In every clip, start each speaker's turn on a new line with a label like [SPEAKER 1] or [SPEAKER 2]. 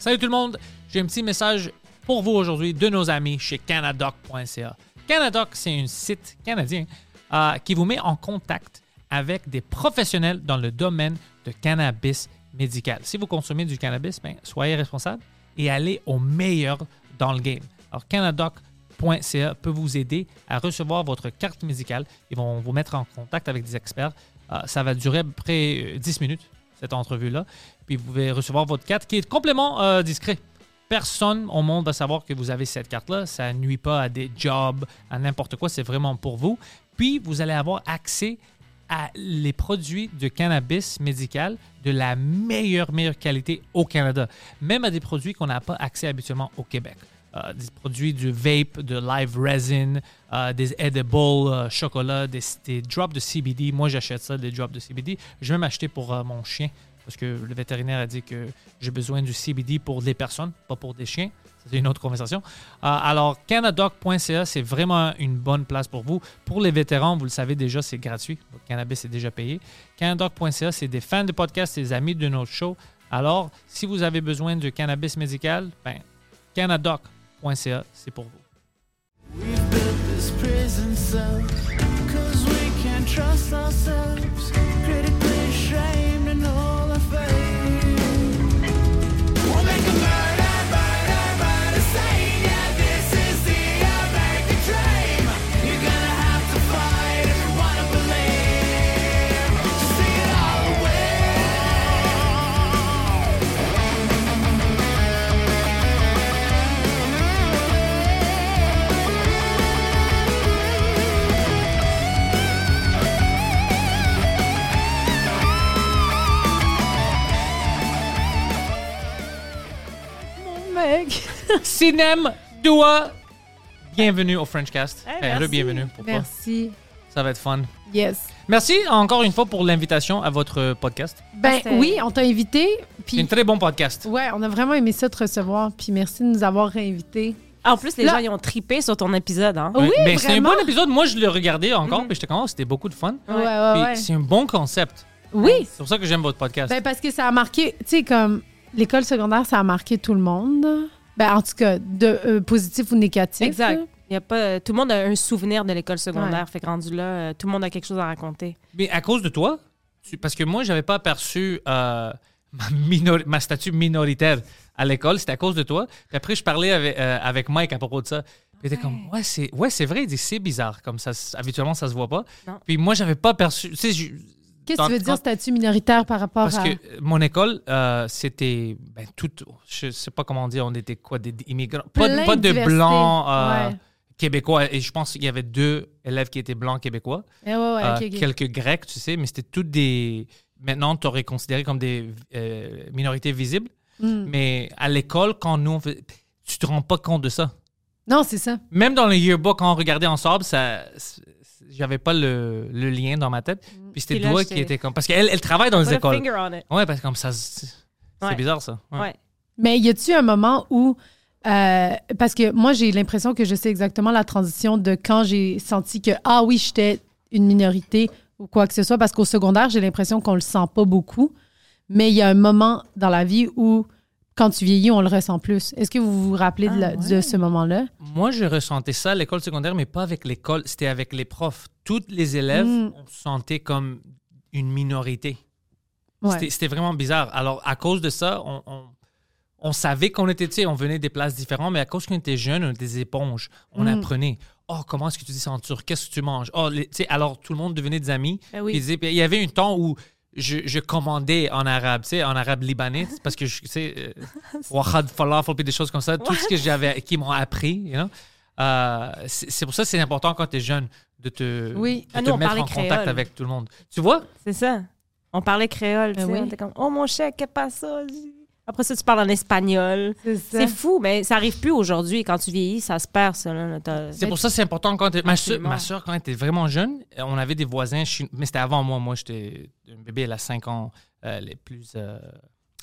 [SPEAKER 1] Salut tout le monde, j'ai un petit message pour vous aujourd'hui de nos amis chez canadoc.ca. Canadoc, c'est un site canadien euh, qui vous met en contact avec des professionnels dans le domaine de cannabis médical. Si vous consommez du cannabis, ben, soyez responsable et allez au meilleur dans le game. Alors, canadoc.ca peut vous aider à recevoir votre carte médicale. Ils vont vous mettre en contact avec des experts. Euh, ça va durer à peu près euh, 10 minutes, cette entrevue-là. Puis vous pouvez recevoir votre carte qui est complètement euh, discret. Personne au monde va savoir que vous avez cette carte-là. Ça nuit pas à des jobs, à n'importe quoi. C'est vraiment pour vous. Puis vous allez avoir accès à les produits de cannabis médical de la meilleure, meilleure qualité au Canada. Même à des produits qu'on n'a pas accès habituellement au Québec. Euh, des produits du vape, de live resin, euh, des edibles chocolat, des, drops de CBD. Moi, j'achète ça, des drops de CBD. Je vais m'acheter pour mon chien parce que le vétérinaire a dit que j'ai besoin du CBD pour des personnes, pas pour des chiens. C'est une autre conversation. Euh, alors, canadoc.ca, c'est vraiment une bonne place pour vous. Pour les vétérans, vous le savez déjà, c'est gratuit. Le cannabis est déjà payé. Canadoc.ca, c'est des fans de podcast, des amis de notre show. Alors, si vous avez besoin de cannabis médical, ben, canadoc.ca, c'est pour vous.
[SPEAKER 2] Mec.
[SPEAKER 1] Sinem Dua, bienvenue au Frenchcast.
[SPEAKER 2] Hey,
[SPEAKER 1] Ben,
[SPEAKER 2] merci.
[SPEAKER 1] bienvenue pour toi.
[SPEAKER 2] Merci.
[SPEAKER 1] Ça va être fun.
[SPEAKER 2] Yes.
[SPEAKER 1] Merci encore une fois pour l'invitation à votre podcast.
[SPEAKER 2] Ben oui, on t'a invité.
[SPEAKER 1] C'est
[SPEAKER 2] Puis
[SPEAKER 1] un très bon podcast.
[SPEAKER 2] ouais, on a vraiment aimé ça te recevoir. Puis merci de nous avoir réinvités.
[SPEAKER 3] En plus, les
[SPEAKER 2] Là-
[SPEAKER 3] gens, ils ont tripé sur ton épisode. Hein?
[SPEAKER 2] Oui,
[SPEAKER 1] Ben, c'est un bon épisode. Moi, je l'ai regardé encore,
[SPEAKER 3] Mhm.
[SPEAKER 1] puis j'étais content. C'était beaucoup de fun.
[SPEAKER 2] Ouais, ouais,
[SPEAKER 1] Puis
[SPEAKER 2] ouais.
[SPEAKER 1] c'est un bon concept.
[SPEAKER 2] Oui.
[SPEAKER 1] C'est pour ça que j'aime votre podcast.
[SPEAKER 2] Ben parce que ça a marqué, tu sais, comme l'école secondaire, ça a marqué tout le monde. Ben en tout cas, de euh, positif ou négatif.
[SPEAKER 3] Exact. Il y a pas, tout le monde a un souvenir de l'école secondaire.
[SPEAKER 2] Ouais.
[SPEAKER 3] Fait que rendu là, euh, tout le monde a quelque chose à raconter.
[SPEAKER 1] Mais à cause de toi, tu- parce que moi, j'avais pas aperçu euh, ma, minor- ma statut minoritaire à l'école. C'était à cause de toi. Puis après, je parlais avec, euh, avec Mike à propos de ça. Puis il était comme, ouais, c'est ouais, c'est vrai. Il dit, c'est bizarre. Comme ça, habituellement, ça se voit pas.
[SPEAKER 3] Non.
[SPEAKER 1] Puis moi, j'avais pas perçu. Tu sais, je-
[SPEAKER 2] Qu'est-ce que tu veux dire statut minoritaire par rapport
[SPEAKER 1] Parce
[SPEAKER 2] à.
[SPEAKER 1] que mon école, euh, c'était ben, tout. Je sais pas comment dire, on était quoi, des, des immigrants? Pas, de-
[SPEAKER 2] Plein
[SPEAKER 1] pas
[SPEAKER 2] de
[SPEAKER 1] de
[SPEAKER 2] diversité.
[SPEAKER 1] blancs euh,
[SPEAKER 2] Ouais.
[SPEAKER 1] québécois. Et je pense qu'il y avait deux élèves qui étaient blancs québécois.
[SPEAKER 2] Eh ouais, ouais,
[SPEAKER 1] Euh. Quelques grecs, tu sais, mais c'était toutes des. Maintenant, tu aurais considéré comme des minorités visibles.
[SPEAKER 2] Mm.
[SPEAKER 1] Mais à l'école, quand nous, on fait- tu te rends pas compte de ça.
[SPEAKER 2] Non, c'est ça.
[SPEAKER 1] Même dans le yearbook, quand on regardait ensemble, ça, j'avais pas le, le lien dans ma tête. Puis c'était
[SPEAKER 3] Puis là,
[SPEAKER 1] toi qui était comme. Parce qu'elle elle travaille dans les écoles.
[SPEAKER 3] finger on it.
[SPEAKER 1] Ouais, parce que comme ça, c'est c'est
[SPEAKER 3] Ouais.
[SPEAKER 1] bizarre ça. Ouais.
[SPEAKER 3] Ouais.
[SPEAKER 2] Mais y a-tu un moment où. euh, parce que moi, j'ai l'impression que je sais exactement la transition de quand j'ai senti que, ah oui, j'étais une minorité ou quoi que ce soit. Parce qu'au secondaire, j'ai l'impression qu'on le sent pas beaucoup. Mais il y a un moment dans la vie où, quand tu vieillis, on le ressent plus. Est-ce que vous vous rappelez de, la-
[SPEAKER 3] Ah,
[SPEAKER 2] de ce moment-là?
[SPEAKER 1] Moi, je ressentais ça à l'école secondaire, mais pas avec l'école. C'était avec les profs. Tous les élèves,
[SPEAKER 2] Mm.
[SPEAKER 1] on se sentait comme une minorité.
[SPEAKER 2] Ouais.
[SPEAKER 1] C'était- vraiment bizarre. Alors, à cause de ça, on, on, on savait qu'on était, tu sais, on venait des places différentes, mais à cause qu'on était jeunes, on était des éponges. On
[SPEAKER 2] Mm.
[SPEAKER 1] apprenait. Oh, comment est-ce que tu dis ça en turc? Qu'est-ce que tu manges? Oh, les- tu sais, alors tout le monde devenait des amis.
[SPEAKER 3] Ben oui.
[SPEAKER 1] Il y avait un temps où je, je commandais en arabe, tu sais, en arabe libanais, parce que, je- tu sais, euh, wahad falafel, puis des choses comme ça, tout ce que j'avais, qui m'ont appris, you know. Euh, c'est pour ça que c'est important quand tu es jeune de te,
[SPEAKER 2] Oui.
[SPEAKER 1] de
[SPEAKER 3] Ah,
[SPEAKER 1] te
[SPEAKER 3] nous, on
[SPEAKER 1] mettre en contact avec tout le monde. Tu vois?
[SPEAKER 3] C'est ça. On parlait créole, tu
[SPEAKER 2] Ben
[SPEAKER 3] sais.
[SPEAKER 2] oui.
[SPEAKER 3] On était comme, oh mon chèque, qu'est-ce pas ça? Après ça, tu parles en espagnol.
[SPEAKER 2] C'est
[SPEAKER 3] fou, mais ça arrive plus aujourd'hui. Quand tu vieillis, ça se perd, ça.
[SPEAKER 1] C'est pour ça que c'est important quand ma soeur, ma soeur, quand elle était vraiment jeune, on avait des voisins chinois, mais c'était avant moi. Moi, j'étais un bébé, elle a 5 ans, elle est plus, euh,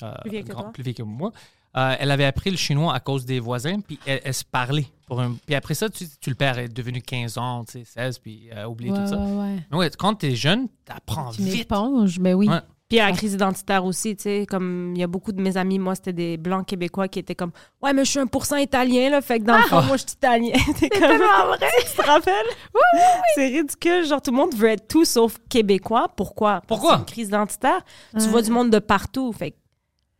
[SPEAKER 1] euh,
[SPEAKER 3] Plus vieille que
[SPEAKER 1] grand-
[SPEAKER 3] toi.
[SPEAKER 1] plus vieille que moi. Euh, elle avait appris le chinois à cause des voisins, puis elle, elle se parlait. Pour un... Puis après ça, tu, tu le perds, elle est devenue 15 ans, tu sais, 16, puis euh, oublie
[SPEAKER 2] Ouais,
[SPEAKER 1] tout ça.
[SPEAKER 2] ouais, ouais.
[SPEAKER 1] Mais ouais, quand t'es jeune, t'apprends
[SPEAKER 2] Tu une
[SPEAKER 1] vite.
[SPEAKER 2] éponge, ben oui.
[SPEAKER 3] Puis à la crise identitaire aussi, tu sais, comme il y a beaucoup de mes amis, moi, c'était des blancs québécois qui étaient comme Ouais, mais je suis un pour cent italien, là, fait que dans le fond, moi, je suis italien. C'est tellement vrai. tu te rappelles? Oui, oui, C'est ridicule. Genre, tout le monde veut être tout sauf québécois. Pourquoi?
[SPEAKER 1] Pourquoi?
[SPEAKER 3] C'est une crise identitaire. Tu vois du monde de partout. Fait que,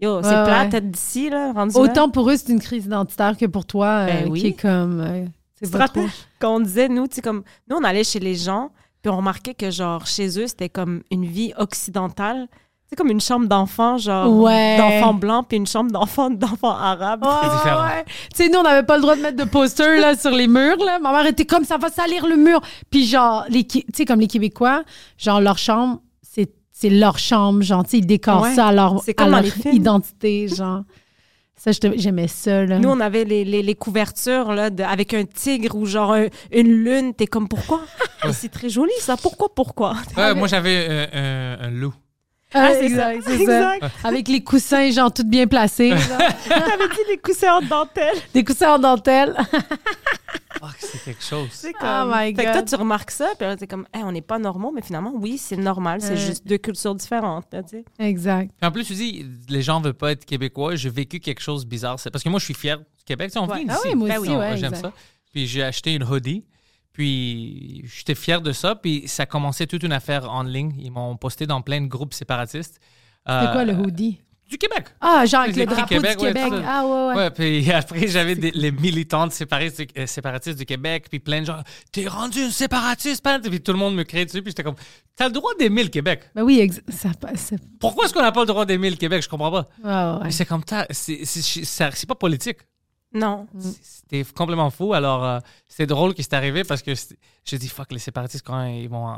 [SPEAKER 3] yo, c'est
[SPEAKER 2] Ouais,
[SPEAKER 3] plat,
[SPEAKER 2] ouais.
[SPEAKER 3] tête d'ici, là, rendu là.
[SPEAKER 2] Autant pour eux, c'est une crise identitaire que pour toi, euh,
[SPEAKER 3] Ben oui.
[SPEAKER 2] qui est comme. euh, c'est pas trop.
[SPEAKER 3] quand on disait, nous, tu sais, comme, nous, on allait chez les gens, puis on remarquait que, genre, chez eux, c'était comme une vie occidentale. C'est comme une chambre d'enfants, genre,
[SPEAKER 2] Ouais.
[SPEAKER 3] d'enfants blancs, puis une chambre d'enfants d'enfants arabes.
[SPEAKER 2] Ouais,
[SPEAKER 1] différent.
[SPEAKER 2] ouais. Tu sais, nous, on n'avait pas le droit de mettre de posters là, sur les murs. Là. Ma mère était comme ça va salir le mur. Puis, genre, tu sais, comme les Québécois, genre, leur chambre, c'est, c'est leur chambre. Genre, tu sais, ils décorent
[SPEAKER 3] Ouais.
[SPEAKER 2] ça à leur,
[SPEAKER 3] C'est
[SPEAKER 2] à leur identité. Genre, ça, j'aimais ça. Là.
[SPEAKER 3] Nous, on avait les, les, les couvertures là, de- avec un tigre ou genre un- une lune. T'es comme, pourquoi? Et C'est très joli, ça. Pourquoi, pourquoi?
[SPEAKER 1] Ouais, moi, j'avais euh, un, un loup.
[SPEAKER 2] Ah,
[SPEAKER 3] c'est
[SPEAKER 2] exact,
[SPEAKER 3] ça.
[SPEAKER 2] c'est ça.
[SPEAKER 3] Exact.
[SPEAKER 2] Avec les coussins, genre, tout bien placés.
[SPEAKER 3] T'avais dit les coussins en dentelle.
[SPEAKER 2] Des coussins en dentelle.
[SPEAKER 1] Fuck, c'est quelque chose.
[SPEAKER 3] C'est
[SPEAKER 2] Oh
[SPEAKER 3] comme...
[SPEAKER 2] my
[SPEAKER 3] Fait que toi,
[SPEAKER 2] God.
[SPEAKER 3] tu remarques ça, puis là, t'es comme, Hey, on n'est pas normaux, mais finalement, oui, c'est normal. C'est juste deux cultures différentes, là, tu sais.
[SPEAKER 2] Exact.
[SPEAKER 1] Puis en plus, tu dis, les gens veulent pas être québécois. J'ai vécu quelque chose de bizarre. C'est parce que moi, je suis fier du Québec. Tu sais, on
[SPEAKER 3] Ouais.
[SPEAKER 1] vient
[SPEAKER 2] Ah oui, moi
[SPEAKER 3] Ben
[SPEAKER 2] aussi, ouais,
[SPEAKER 1] J'aime
[SPEAKER 2] exact.
[SPEAKER 1] ça. Puis j'ai acheté une hoodie. Puis j'étais fier de ça. Puis ça a commencé toute une affaire en ligne. Ils m'ont posté dans plein de groupes séparatistes. Euh,
[SPEAKER 2] quoi le hoodie?
[SPEAKER 1] Du Québec.
[SPEAKER 2] Ah, genre avec
[SPEAKER 1] les
[SPEAKER 2] le drapeau
[SPEAKER 1] Québec,
[SPEAKER 2] du
[SPEAKER 1] ouais,
[SPEAKER 2] Québec.
[SPEAKER 1] ça.
[SPEAKER 2] ah, ouais, ouais.
[SPEAKER 1] Ouais, puis après, j'avais les militantes séparatistes, du- euh, séparatistes du Québec, puis plein de gens, t'es rendu une séparatiste, pan? Puis tout le monde me criait dessus, puis j'étais comme, t'as le droit d'aimer le Québec.
[SPEAKER 2] Ben oui, ça passe.
[SPEAKER 1] Pourquoi est-ce qu'on n'a pas le droit d'aimer le Québec? Je comprends pas.
[SPEAKER 2] Ouais.
[SPEAKER 1] Mais C'est comme, c'est- c'est pas politique.
[SPEAKER 3] Non.
[SPEAKER 1] C'était complètement fou. Alors, euh, c'est drôle que c'est arrivé parce que j'ai dit, fuck, les séparatistes, quand ils vont euh,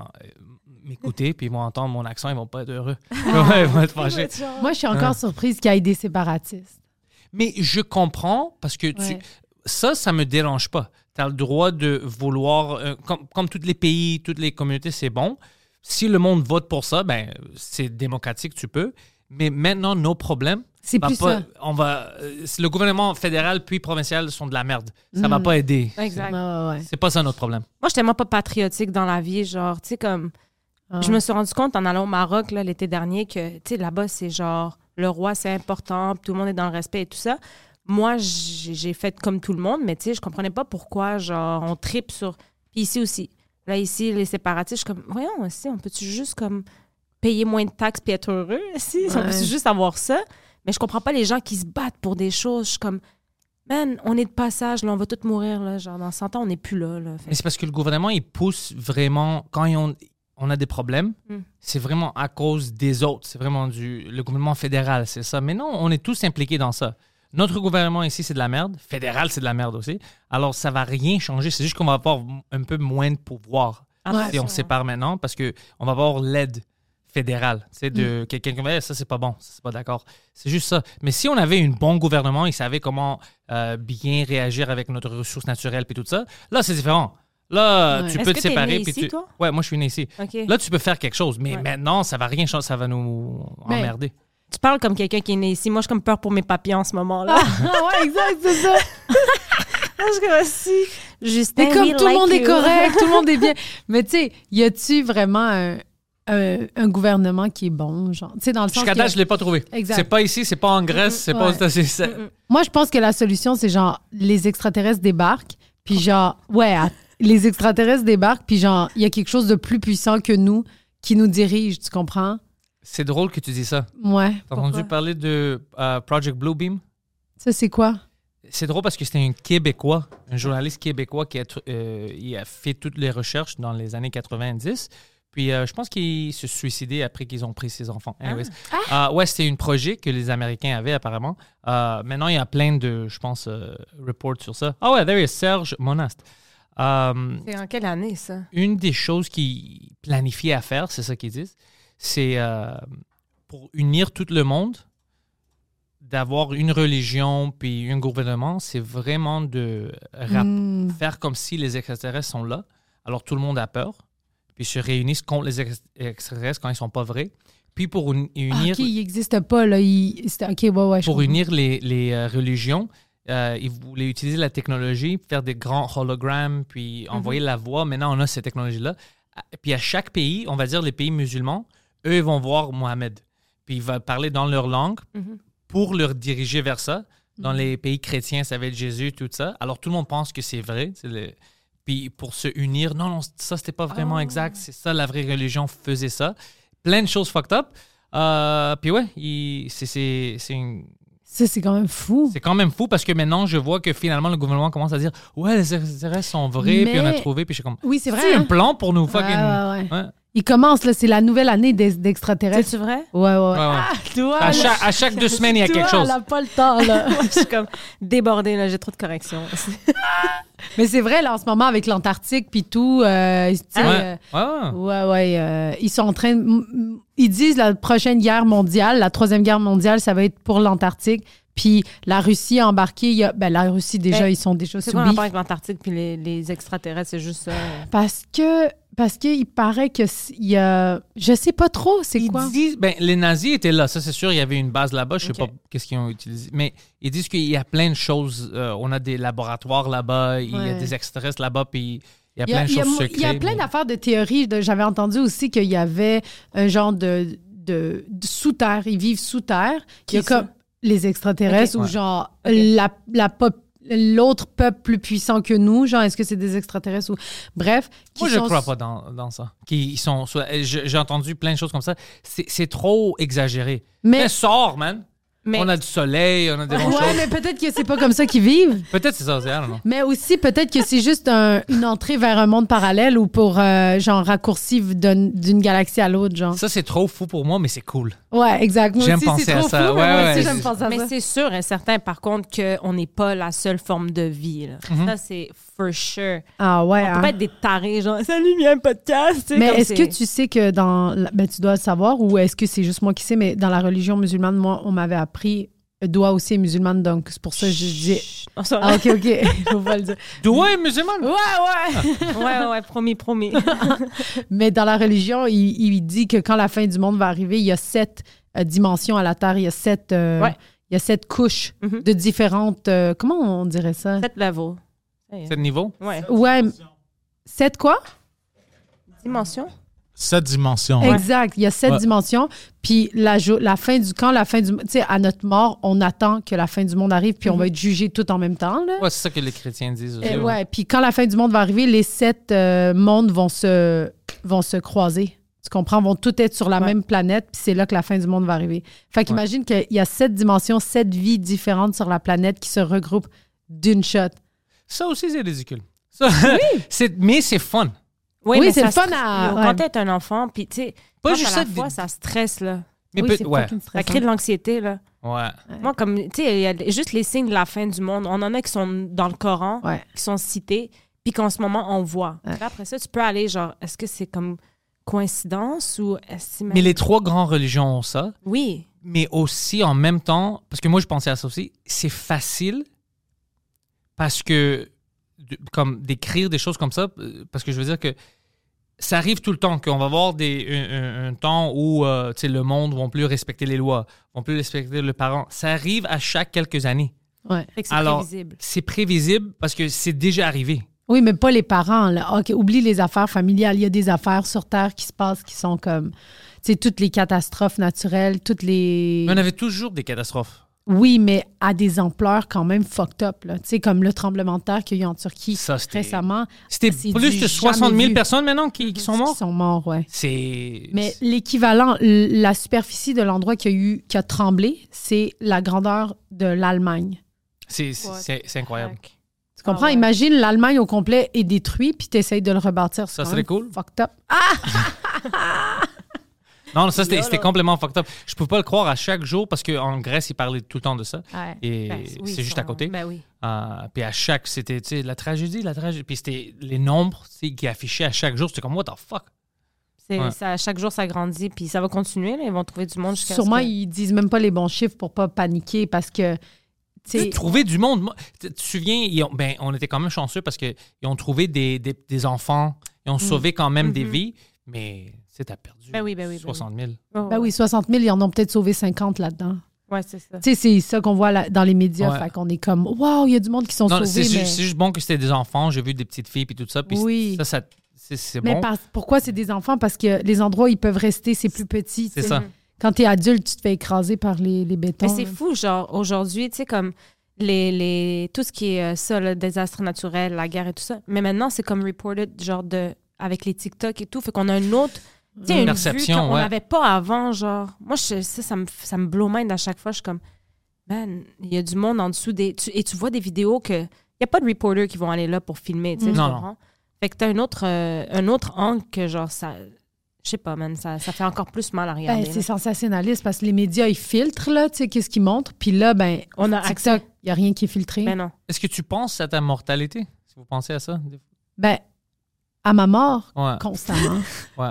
[SPEAKER 1] m'écouter, puis ils vont entendre mon accent, ils vont pas être heureux. Ouais, ils vont être fâchés.
[SPEAKER 2] Moi, je suis encore surprise qu'il y ait des séparatistes.
[SPEAKER 1] Mais je comprends parce que tu,
[SPEAKER 2] Ouais.
[SPEAKER 1] ça, ça me dérange pas. Tu as le droit de vouloir, euh, comme, comme tous les pays, toutes les communautés, c'est bon. Si le monde vote pour ça, ben c'est démocratique, tu peux. Mais maintenant, nos problèmes,
[SPEAKER 2] C'est plus
[SPEAKER 1] pas-
[SPEAKER 2] ça.
[SPEAKER 1] on va, euh, le gouvernement fédéral puis provincial sont de la merde. Ça
[SPEAKER 2] Mm.
[SPEAKER 1] va pas aider.
[SPEAKER 3] Exact.
[SPEAKER 2] Ouais, ouais.
[SPEAKER 1] C'est pas ça notre problème.
[SPEAKER 3] Moi, j'étais tellement pas patriotique dans la vie, genre, tu sais, comme.
[SPEAKER 2] Ah.
[SPEAKER 3] Je me suis rendu compte en allant au Maroc là, l'été dernier que, tu sais, là-bas, c'est genre, le roi, c'est important, tout le monde est dans le respect et tout ça. Moi, j'ai fait comme tout le monde, mais tu sais, je comprenais pas pourquoi, genre, on tripe sur. Puis ici aussi. Là, ici, les séparatistes, je suis comme, voyons, ici, on peut-tu juste, comme, payer moins de taxes puis être heureux? Ici, on peut juste avoir ça? Mais je comprends pas les gens qui se battent pour des choses. Je suis comme, man, on est de passage, là, on va tous mourir, là. Genre, dans 100 ans, on n'est plus là, là. Fait
[SPEAKER 1] Mais c'est parce que le gouvernement, il pousse vraiment, quand ils ont- on a des problèmes,
[SPEAKER 3] Mm.
[SPEAKER 1] c'est vraiment à cause des autres. C'est vraiment du, le gouvernement fédéral, c'est ça. Mais non, on est tous impliqués dans ça. Notre gouvernement ici, c'est de la merde. Fédéral, c'est de la merde aussi. Alors, ça va rien changer. C'est juste qu'on va avoir un peu moins de pouvoir
[SPEAKER 3] Attention,
[SPEAKER 1] si on se sépare maintenant parce qu'on va avoir l'aide fédérale. C'est de quelqu'un qui va dire, ça, c'est pas bon, c'est pas d'accord. C'est juste ça. Mais si on avait un bon gouvernement, il savait comment euh, bien réagir avec notre ressource naturelle puis tout ça, là, c'est différent. Là,
[SPEAKER 2] Ouais.
[SPEAKER 1] tu peux
[SPEAKER 3] que
[SPEAKER 1] te séparer.
[SPEAKER 3] né
[SPEAKER 1] puis
[SPEAKER 3] ici,
[SPEAKER 1] tu...
[SPEAKER 3] toi?
[SPEAKER 1] Ouais, moi, je suis né ici. Là, tu peux faire quelque chose. Mais
[SPEAKER 3] Ouais.
[SPEAKER 1] maintenant, ça va rien changer. Ça va nous
[SPEAKER 2] Mais-
[SPEAKER 1] emmerder.
[SPEAKER 3] Tu parles comme quelqu'un qui est né ici. Moi, j'ai comme peur pour mes papiers en ce moment-là.
[SPEAKER 2] Ah, ouais, exact, c'est ça.
[SPEAKER 3] je suis comme si. Justin,
[SPEAKER 2] Mais comme
[SPEAKER 3] we
[SPEAKER 2] tout le
[SPEAKER 3] like
[SPEAKER 2] monde est correct, tout le monde est bien. Mais tu sais, y a-tu vraiment un, un- un gouvernement qui est bon, genre, tu sais, dans le sens
[SPEAKER 1] Jusqu'à
[SPEAKER 2] que-
[SPEAKER 1] date, je l'ai pas trouvé.
[SPEAKER 2] Exact.
[SPEAKER 1] C'est pas ici, c'est pas en Grèce, c'est pas aux
[SPEAKER 2] Ouais.
[SPEAKER 1] États-Unis. c'est-
[SPEAKER 2] Moi, je pense que la solution, c'est genre, les extraterrestres débarquent, puis genre, ouais, les extraterrestres débarquent, puis genre, il y a quelque chose de plus puissant que nous qui nous dirige, tu comprends?
[SPEAKER 1] C'est drôle que tu dis ça.
[SPEAKER 2] Ouais.
[SPEAKER 1] T'as entendu parler de euh, Project Bluebeam?
[SPEAKER 2] Ça, c'est quoi?
[SPEAKER 1] C'est drôle parce que c'était un Québécois, un journaliste québécois qui a, euh, il a fait toutes les recherches dans les années 90. Puis euh, je pense qu'il se suicidé après qu'ils ont pris ses enfants. Anyways. Euh, ouais, c'était un projet que les Américains avaient apparemment. Euh, maintenant, il y a plein de, je pense, reports sur ça. Ah ouais, there is Serge Monast. Euh,
[SPEAKER 3] C'est en quelle année, ça?
[SPEAKER 1] une des choses qu'ils planifiaient à faire, c'est ça qu'ils disent, c'est pour unir tout le monde, d'avoir une religion puis un gouvernement, c'est vraiment de
[SPEAKER 2] Hmm.
[SPEAKER 1] faire comme si les extraterrestres sont là. Alors tout le monde a peur, puis se réunissent contre les ex- extraterrestres quand ils sont pas vrais. Puis pour
[SPEAKER 2] Ah,
[SPEAKER 1] unir,
[SPEAKER 2] ok, il n'existe pas, là. Il... c'était- Ok, ouais,
[SPEAKER 1] pour
[SPEAKER 2] comprends.
[SPEAKER 1] unir les, les, euh, religions, euh, ils voulaient utiliser la technologie, faire des grands hologrammes, puis envoyer la voix. Maintenant, on a cette technologie-là. À- Puis à chaque pays, on va dire les pays musulmans, eux, ils vont voir Mohamed. Puis il va parler dans leur langue
[SPEAKER 3] Mhm.
[SPEAKER 1] pour leur diriger vers ça. Dans les pays chrétiens, ça va être Jésus, tout ça. Alors tout le monde pense que c'est vrai. c'est le- Puis pour se unir, non, non, ça, c'était pas vraiment exact. C'est ça, la vraie religion faisait ça. Plein de choses fucked up. Euh, puis ouais, c'est- une-
[SPEAKER 2] Ça, c'est quand même fou.
[SPEAKER 1] c'est quand même fou parce que maintenant, je vois que finalement, le gouvernement commence à dire Ouais, les extraterrestres sont vrais, puis on a trouvé, puis je suis comme
[SPEAKER 2] Oui, c'est vrai.
[SPEAKER 1] C'est un
[SPEAKER 2] hein?
[SPEAKER 1] plan pour nous fucking.
[SPEAKER 2] ouais, ouais.
[SPEAKER 1] Ouais.
[SPEAKER 2] Il commence, là. C'est la nouvelle année des- d'extraterrestres.
[SPEAKER 3] C'est vrai?
[SPEAKER 2] Ouais, ouais. Ah, toi,
[SPEAKER 1] À,
[SPEAKER 2] là,
[SPEAKER 1] chaque, à chaque deux semaines, il y a
[SPEAKER 2] toi,
[SPEAKER 1] quelque chose.
[SPEAKER 2] elle a pas le temps, là.
[SPEAKER 3] Moi, je suis comme débordée, là, j'ai trop de corrections.
[SPEAKER 2] Mais c'est vrai, là, en ce moment, avec l'Antarctique puis tout, euh, tu sais,
[SPEAKER 1] Ouais.
[SPEAKER 2] euh,
[SPEAKER 1] Ouais, ouais.
[SPEAKER 2] Ouais, ouais. euh, ils sont en train. de- m- m- Ils disent la prochaine guerre mondiale, la troisième guerre mondiale, ça va être pour l'Antarctique. Puis la Russie a embarqué. il y a- ben, la Russie, déjà,
[SPEAKER 3] Ben,
[SPEAKER 2] ils sont déjà
[SPEAKER 3] C'est quoi le rapport avec l'Antarctique puis les, les extraterrestres? C'est juste ça.
[SPEAKER 2] Parce que. Parce qu'il paraît que y a. Je sais pas trop, c'est
[SPEAKER 1] Ils
[SPEAKER 2] quoi.
[SPEAKER 1] disent, ben, les nazis étaient là, ça c'est sûr, il y avait une base là-bas, je sais pas qu'est-ce qu'ils ont utilisé, mais ils disent qu'il y a plein de choses, euh, on a des laboratoires là-bas, il y a des extraterrestres là-bas, puis il y a plein de choses
[SPEAKER 2] il y a plein d'affaires de théories. J'avais entendu aussi qu'il y avait un genre de, de, de sous-terre. Ils vivent sous terre. Il y a
[SPEAKER 3] Qui
[SPEAKER 2] comme les extraterrestres ou genre la, la pop- l'autre peuple plus puissant que nous? Genre, est-ce que c'est des extraterrestres ou. Bref. qui
[SPEAKER 1] Moi, je
[SPEAKER 2] sont-
[SPEAKER 1] crois pas dans, dans ça. Qui, sont, j'ai entendu plein de choses comme ça. C'est c'est trop exagéré.
[SPEAKER 2] Mais.
[SPEAKER 1] Mais sort, man.
[SPEAKER 3] Mais
[SPEAKER 1] On a du soleil, on a des bonnes
[SPEAKER 2] Ouais,
[SPEAKER 1] choses.
[SPEAKER 2] mais peut-être que c'est pas comme ça qu'ils vivent.
[SPEAKER 1] Peut-être c'est ça, c'est know.
[SPEAKER 2] Mais aussi, peut-être que c'est juste un- une entrée vers un monde parallèle ou pour, euh, genre, raccourci d'un- d'une galaxie à l'autre, genre.
[SPEAKER 1] Ça, c'est trop fou pour moi, mais c'est cool.
[SPEAKER 2] Ouais, exact. Moi
[SPEAKER 1] J'aime penser à ça.
[SPEAKER 2] fou, mais
[SPEAKER 1] Ouais, ouais,
[SPEAKER 2] aussi,
[SPEAKER 1] c'est-
[SPEAKER 2] j'aime penser à
[SPEAKER 3] Mais
[SPEAKER 2] ça.
[SPEAKER 3] c'est sûr et certain, par contre, qu'on n'est pas la seule forme de vie. là.
[SPEAKER 1] Mhm.
[SPEAKER 3] Ça, c'est for sure.
[SPEAKER 2] Ah ouais.
[SPEAKER 3] On
[SPEAKER 2] hein.
[SPEAKER 3] peut pas être des tarés, genre, salut, un podcast. tu sais,
[SPEAKER 2] Mais est-ce que tu sais que dans. la- Ben, tu dois le savoir ou est-ce que c'est juste moi qui sais, mais dans la religion musulmane, moi, on m'avait appris. Doigt aussi est musulmane, donc c'est pour ça que je dis. Ah, ok, ok. Je vais pas le dire.
[SPEAKER 1] Doigt est musulman.
[SPEAKER 2] Ouais, ouais.
[SPEAKER 3] ouais, ouais, promis, promis.
[SPEAKER 2] Mais dans la religion, il, il dit que quand la fin du monde va arriver, il y a sept euh, dimensions à la Terre, il y a sept, euh,
[SPEAKER 3] Ouais.
[SPEAKER 2] il y a sept couches
[SPEAKER 3] Mhm.
[SPEAKER 2] de différentes. euh, comment on dirait ça?
[SPEAKER 3] Sept level. Ça y est.
[SPEAKER 1] C'est le niveau.
[SPEAKER 3] Ouais.
[SPEAKER 2] Ouais. Sept quoi?
[SPEAKER 3] Dimension.
[SPEAKER 4] Sept dimensions.
[SPEAKER 2] Exact. Il y a sept
[SPEAKER 4] Ouais.
[SPEAKER 2] dimensions. Puis la, jo- la fin du quand la fin du tu sais à notre mort, on attend que la fin du monde arrive puis on va être jugé tout en même temps là.
[SPEAKER 1] Ouais, c'est ça que les chrétiens disent aussi.
[SPEAKER 2] Eh
[SPEAKER 1] ouais.
[SPEAKER 2] ouais. Puis quand la fin du monde va arriver, les sept euh, mondes vont se vont se croiser. Tu comprends? Vont tous être sur la
[SPEAKER 3] Ouais.
[SPEAKER 2] même planète, puis c'est là que la fin du monde va arriver. Fait qu'imagine qu'il y a sept dimensions, sept vies différentes sur la planète qui se regroupent d'une shot.
[SPEAKER 1] Ça aussi, c'est ridicule. Ça- c'est- mais c'est fun.
[SPEAKER 3] Oui,
[SPEAKER 2] Oui,
[SPEAKER 3] mais
[SPEAKER 2] c'est fun à-.
[SPEAKER 3] Quand t'es un enfant, puis tu sais,
[SPEAKER 1] Pas
[SPEAKER 3] quand
[SPEAKER 1] juste
[SPEAKER 3] à la
[SPEAKER 1] ça,
[SPEAKER 3] fois,
[SPEAKER 1] des-
[SPEAKER 3] ça stresse, là.
[SPEAKER 1] Mais
[SPEAKER 2] oui,
[SPEAKER 1] peut-
[SPEAKER 2] c'est
[SPEAKER 1] ouais.
[SPEAKER 2] fucking
[SPEAKER 3] Ça crée de l'anxiété, là.
[SPEAKER 1] Ouais.
[SPEAKER 3] Moi, comme, tu sais, il y a juste les signes de la fin du monde. On en a qui sont dans le Coran,
[SPEAKER 2] Ouais.
[SPEAKER 3] qui sont cités, puis qu'en ce moment, on voit.
[SPEAKER 2] Ouais.
[SPEAKER 3] Après ça, tu peux aller, genre, est-ce que c'est comme coïncidence ou est-ce que
[SPEAKER 1] Mais les trois grandes religions ont ça.
[SPEAKER 3] Oui.
[SPEAKER 1] mais aussi en même temps, parce que moi je pensais à ça aussi, c'est facile parce que, comme d'écrire des choses comme ça, euh, parce que je veux dire que ça arrive tout le temps, qu'on va avoir des, un, un- un temps où euh, tu sais, le monde ne va plus respecter les lois, vont plus respecter le parent. Ça arrive à chaque quelques années.
[SPEAKER 2] Ouais.
[SPEAKER 3] C'est
[SPEAKER 1] Alors,
[SPEAKER 3] prévisible.
[SPEAKER 1] c'est prévisible parce que c'est déjà arrivé.
[SPEAKER 2] Oui, mais pas les parents. Là. OK, oublie les affaires familiales. Il y a des affaires sur Terre qui se passent qui sont comme, tu sais, toutes les catastrophes naturelles, toutes les...
[SPEAKER 1] Mais on avait toujours des catastrophes.
[SPEAKER 2] Oui, mais à des ampleurs quand même fucked up. Tu sais, comme le tremblement de terre qu'il y a eu en Turquie
[SPEAKER 1] Ça,
[SPEAKER 2] récemment.
[SPEAKER 1] C'était
[SPEAKER 2] C'est
[SPEAKER 1] plus de 60
[SPEAKER 2] jamais
[SPEAKER 1] 000
[SPEAKER 2] vu.
[SPEAKER 1] personnes maintenant qui, qui sont
[SPEAKER 2] Qui
[SPEAKER 1] mortes.
[SPEAKER 2] sont morts.
[SPEAKER 1] C'est.
[SPEAKER 2] Mais l'équivalent, la superficie de l'endroit qui a eu, qui a tremblé, c'est la grandeur de l'Allemagne.
[SPEAKER 1] c'est- incroyable.
[SPEAKER 2] Tu comprends?
[SPEAKER 3] Ah ouais.
[SPEAKER 2] Imagine l'Allemagne au complet est détruite, puis tu essayes de le rebâtir.
[SPEAKER 1] Ça serait cool.
[SPEAKER 2] Fucked up.
[SPEAKER 1] Non, ça, c'était c'était complètement fucked up. Je peux pas le croire à chaque jour parce qu'en Grèce, ils parlaient tout le temps de ça.
[SPEAKER 2] Ouais.
[SPEAKER 1] Et
[SPEAKER 3] Ben, oui,
[SPEAKER 1] c'est juste à côté.
[SPEAKER 3] Ben oui.
[SPEAKER 1] Euh, puis à chaque, c'était la tragédie, la tragédie. Puis c'était les nombres qui affichaient à chaque jour. C'était comme, what the fuck?
[SPEAKER 3] C'est,
[SPEAKER 1] Ouais.
[SPEAKER 3] ça, chaque jour, ça grandit, puis ça va continuer. là. Ils vont trouver du monde jusqu'à
[SPEAKER 2] Sûrement,
[SPEAKER 3] ce que-
[SPEAKER 2] ils disent même pas les bons chiffres pour pas paniquer parce que. tu
[SPEAKER 1] Tu sais,
[SPEAKER 2] sais,
[SPEAKER 1] trouver du monde. Tu te souviens, ils ont- ben, on était quand même chanceux parce qu'ils ont trouvé des, des, des enfants, ils ont sauvé quand même des
[SPEAKER 3] Mhm.
[SPEAKER 1] vies, mais sais, t'as perdu
[SPEAKER 3] Ben oui, ben oui, ben
[SPEAKER 1] 60 000.
[SPEAKER 3] Oh,
[SPEAKER 2] Ben oui, 60 000, ils en ont peut-être sauvé 50 là-dedans.
[SPEAKER 3] Ouais, c'est ça.
[SPEAKER 2] Tu sais, c'est ça qu'on voit là- dans les médias.
[SPEAKER 1] Ouais.
[SPEAKER 2] Fait qu'on est comme, waouh, il y a du monde qui sont
[SPEAKER 1] Non,
[SPEAKER 2] sauvés. Mais,
[SPEAKER 1] c'est juste bon que c'était des enfants. J'ai vu des petites filles puis tout ça. Puis
[SPEAKER 2] Oui.
[SPEAKER 1] ça, ça c'est c'est
[SPEAKER 2] mais
[SPEAKER 1] bon.
[SPEAKER 2] par- pourquoi c'est des enfants? Parce que les endroits où ils peuvent rester, c'est plus petit. tu
[SPEAKER 1] C'est ça.
[SPEAKER 2] Quand t'es adulte, tu te fais écraser par les, les bétons.
[SPEAKER 3] Mais c'est fou, genre, aujourd'hui, tu sais, comme les, les, tout ce qui est euh, ça, le désastre naturel, la guerre et tout ça. Mais maintenant, c'est comme reported, genre, de, avec les TikTok et tout. Fait qu'on a une autre. Tu une
[SPEAKER 1] Perception,
[SPEAKER 3] vue qu'on
[SPEAKER 1] ouais.
[SPEAKER 3] n'avait pas avant, genre. Moi, je, ça, ça me, ça me blow mind à chaque fois. Je suis comme, man, il y a du monde en dessous des. tu- et tu vois des vidéos que. Il n'y a pas de reporters qui vont aller là pour filmer, tu sais,
[SPEAKER 1] Non,
[SPEAKER 3] comprends? Fait que t'as un autre, euh, un autre angle que, genre, ça. Je sais pas, man, ça, ça fait encore plus mal à regarder.
[SPEAKER 2] Ben, c'est sensationnaliste parce que les médias, ils filtrent, là, tu sais, qu'est-ce qu'ils montrent. Puis là, ben,
[SPEAKER 3] On a
[SPEAKER 2] TikTok, il n'y a rien qui est filtré.
[SPEAKER 3] Ben non.
[SPEAKER 1] Est-ce que tu penses à ta mortalité? Si vous pensez à ça?
[SPEAKER 2] Ben, à ma mort,
[SPEAKER 1] Ouais.
[SPEAKER 2] constamment.
[SPEAKER 1] ouais.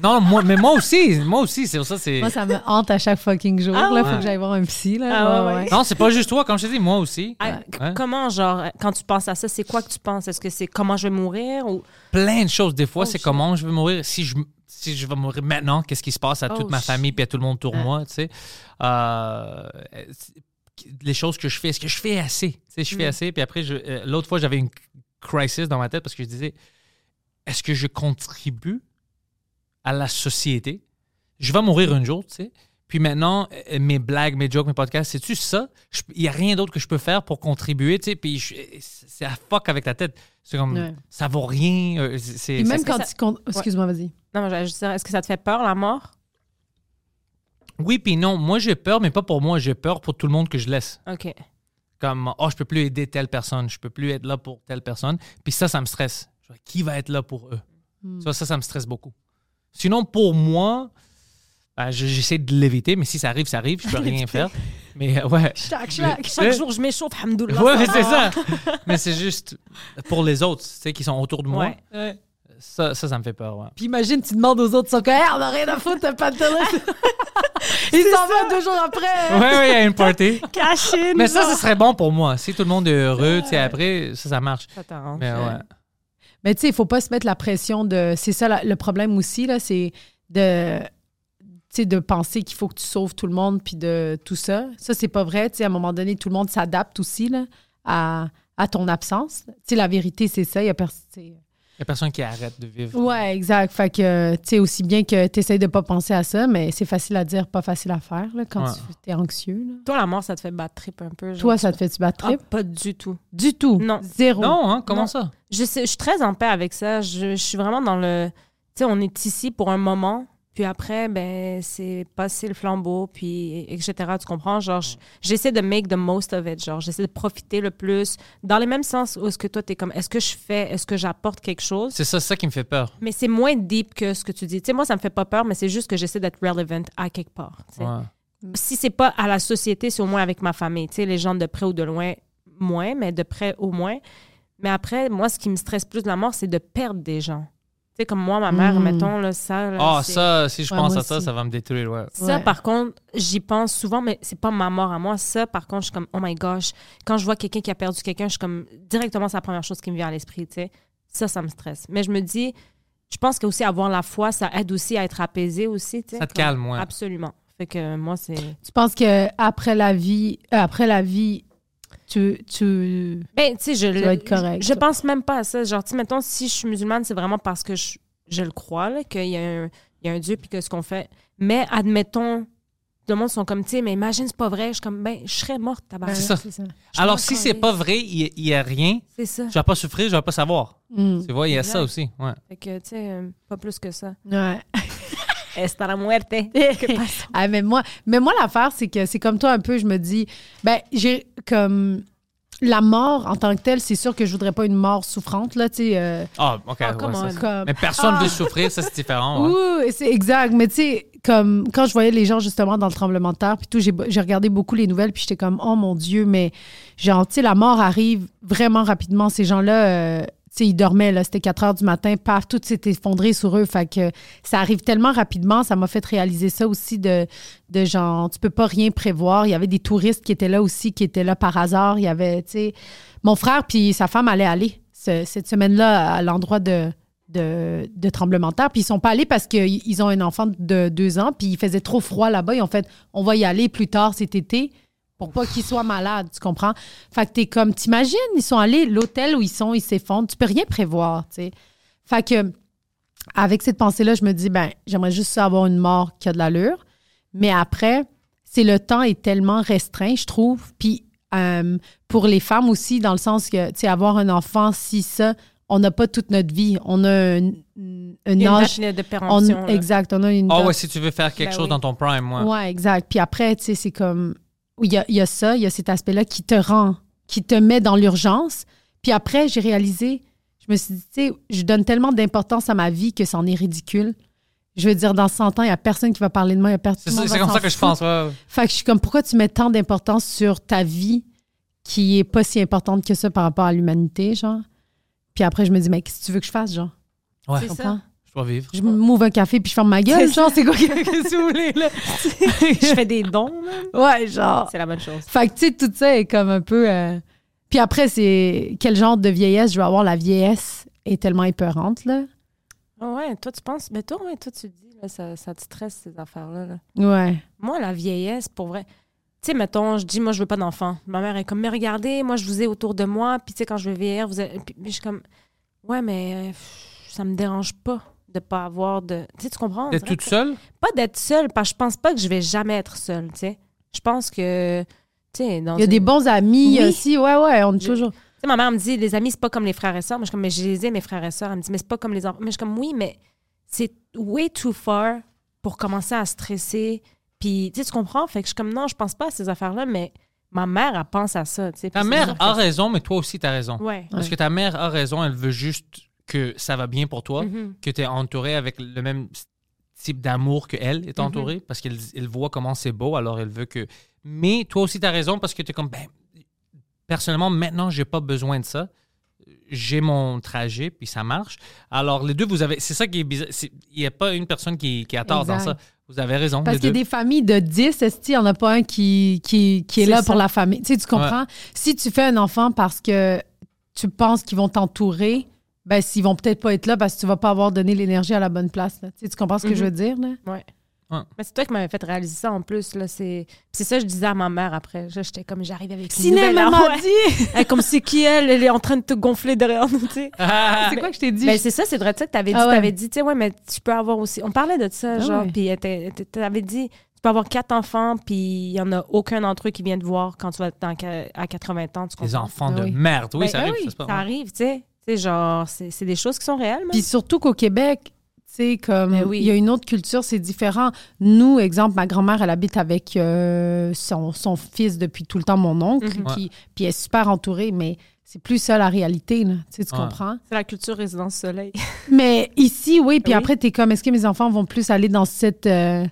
[SPEAKER 1] Non, moi, mais moi aussi. Moi aussi, c'est pour ça. c'est
[SPEAKER 2] Moi, ça me hante à chaque fucking jour.
[SPEAKER 3] Ah
[SPEAKER 2] là,
[SPEAKER 3] ouais.
[SPEAKER 2] faut que j'aille voir un psy. Là.
[SPEAKER 3] Ah ouais, ouais.
[SPEAKER 1] Non, c'est pas juste toi. Comme je te dis, moi aussi.
[SPEAKER 3] Ah. Comment, genre, quand tu penses à ça, c'est quoi que tu penses? Est-ce que c'est comment je vais mourir ou?
[SPEAKER 1] Plein de choses. Des fois,
[SPEAKER 3] Oh,
[SPEAKER 1] c'est
[SPEAKER 3] shit.
[SPEAKER 1] comment je vais mourir. Si je, si je vais mourir maintenant, qu'est-ce qui se passe à toute
[SPEAKER 3] Oh,
[SPEAKER 1] ma famille puis à tout le monde autour de moi, tu sais? Euh, les choses que je fais, est-ce que je fais assez? Tu sais, je fais
[SPEAKER 3] Mm.
[SPEAKER 1] assez. Puis après, je- euh, l'autre fois, j'avais une crisis dans ma tête parce que je disais, est-ce que je contribue à la société? Je vais mourir un jour, tu sais. Puis maintenant, euh, mes blagues, mes jokes, mes podcasts, c'est-tu ça? Je- Il n'y a rien d'autre que je peux faire pour contribuer, tu sais. Puis je- c'est à fuck avec ta tête. C'est comme,
[SPEAKER 2] Ouais.
[SPEAKER 1] ça vaut rien. euh, c'est- c'est-
[SPEAKER 2] Puis même quand
[SPEAKER 3] ça-
[SPEAKER 2] tu. Excuse-moi, vas-y.
[SPEAKER 3] Non, juste dire, est-ce que ça te fait peur, la mort?
[SPEAKER 1] Oui, puis non. Moi, j'ai peur, mais pas pour moi. J'ai peur pour tout le monde que je laisse.
[SPEAKER 3] OK.
[SPEAKER 1] Comme, oh, je peux plus aider telle personne. Je peux plus être là pour telle personne. Puis ça, ça me stresse. Qui va être là pour eux?
[SPEAKER 2] Hmm.
[SPEAKER 1] Ça, ça, ça me stresse beaucoup. Sinon, pour moi, ben, je- j'essaie de l'éviter, mais si ça arrive, ça arrive. Je peux rien faire. Mais euh, ouais.
[SPEAKER 2] Chaque,
[SPEAKER 1] chaque-
[SPEAKER 3] Chaque jour, je m'échauffe, hamdoullah.
[SPEAKER 1] Ouais, mais c'est ça. mais c'est juste pour les autres, tu sais, qui sont autour de moi.
[SPEAKER 3] Ouais.
[SPEAKER 1] Ça, ça, ça me fait peur. Ouais.
[SPEAKER 2] Puis imagine, tu demandes aux autres, ils sont comme, Hey, on n'a rien à foutre, t'as pas de télé. Ils s'en vont deux jours après.
[SPEAKER 1] Ouais, ouais, il y a une party.
[SPEAKER 3] Caché,
[SPEAKER 1] Mais ça, ce serait bon pour moi. Si tout le monde est heureux, tu sais, après, ça, ça marche.
[SPEAKER 3] Ça t'arrange.
[SPEAKER 1] Mais ouais.
[SPEAKER 2] Mais tu sais, il faut pas se mettre la pression de. C'est ça le problème aussi, là, c'est de. de penser qu'il faut que tu sauves tout le monde puis de tout ça. Ça, c'est pas vrai. Tu sais, à un moment donné, tout le monde s'adapte aussi là, à, à ton absence. Tu sais, la vérité, c'est ça. Il y a personne.
[SPEAKER 1] Il n'y a personne qui arrête de vivre.
[SPEAKER 2] Ouais, exact. Fait que, tu sais, aussi bien que tu essayes de pas penser à ça, mais c'est facile à dire, pas facile à faire là, quand
[SPEAKER 1] Ouais.
[SPEAKER 2] tu es anxieux. là.
[SPEAKER 3] Toi, la mort, ça te fait battre trip un peu. genre.
[SPEAKER 2] Toi, ça te fait-tu battre
[SPEAKER 3] Ah,
[SPEAKER 2] trip?
[SPEAKER 3] pas du tout.
[SPEAKER 2] Du tout.
[SPEAKER 3] Non.
[SPEAKER 2] Zéro.
[SPEAKER 1] Non, hein? Comment
[SPEAKER 3] Non.
[SPEAKER 1] ça?
[SPEAKER 3] Je, sais- je suis très en paix avec ça. Je, je suis vraiment dans le. Tu sais, on est ici pour un moment, puis après, ben, c'est passer le flambeau, puis etc. Tu comprends? Genre, je- j'essaie de make the most of it. Genre, j'essaie de profiter le plus. Dans le même sens où est-ce que toi, t'es comme, est-ce que je fais, est-ce que j'apporte quelque chose?
[SPEAKER 1] C'est ça, ça qui me fait peur.
[SPEAKER 3] Mais c'est moins deep que ce que tu dis. Tu sais, moi, ça me fait pas peur, mais c'est juste que j'essaie d'être relevant à quelque part.
[SPEAKER 1] Ouais.
[SPEAKER 3] Si c'est pas à la société, c'est au moins avec ma famille. Tu sais, les gens de près ou de loin, moins, mais de près au moins. Mais après, moi, ce qui me stresse plus de la mort, c'est de perdre des gens. Tu sais, comme moi, ma mère,
[SPEAKER 2] Mm.
[SPEAKER 3] mettons, là, ça. là,
[SPEAKER 1] Ah, ça, si je
[SPEAKER 2] Ouais,
[SPEAKER 1] pense à ça,
[SPEAKER 2] aussi.
[SPEAKER 1] ça va me détruire, ouais.
[SPEAKER 3] Ça,
[SPEAKER 2] Ouais.
[SPEAKER 3] par contre, j'y pense souvent, mais c'est pas ma mort à moi. Ça, par contre, je suis comme, oh my gosh. Quand je vois quelqu'un qui a perdu quelqu'un, je suis comme, directement, c'est la première chose qui me vient à l'esprit, tu sais. Ça, ça me stresse. Mais je me dis, je pense que aussi avoir la foi, ça aide aussi à être apaisé aussi, tu sais.
[SPEAKER 1] Ça te
[SPEAKER 3] Comme-
[SPEAKER 1] calme, ouais.
[SPEAKER 3] Absolument. Fait que moi, c'est.
[SPEAKER 2] Tu penses que après la vie, euh, après la vie, tu, tu,
[SPEAKER 3] Ben, tu sais, je,
[SPEAKER 2] tu
[SPEAKER 3] le-
[SPEAKER 2] vas être correct.
[SPEAKER 3] je pense même pas à ça. Genre, tu sais, mettons, si je suis musulmane, c'est vraiment parce que je, je le crois, qu'il y, a un- il y a un Dieu, puis que ce qu'on fait. Mais admettons, tout le monde sont comme, tu sais, mais imagine, c'est pas vrai. Je suis comme, ben, je serais morte, tabac.
[SPEAKER 1] C'est ça.
[SPEAKER 2] C'est ça.
[SPEAKER 1] Alors, si c'est pas vrai, il n'y a rien,
[SPEAKER 3] C'est ça.
[SPEAKER 1] je vais pas souffrir, je vais pas savoir.
[SPEAKER 2] Mm.
[SPEAKER 1] Tu vois, il y a ça aussi. Ouais.
[SPEAKER 3] Fait que, tu sais, euh, pas plus que ça.
[SPEAKER 2] Ouais.
[SPEAKER 3] Esta la muerte.
[SPEAKER 2] Ah, mais moi, mais moi l'affaire, c'est que c'est comme toi un peu, je me dis, ben, j'ai comme. La mort en tant que telle, c'est sûr que je voudrais pas une mort souffrante, là, tu sais. euh,
[SPEAKER 1] Ah, OK.
[SPEAKER 3] Ah,
[SPEAKER 1] ouais, ça,
[SPEAKER 2] comme...
[SPEAKER 1] Mais personne
[SPEAKER 2] Ah.
[SPEAKER 1] veut souffrir, ça, c'est différent. ouais.
[SPEAKER 2] Oui, c'est exact. Mais tu sais, comme quand je voyais les gens justement dans le tremblement de terre, puis tout, j'ai j'ai regardé beaucoup les nouvelles, puis j'étais comme, oh mon Dieu, mais genre, tu sais, la mort arrive vraiment rapidement. Ces gens-là, euh, sais, ils dormaient, là, c'était 4 heures du matin, paf, tout s'est effondré sur eux. Fait que ça arrive tellement rapidement, ça m'a fait réaliser ça aussi de, de genre, tu peux pas rien prévoir. Il y avait des touristes qui étaient là aussi, qui étaient là par hasard. Y avait, tu mon frère puis sa femme allaient aller ce- cette semaine-là à l'endroit de, de, de tremblement de terre. Puis ils sont pas allés parce qu'ils ont un enfant de deux ans, puis il faisait trop froid là-bas. Ils ont fait, on va y aller plus tard cet été pour pas qu'ils soient malades, tu comprends? Fait que t'es comme, t'imagines, ils sont allés, l'hôtel où ils sont, ils s'effondrent. Tu peux rien prévoir, tu sais. Fait que, avec cette pensée-là, je me dis, ben, j'aimerais juste avoir une mort qui a de l'allure. Mais après, c'est le temps est tellement restreint, je trouve. Puis euh, pour les femmes aussi, dans le sens que, tu sais, avoir un enfant, si ça, on n'a pas toute notre vie. On a un, un
[SPEAKER 3] Une
[SPEAKER 2] âge.
[SPEAKER 3] date de péremption.
[SPEAKER 2] exact, on a une.
[SPEAKER 1] Ah
[SPEAKER 2] date-
[SPEAKER 1] ouais, si tu veux faire quelque
[SPEAKER 3] Ben
[SPEAKER 1] chose
[SPEAKER 3] oui.
[SPEAKER 1] dans ton prime, moi.
[SPEAKER 2] Ouais, exact. Puis après, tu sais, c'est comme. Il y a, il y a ça, il y a cet aspect-là qui te rend, qui te met dans l'urgence. Puis après, j'ai réalisé, je me suis dit, tu sais, je donne tellement d'importance à ma vie que c'en est ridicule. Je veux dire, dans 100 ans, il n'y a personne qui va parler de moi, il y a
[SPEAKER 1] C'est
[SPEAKER 2] personne.
[SPEAKER 1] c'est comme ça que je pense. ouais.
[SPEAKER 2] Fait que je suis comme, pourquoi tu mets tant d'importance sur ta vie qui est pas si importante que ça par rapport à l'humanité, genre? Puis après, je me dis, mais qu'est-ce que tu veux que je fasse, genre?
[SPEAKER 1] Ouais,
[SPEAKER 2] Tu
[SPEAKER 3] ça.
[SPEAKER 2] comprends?
[SPEAKER 1] Dois vivre.
[SPEAKER 2] Je m'ouvre un café puis je ferme ma gueule,
[SPEAKER 3] C'est
[SPEAKER 2] genre, c'est quoi que vous voulez, là?
[SPEAKER 3] Je fais des dons, même.
[SPEAKER 2] ouais, genre.
[SPEAKER 3] C'est la bonne chose.
[SPEAKER 2] Fait que, tu sais, tout ça est comme un peu. euh, Puis après, c'est quel genre de vieillesse je vais avoir? La vieillesse est tellement épeurante, là.
[SPEAKER 3] Ah ouais, toi, tu penses. Mais toi, ouais, toi, tu te dis, là, ça, ça te stresse, ces affaires-là. là.
[SPEAKER 2] Ouais.
[SPEAKER 3] Moi, la vieillesse, pour vrai. Tu sais, mettons, je dis, moi, je veux pas d'enfant. Ma mère est comme, mais regardez, moi, je vous ai autour de moi. Puis, tu sais, quand je vais vieillir, vous êtes. Puis, je suis comme, ouais, mais euh, pff, ça me dérange pas de pas avoir de. Tu sais, tu comprends?
[SPEAKER 1] D'être toute
[SPEAKER 3] que-
[SPEAKER 1] seule?
[SPEAKER 3] Pas d'être seule, parce que je pense pas que je vais jamais être seule, tu sais. Je pense que. Tu sais, dans
[SPEAKER 2] Il y a
[SPEAKER 3] une-
[SPEAKER 2] des bons amis
[SPEAKER 3] Oui.
[SPEAKER 2] aussi. Ouais, ouais, on est
[SPEAKER 3] Je-
[SPEAKER 2] toujours.
[SPEAKER 3] Tu sais, ma mère me dit, les amis, c'est pas comme les frères et sœurs. Moi, je suis comme, mais je les ai, mes frères et sœurs. Elle me dit, mais c'est pas comme les enfants. Mais je suis comme, oui, mais c'est way too far pour commencer à stresser. Puis, tu sais, tu comprends? Fait que je suis comme, non, je pense pas à ces affaires-là, mais ma mère, elle pense à ça, tu sais.
[SPEAKER 1] Ta mère a raison, mais toi aussi, tu as raison.
[SPEAKER 3] Ouais.
[SPEAKER 1] Parce que ta mère a raison, elle veut juste que ça va bien pour toi,
[SPEAKER 3] Mhm.
[SPEAKER 1] que tu es entouré avec le même type d'amour qu'elle est entourée, parce qu'elle elle voit comment c'est beau, alors elle veut que. Mais toi aussi, tu as raison, parce que tu es comme, ben, personnellement, maintenant, j'ai pas besoin de ça. J'ai mon trajet, puis ça marche. Alors, les deux, vous avez. C'est ça qui est bizarre. Il n'y a pas une personne qui, qui a tort dans ça. Vous avez raison.
[SPEAKER 2] Parce qu'il y a des familles de 10, est-ce n'y en a pas un qui, qui, qui est, là
[SPEAKER 3] ça.
[SPEAKER 2] pour la famille? Tu sais, tu comprends? Si tu fais un enfant parce que tu penses qu'ils vont t'entourer, ben, s'ils vont peut-être pas être là parce que tu vas pas avoir donné l'énergie à la bonne place. là. Tu sais, tu comprends ce que
[SPEAKER 3] Mhm.
[SPEAKER 2] je veux dire? Là?
[SPEAKER 3] Ouais.
[SPEAKER 1] Ouais.
[SPEAKER 3] Mais c'est toi qui m'avais fait réaliser ça en plus. Là, c'est... Puis c'est ça que je disais à ma mère après. J'étais comme, j'arrive avec une
[SPEAKER 2] Cinéma
[SPEAKER 3] nouvelle
[SPEAKER 2] m'a
[SPEAKER 3] armoire.
[SPEAKER 2] dit!
[SPEAKER 3] Elle, comme c'est qui elle? Elle est en train de te gonfler derrière nous, tu sais.
[SPEAKER 1] Ah,
[SPEAKER 2] C'est quoi que je t'ai dit?
[SPEAKER 3] Ben, c'est ça, c'est vrai ça que t'avais dit.
[SPEAKER 2] Ah ouais.
[SPEAKER 3] T'avais dit, tu sais, ouais, mais tu peux avoir aussi. On parlait de ça,
[SPEAKER 2] Ah
[SPEAKER 3] genre,
[SPEAKER 2] ouais.
[SPEAKER 3] puis t'avais dit, tu peux avoir quatre enfants, puis il y en a aucun d'entre eux qui vient te voir quand tu vas être dans, à 80 ans. Tu
[SPEAKER 1] Les
[SPEAKER 3] comprends?
[SPEAKER 1] enfants
[SPEAKER 2] Ah
[SPEAKER 1] de
[SPEAKER 2] oui.
[SPEAKER 1] merde. Oui,
[SPEAKER 3] Ben,
[SPEAKER 1] ça
[SPEAKER 3] ben
[SPEAKER 1] arrive.
[SPEAKER 3] oui,
[SPEAKER 1] ça se passe.
[SPEAKER 3] ça arrive, tu sais. Tu sais, genre, c'est c'est des choses qui sont réelles,
[SPEAKER 2] Puis surtout qu'au Québec, tu sais, comme
[SPEAKER 3] Ben oui.
[SPEAKER 2] il y a une autre culture, c'est différent. Nous, exemple, ma grand-mère, elle habite avec euh, son, son fils depuis tout le temps, mon oncle,
[SPEAKER 3] Mhm.
[SPEAKER 2] qui, puis elle est super entourée, mais c'est plus ça la réalité, là. Tu sais, tu
[SPEAKER 1] Ouais.
[SPEAKER 2] comprends?
[SPEAKER 3] C'est la culture résidence soleil.
[SPEAKER 2] Mais ici, oui, puis
[SPEAKER 3] Oui.
[SPEAKER 2] après, t'es comme, est-ce que mes enfants vont plus aller dans cette, euh, tu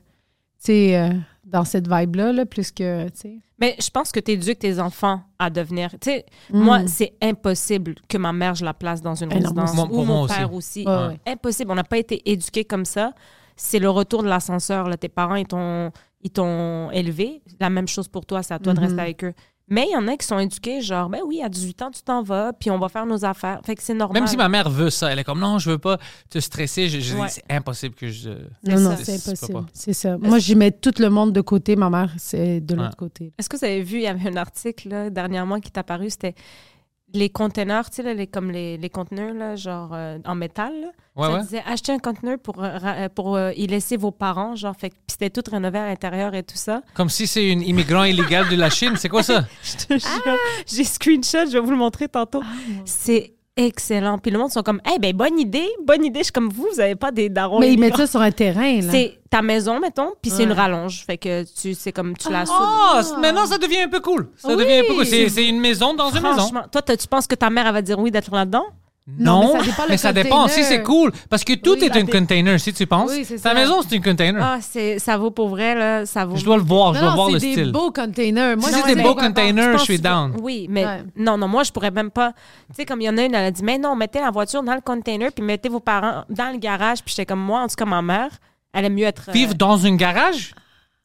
[SPEAKER 2] sais, euh, dans cette vibe-là, là, plus que, tu sais.
[SPEAKER 3] Mais je pense que tu éduques tes enfants à devenir. Tu sais,
[SPEAKER 2] Mm.
[SPEAKER 3] moi, c'est impossible que ma mère, je la place dans une
[SPEAKER 2] Eh non,
[SPEAKER 3] résidence.
[SPEAKER 1] moi-
[SPEAKER 3] ou mon
[SPEAKER 1] aussi.
[SPEAKER 3] père aussi.
[SPEAKER 2] Ouais, ouais.
[SPEAKER 3] Impossible. On n'a pas été éduqués comme ça. C'est le retour de l'ascenseur. là. Tes parents, ils t'ont, ils t'ont élevé. La même chose pour toi, c'est à toi de
[SPEAKER 2] Mhm.
[SPEAKER 3] rester avec eux. Mais il y en a qui sont éduqués, genre, ben oui, à 18 ans, tu t'en vas, puis on va faire nos affaires. Fait que c'est normal.
[SPEAKER 1] Même si ma mère veut ça, elle est comme non, je veux pas te stresser. Je, je dis,
[SPEAKER 3] Ouais.
[SPEAKER 1] c'est impossible que je.
[SPEAKER 2] Non, non, c'est impossible. C'est ça. Moi, j'y mets tout le monde de côté. Ma mère, c'est de l'autre
[SPEAKER 1] Ouais.
[SPEAKER 2] côté.
[SPEAKER 3] Est-ce que vous avez vu, il y avait un article là, dernièrement qui est apparu, c'était les conteneurs, tu sais, là, les, comme les, les conteneurs, là, genre euh, en métal. là.
[SPEAKER 1] Ouais,
[SPEAKER 3] ça
[SPEAKER 1] ouais.
[SPEAKER 3] disait acheter un conteneur pour, euh, euh, pour euh, y laisser vos parents, genre, fait c'était tout rénové à l'intérieur et tout ça.
[SPEAKER 1] Comme si c'est une immigrant illégale de la Chine. C'est quoi ça?
[SPEAKER 3] Je te jure, j'ai screenshot, je vais vous le montrer tantôt. C'est excellent. Puis le monde sont comme, eh ben bonne idée, bonne idée. Je suis comme vous, vous avez pas des darons.
[SPEAKER 2] Mais ils mettent ça sur un terrain, là.
[SPEAKER 3] C'est ta maison, mettons, puis c'est
[SPEAKER 2] Ouais.
[SPEAKER 3] une rallonge. Fait que tu, c'est comme tu la
[SPEAKER 1] Oh,
[SPEAKER 3] soudes.
[SPEAKER 1] maintenant ça devient un peu cool. Ça
[SPEAKER 2] Oui.
[SPEAKER 1] devient un peu cool. C'est c'est une maison dans une maison.
[SPEAKER 3] Franchement, toi, t'as- tu penses que ta mère, elle va dire oui d'être là-dedans?
[SPEAKER 2] Non,
[SPEAKER 1] Non,
[SPEAKER 2] mais ça dépend le
[SPEAKER 1] mais ça dépend aussi,
[SPEAKER 2] container.
[SPEAKER 1] c'est cool. Parce que tout
[SPEAKER 2] Oui,
[SPEAKER 1] est un
[SPEAKER 2] dé-
[SPEAKER 1] container, si tu penses.
[SPEAKER 2] Oui, c'est
[SPEAKER 1] Ta
[SPEAKER 2] ça.
[SPEAKER 1] maison, c'est un container.
[SPEAKER 3] Ah, c'est, ça vaut pour vrai, là. Ça vaut.
[SPEAKER 1] je dois le voir, je dois
[SPEAKER 2] non,
[SPEAKER 1] voir le
[SPEAKER 2] c'est des
[SPEAKER 1] style.
[SPEAKER 2] beaux containers. Moi,
[SPEAKER 1] Si
[SPEAKER 2] je
[SPEAKER 1] c'est des beaux containers, je suis
[SPEAKER 3] que-
[SPEAKER 1] down.
[SPEAKER 3] Oui, mais
[SPEAKER 2] Ouais.
[SPEAKER 3] non, non, moi, je pourrais même pas. Tu sais, comme il y en a une, elle a dit, mais non, mettez la voiture dans le container, puis mettez vos parents dans le garage. Puis j'étais comme moi, en tout cas, ma mère, elle aime mieux être. euh,
[SPEAKER 1] Vivre dans un garage?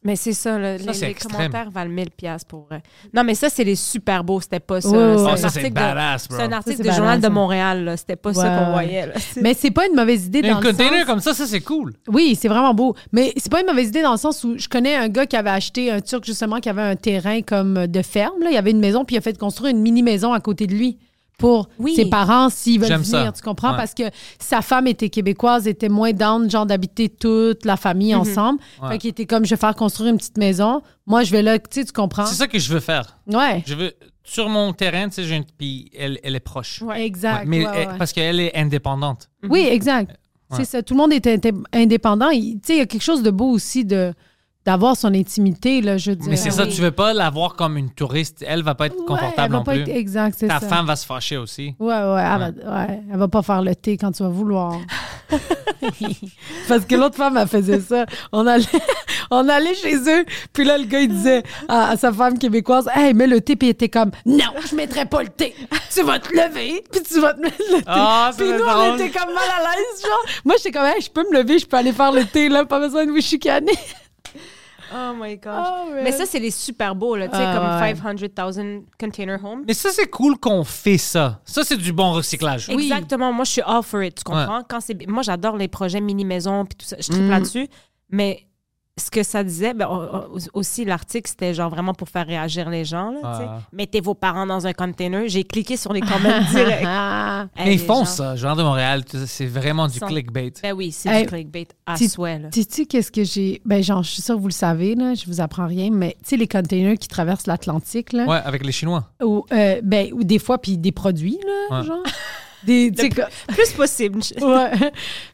[SPEAKER 3] Mais c'est ça, là,
[SPEAKER 1] Ça,
[SPEAKER 3] les, commentaires valent 1000 pièces pour vrai. Non, mais ça, c'est les super beaux, c'était pas ça.
[SPEAKER 2] Ouais,
[SPEAKER 3] C'est un
[SPEAKER 1] ça,
[SPEAKER 3] article de-
[SPEAKER 1] badass,
[SPEAKER 3] un article du Journal de
[SPEAKER 2] hein.
[SPEAKER 3] Montréal, là. C'était pas ça qu'on voyait, là.
[SPEAKER 2] Mais c'est pas une mauvaise idée dans
[SPEAKER 1] Un
[SPEAKER 2] le
[SPEAKER 1] container
[SPEAKER 2] sens-
[SPEAKER 1] comme ça, ça, c'est cool.
[SPEAKER 2] Oui, c'est vraiment beau. Mais c'est pas une mauvaise idée dans le sens où je connais un gars qui avait acheté un Turc, justement, qui avait un terrain comme de ferme. Là. Il y avait une maison, puis il a fait construire une mini-maison à côté de lui pour
[SPEAKER 3] Oui.
[SPEAKER 2] ses parents s'ils veulent venir.
[SPEAKER 1] ça.
[SPEAKER 2] Tu comprends?
[SPEAKER 1] Ouais.
[SPEAKER 2] Parce que sa femme était québécoise, était moins down, genre d'habiter toute la famille
[SPEAKER 3] Mhm.
[SPEAKER 2] ensemble.
[SPEAKER 1] Ouais.
[SPEAKER 2] Fait qu'il était comme, je vais faire construire une petite maison. Moi, je vais là, tu sais, tu comprends?
[SPEAKER 1] C'est ça que je veux faire.
[SPEAKER 2] Ouais.
[SPEAKER 1] Je veux, sur mon terrain, tu sais, j'ai une, puis elle, elle est proche.
[SPEAKER 2] Exact.
[SPEAKER 1] Ouais, mais
[SPEAKER 2] ouais,
[SPEAKER 1] elle-
[SPEAKER 2] ouais.
[SPEAKER 1] parce qu'elle est indépendante.
[SPEAKER 2] Oui, exact.
[SPEAKER 1] Ouais.
[SPEAKER 2] C'est ça. Tout le monde est indé- indépendant. Il- Tu sais, il y a quelque chose de beau aussi de d'avoir son intimité, là, je veux dire.
[SPEAKER 1] Mais c'est ça,
[SPEAKER 3] oui.
[SPEAKER 1] tu veux pas la voir comme une touriste. Elle va pas être
[SPEAKER 2] Ouais,
[SPEAKER 1] confortable
[SPEAKER 2] elle va
[SPEAKER 1] non
[SPEAKER 2] pas
[SPEAKER 1] plus.
[SPEAKER 2] être- exact, c'est
[SPEAKER 1] Ta
[SPEAKER 2] ça.
[SPEAKER 1] femme va se fâcher aussi.
[SPEAKER 2] Ouais, ouais, elle, Va, ouais, elle va pas faire le thé quand tu vas vouloir. Parce que l'autre femme, elle faisait ça. On allait, on allait chez eux, puis là, le gars, il disait à, à sa femme québécoise Hey, mets le thé, puis il était comme Non, je mettrai pas le thé. Tu vas te lever, puis tu vas te mettre le thé.
[SPEAKER 1] Ah,
[SPEAKER 2] puis nous, on était comme mal à l'aise, genre. Moi, j'étais comme Hey, je peux me lever, je peux aller faire le thé, là, pas besoin de vous chicaner.
[SPEAKER 3] Oh my gosh.
[SPEAKER 2] Oh,
[SPEAKER 3] mais ça, c'est les super beaux, là. Tu sais,
[SPEAKER 2] Ah,
[SPEAKER 3] comme 500,000 container homes.
[SPEAKER 1] Mais ça, c'est cool qu'on fait ça. Ça, c'est du bon recyclage.
[SPEAKER 2] Oui.
[SPEAKER 3] Exactement. Moi, je suis all for it. Tu comprends? Quand c'est... Moi, j'adore les projets mini-maison puis tout ça. Je tripe là-dessus. Mais ce que ça disait, ben, aussi, l'article, c'était genre vraiment pour faire réagir les gens. Là, tu.
[SPEAKER 1] Ah.
[SPEAKER 3] Mettez vos parents dans un container. J'ai cliqué sur les commentaires.
[SPEAKER 2] Ah.
[SPEAKER 3] Hey,
[SPEAKER 1] Mais ils font
[SPEAKER 3] gens-
[SPEAKER 1] ça. Genre de Montréal, c'est vraiment du
[SPEAKER 3] Sont-
[SPEAKER 1] clickbait.
[SPEAKER 3] Ben oui, c'est
[SPEAKER 2] Hey,
[SPEAKER 3] du clickbait à
[SPEAKER 2] tu-
[SPEAKER 3] souhait.
[SPEAKER 2] Sais-tu qu'est-ce que j'ai. Ben, genre, je suis sûre que vous le savez, là, je vous apprends rien, mais tu sais, les containers qui traversent l'Atlantique, là.
[SPEAKER 1] Ouais, avec les Chinois.
[SPEAKER 2] Ou, euh, ben, ou des fois, puis des produits, là,
[SPEAKER 1] Ouais.
[SPEAKER 2] genre. Des, tu
[SPEAKER 3] Plus possible.
[SPEAKER 2] ouais.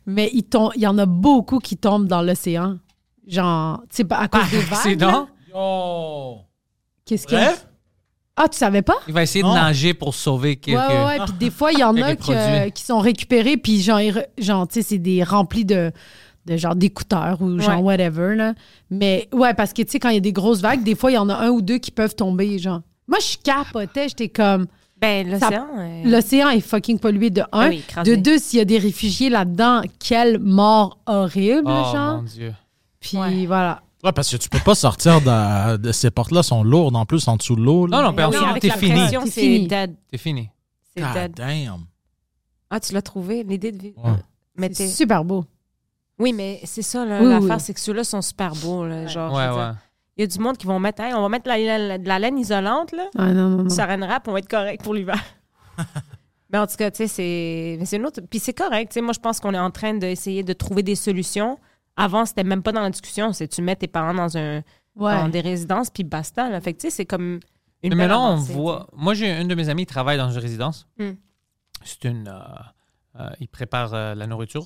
[SPEAKER 2] Mais il y en a beaucoup qui tombent dans l'océan. Genre, tu sais, pas à cause des vagues. Qu'est-ce qu'il y a? Ah, tu savais pas?
[SPEAKER 1] il va essayer
[SPEAKER 4] Non.
[SPEAKER 1] de nager pour sauver quelques...
[SPEAKER 2] Ouais, ouais, ouais. Puis des fois, il y en a qui, euh, sont récupérés, puis genre, genre tu sais, c'est des remplis de, de genre d'écouteurs ou genre
[SPEAKER 3] Ouais.
[SPEAKER 2] whatever, là. Mais ouais, parce que tu sais, quand il y a des grosses vagues, des fois, il y en a un ou deux qui peuvent tomber, genre. Moi, je capotais, j'étais comme,
[SPEAKER 3] Ben, l'océan. euh,
[SPEAKER 2] l'océan est fucking pollué de un.
[SPEAKER 3] Ah oui,
[SPEAKER 2] de deux, s'il y a des réfugiés là-dedans, quelle mort horrible,
[SPEAKER 1] Oh,
[SPEAKER 2] genre.
[SPEAKER 1] mon Dieu.
[SPEAKER 2] Puis
[SPEAKER 3] Ouais.
[SPEAKER 2] voilà.
[SPEAKER 4] ouais, parce que tu peux pas sortir de, de ces portes-là, sont lourdes en plus en dessous de l'eau.
[SPEAKER 1] Non, non,
[SPEAKER 3] Ben
[SPEAKER 1] t'es fini.
[SPEAKER 2] T'es
[SPEAKER 3] c'est
[SPEAKER 2] fini.
[SPEAKER 3] dead.
[SPEAKER 1] T'es fini.
[SPEAKER 3] C'est
[SPEAKER 4] God
[SPEAKER 3] dead.
[SPEAKER 4] damn.
[SPEAKER 3] Ah, tu l'as trouvé, l'idée de vivre.
[SPEAKER 4] Ouais.
[SPEAKER 3] Mais
[SPEAKER 2] C'est super beau.
[SPEAKER 3] Oui, mais c'est ça, là,
[SPEAKER 2] Oui,
[SPEAKER 3] l'affaire,
[SPEAKER 2] oui.
[SPEAKER 3] c'est que ceux-là sont super beaux. Là, genre,
[SPEAKER 1] Ouais, ouais.
[SPEAKER 3] Il y a du monde qui vont mettre, Hey, on va mettre la- la- de la laine isolante, là,
[SPEAKER 2] Ah non, non, non.
[SPEAKER 3] ça rap, on va être correct pour l'hiver. mais en tout cas, tu sais, c'est une autre. Puis c'est correct, tu sais, moi, je pense qu'on est en train d'essayer de trouver des solutions. Avant, c'était même pas dans la discussion, c'est tu mets tes parents dans, un,
[SPEAKER 2] Ouais.
[SPEAKER 3] dans des résidences, puis basta. Là. Fait que, tu sais, c'est comme une
[SPEAKER 1] Mais maintenant, on voit. Moi, j'ai un de mes amis qui travaille dans une résidence.
[SPEAKER 3] Hmm.
[SPEAKER 1] C'est une. euh, euh, il prépare euh, la nourriture.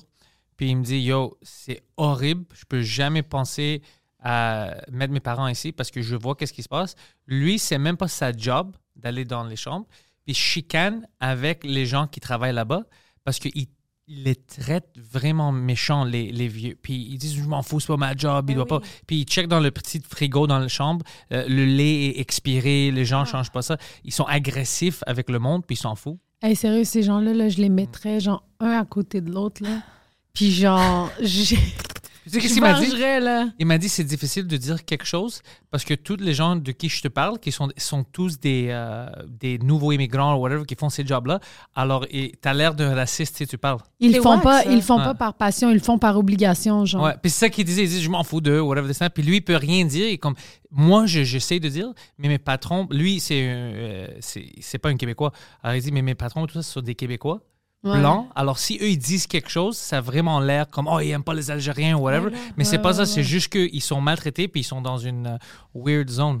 [SPEAKER 1] Puis il me dit Yo, c'est horrible. Je peux jamais penser à mettre mes parents ici parce que je vois qu'est-ce qui se passe. Lui, c'est même pas sa job d'aller dans les chambres. Puis il chicane avec les gens qui travaillent là-bas parce qu'il il les traite vraiment méchants, les, les vieux. Puis ils disent, je m'en fous, c'est pas ma job, il
[SPEAKER 3] Ben
[SPEAKER 1] doit
[SPEAKER 3] oui.
[SPEAKER 1] pas. Puis ils checkent dans le petit frigo dans la chambre, euh, le lait est expiré, les
[SPEAKER 3] Ah.
[SPEAKER 1] gens changent pas ça. Ils sont agressifs avec le monde, puis ils s'en foutent.
[SPEAKER 2] Hey, sérieux, ces gens-là, là, je les mettrais genre un à côté de l'autre, là. Puis genre, j'ai-
[SPEAKER 1] Tu sais qu'est-ce qu'il m'a dit?
[SPEAKER 2] là.
[SPEAKER 1] Il m'a dit c'est difficile de dire quelque chose parce que tous les gens de qui je te parle, qui sont, sont tous des, euh, des nouveaux immigrants ou whatever qui font ces jobs-là, alors tu as l'air d'un raciste si tu parles.
[SPEAKER 2] Ils le font pas,
[SPEAKER 3] ça.
[SPEAKER 2] ils font
[SPEAKER 1] Ouais.
[SPEAKER 2] pas par passion, ils le font par obligation, genre.
[SPEAKER 1] Ouais. Puis c'est ça qu'il disait, il dit je m'en fous d'eux, whatever, this, that. Puis lui, il peut rien dire. Et comme moi, je- j'essaie de dire, mais mes patrons, lui, c'est euh, c'est c'est pas un Québécois. Alors il dit, mais mes patrons, tout ça, ce sont des Québécois.
[SPEAKER 2] Ouais.
[SPEAKER 1] blancs. Alors, si eux, ils disent quelque chose, ça a vraiment l'air comme, oh, ils aiment pas les Algériens ou whatever. Mais c'est
[SPEAKER 2] Ouais,
[SPEAKER 1] pas
[SPEAKER 2] ouais,
[SPEAKER 1] ça, c'est
[SPEAKER 2] ouais.
[SPEAKER 1] juste qu'ils sont maltraités puis ils sont dans une euh, weird zone.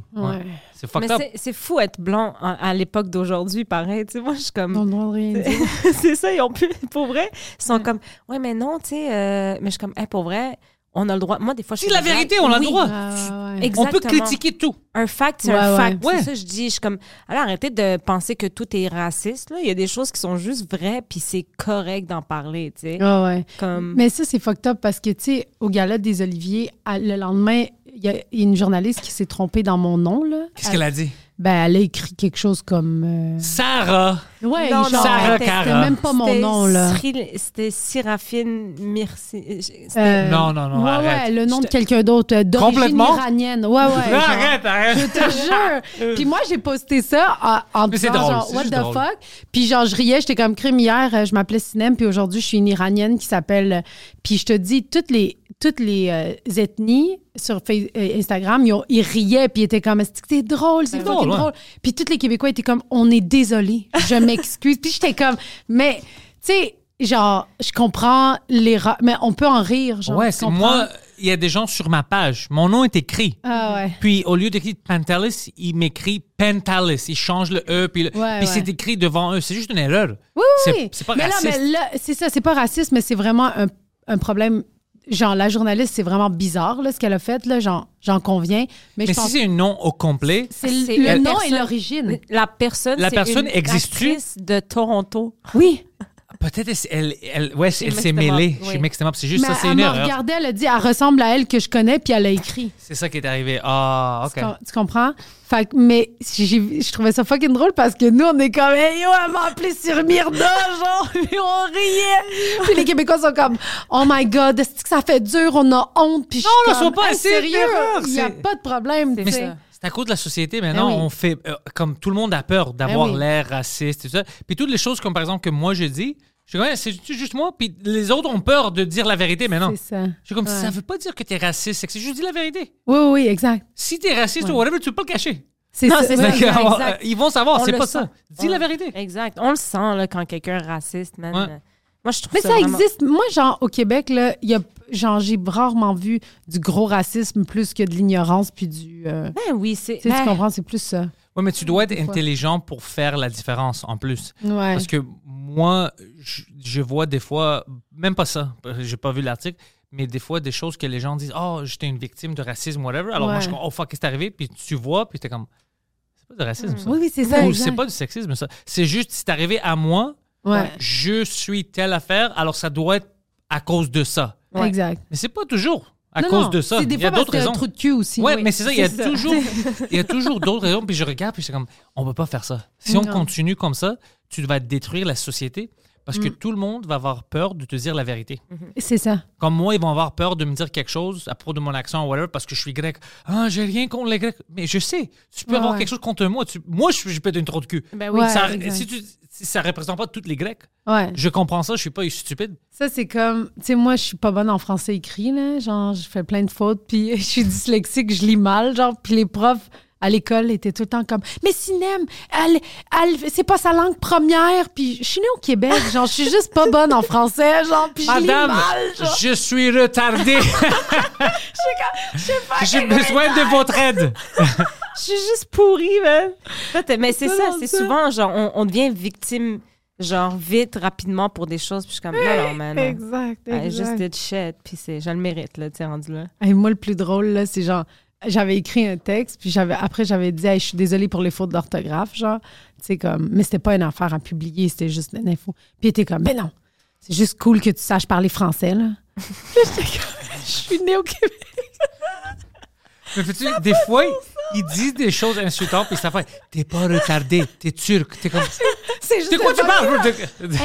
[SPEAKER 1] C'est fucked
[SPEAKER 3] Mais
[SPEAKER 1] up.
[SPEAKER 3] c'est- fou être blanc à, à l'époque d'aujourd'hui, pareil. Tu sais, moi, je suis comme.
[SPEAKER 2] Ils ont le droit de rien dire.
[SPEAKER 3] c'est ça, ils ont pu, pour vrai, ils sont comme, ouais, mais non, tu sais, euh, mais je suis comme, hey, pour vrai, on a le droit. Moi, des fois, je
[SPEAKER 1] C'est la vérité, on a le droit.
[SPEAKER 2] Ah, ouais.
[SPEAKER 1] On
[SPEAKER 3] Exactement.
[SPEAKER 1] peut critiquer tout.
[SPEAKER 3] Un fact, c'est
[SPEAKER 2] Ouais,
[SPEAKER 3] un fact.
[SPEAKER 1] Ouais.
[SPEAKER 3] C'est ça, je dis. Je suis comme, alors arrêtez de penser que tout est raciste. Là. Il y a des choses qui sont juste vraies, puis c'est correct d'en parler, tu sais.
[SPEAKER 2] Ah, ouais.
[SPEAKER 3] Comme...
[SPEAKER 2] Mais ça, c'est fucked up parce que, tu sais, au gala des Oliviers, à- le lendemain, il y a il y a une journaliste qui s'est trompée dans mon nom, là.
[SPEAKER 1] Qu'est-ce qu'elle a dit?
[SPEAKER 2] Ben, elle a écrit quelque chose comme. euh,
[SPEAKER 1] Sarah.
[SPEAKER 2] Ouais,
[SPEAKER 3] Non,
[SPEAKER 2] genre,
[SPEAKER 3] non,
[SPEAKER 1] Sarah. Cara.
[SPEAKER 2] c'était même pas mon nom, là.
[SPEAKER 3] C'était Siraphine Mirci. c'était-
[SPEAKER 2] Euh,
[SPEAKER 1] Non, non, non,
[SPEAKER 2] ouais,
[SPEAKER 1] arrête.
[SPEAKER 2] Ouais, le nom de quelqu'un d'autre, euh, d'origine
[SPEAKER 1] Complètement?
[SPEAKER 2] iranienne. Ouais, ouais.
[SPEAKER 1] Non,
[SPEAKER 2] genre.
[SPEAKER 1] arrête, arrête.
[SPEAKER 2] Je te jure. Puis moi, j'ai posté ça en, en
[SPEAKER 1] Mais c'est
[SPEAKER 2] disant
[SPEAKER 1] drôle,
[SPEAKER 2] genre, what the
[SPEAKER 1] drôle.
[SPEAKER 2] fuck? Puis genre, je riais, j'étais comme crime hier, euh, je m'appelais Sinem, puis aujourd'hui, je suis une Iranienne qui s'appelle... euh, Puis je te dis, toutes les, toutes les euh, ethnies sur euh, Instagram, ils, ont- ils riaient, puis ils étaient comme, c'est drôle, c'est fucking
[SPEAKER 1] drôle, ouais.
[SPEAKER 2] drôle. Puis tous les Québécois étaient comme, on est désolé, je m'excuse. puis j'étais comme, mais, tu sais, genre, je comprends les... ra- Mais on peut en rire, genre.
[SPEAKER 1] Ouais, c'est moi, il y a des gens sur ma page. Mon nom est écrit.
[SPEAKER 2] Ah ouais.
[SPEAKER 1] Puis au lieu d'écrire Pantalis, il m'écrit Pentalis. Il change le E, puis, le-
[SPEAKER 2] Ouais,
[SPEAKER 1] puis
[SPEAKER 2] ouais.
[SPEAKER 1] c'est écrit devant eux. C'est juste une erreur.
[SPEAKER 2] Oui,
[SPEAKER 1] C'est-
[SPEAKER 2] oui.
[SPEAKER 1] c'est pas
[SPEAKER 2] mais
[SPEAKER 1] raciste.
[SPEAKER 2] Là, mais là, c'est ça, c'est pas raciste, mais c'est vraiment un, un problème. Genre, la journaliste, c'est vraiment bizarre, là, ce qu'elle a fait, là, j'en, j'en conviens. Mais,
[SPEAKER 1] Mais
[SPEAKER 2] je
[SPEAKER 1] si
[SPEAKER 2] pense
[SPEAKER 1] c'est un nom au complet,
[SPEAKER 2] c'est le nom
[SPEAKER 3] personne-
[SPEAKER 2] et l'origine.
[SPEAKER 3] La personne,
[SPEAKER 1] La
[SPEAKER 3] c'est
[SPEAKER 1] personne
[SPEAKER 3] une actrice de Toronto.
[SPEAKER 2] Oui.
[SPEAKER 1] Peut-être elle, elle, ouais, elle s'est mêlée.
[SPEAKER 3] up,
[SPEAKER 1] Chez
[SPEAKER 3] oui.
[SPEAKER 1] Mixed Up. C'est juste
[SPEAKER 2] mais
[SPEAKER 1] ça, c'est
[SPEAKER 2] elle
[SPEAKER 1] une
[SPEAKER 2] me
[SPEAKER 1] erreur.
[SPEAKER 2] regardait, elle a dit, elle ressemble à elle que je connais, puis elle a écrit.
[SPEAKER 1] C'est ça qui est arrivé. Ah, OK.
[SPEAKER 2] Tu, com- tu comprends? Fait que- mais je trouvais ça fucking drôle parce que nous, on est comme, hey yo, elle m'a appelé sur Myrna, genre, puis on riait. Puis les Québécois sont comme, oh my god, est-ce que ça fait dur, on a honte, puis je suis
[SPEAKER 1] Non,
[SPEAKER 2] comme,
[SPEAKER 1] sois pas sérieux,
[SPEAKER 2] Il n'y a pas de problème, tu sais.
[SPEAKER 1] C'est à cause de la société. Maintenant,
[SPEAKER 2] oui.
[SPEAKER 1] on fait. euh, comme tout le monde a peur d'avoir
[SPEAKER 2] Ben oui.
[SPEAKER 1] l'air raciste et tout ça. Puis toutes les choses, comme par exemple que moi je dis, je suis comme, c'est juste moi? Puis les autres ont peur de dire la vérité maintenant.
[SPEAKER 2] C'est ça.
[SPEAKER 1] Je suis comme,
[SPEAKER 2] Ouais.
[SPEAKER 1] ça veut pas dire que t'es raciste, c'est que c'est juste dire la vérité.
[SPEAKER 2] Oui, oui, oui, exact.
[SPEAKER 1] Si t'es raciste ou whatever, tu peux pas le cacher.
[SPEAKER 2] C'est
[SPEAKER 3] Non,
[SPEAKER 2] ça.
[SPEAKER 3] exact.
[SPEAKER 1] euh, Ils vont savoir,
[SPEAKER 3] On
[SPEAKER 1] c'est pas
[SPEAKER 3] sent.
[SPEAKER 1] ça. Dis
[SPEAKER 3] On-
[SPEAKER 1] la vérité.
[SPEAKER 3] Exact. On le sent là, quand quelqu'un est raciste, man.
[SPEAKER 1] Ouais.
[SPEAKER 3] Moi, je trouve
[SPEAKER 2] Mais
[SPEAKER 3] ça.
[SPEAKER 2] ça
[SPEAKER 3] vraiment-
[SPEAKER 2] existe. Moi, genre, au Québec, là, il y a, genre, j'ai rarement vu du gros racisme plus que de l'ignorance, puis du. euh,
[SPEAKER 3] Ben oui, c'est.
[SPEAKER 2] tu sais, tu
[SPEAKER 3] ben,
[SPEAKER 2] comprends, c'est plus ça.
[SPEAKER 1] Ouais, mais tu dois être intelligent pour faire la différence en plus.
[SPEAKER 2] Ouais.
[SPEAKER 1] Parce que moi, je, je vois des fois, même pas ça, j'ai pas vu l'article, mais des fois des choses que les gens disent Oh, j'étais une victime de racisme, whatever. Alors moi, je suis comme Oh fuck, qu'est-ce qui est arrivé? Puis tu vois, puis t'es comme C'est pas du racisme, ça.
[SPEAKER 2] Oui, oui, c'est ça.
[SPEAKER 1] Ou c'est pas du sexisme, ça. C'est juste, c'est arrivé à moi,
[SPEAKER 2] Ouais.
[SPEAKER 1] je suis telle affaire, alors ça doit être à cause de ça.
[SPEAKER 3] Ouais.
[SPEAKER 2] Exact.
[SPEAKER 1] Mais c'est pas toujours à
[SPEAKER 2] Non,
[SPEAKER 1] cause
[SPEAKER 2] non,
[SPEAKER 1] de ça. Il y a d'autres raisons.
[SPEAKER 2] trou de cul aussi.
[SPEAKER 1] Ouais,
[SPEAKER 2] Oui.
[SPEAKER 1] mais c'est ça, il y a toujours, il y a toujours d'autres raisons. Puis je regarde, puis c'est comme, on peut pas faire ça. Si on continue comme ça, tu vas détruire la société parce
[SPEAKER 2] Mm.
[SPEAKER 1] que tout le monde va avoir peur de te dire la vérité.
[SPEAKER 2] C'est ça.
[SPEAKER 1] Comme moi, ils vont avoir peur de me dire quelque chose à propos de mon accent ou whatever parce que je suis grec. Ah, j'ai rien contre les grecs. Mais je sais, tu peux
[SPEAKER 2] Ouais,
[SPEAKER 1] avoir
[SPEAKER 2] ouais.
[SPEAKER 1] quelque chose contre moi. Tu- moi, je, suis- je peux être une trop de cul.
[SPEAKER 3] Ben oui.
[SPEAKER 2] Ouais.
[SPEAKER 1] ça,
[SPEAKER 2] exact.
[SPEAKER 1] si, tu, si ça représente pas toutes les grecs,
[SPEAKER 2] Ouais.
[SPEAKER 1] je comprends ça, je suis pas stupide.
[SPEAKER 2] Ça, c'est comme. Tu sais, moi, je suis pas bonne en français écrit, là. Genre, je fais plein de fautes, puis je suis dyslexique, je lis mal, genre. Puis les profs à l'école étaient tout le temps comme. Mais Sinem, elle, elle, c'est pas sa langue première. Puis je suis née au Québec, genre, je suis juste pas bonne en français, genre. Puis je lis
[SPEAKER 1] Madame,
[SPEAKER 2] mal, genre.
[SPEAKER 1] je suis retardé. J'ai besoin de votre aide.
[SPEAKER 3] Je suis juste pourrie, man. En fait, Mais c'est
[SPEAKER 2] Ça,
[SPEAKER 3] c'est
[SPEAKER 2] ça?
[SPEAKER 3] souvent, genre, on, on devient victime, genre, vite, rapidement pour des choses. Puis je suis comme, non, non, man. non.
[SPEAKER 2] Exact,
[SPEAKER 3] I just
[SPEAKER 2] exact.
[SPEAKER 3] did shit. Puis c'est, je le mérite, là, tu sais, rendu là.
[SPEAKER 2] Hey, moi, le plus drôle, là, c'est genre, j'avais écrit un texte, puis j'avais, après, j'avais dit, Hey, je suis désolée pour les fautes d'orthographe, genre, tu sais, comme, mais c'était pas une affaire à publier, c'était juste une info. Puis était comme, ben non, c'est juste cool que tu saches parler français, là. Puis j'étais comme, je suis née au Québec.
[SPEAKER 1] Mais fais-tu, des fois, ils disent des choses insultantes, puis ça fait T'es pas retardé, t'es turc. T'es comme.
[SPEAKER 2] C'est juste
[SPEAKER 1] De quoi tu parles?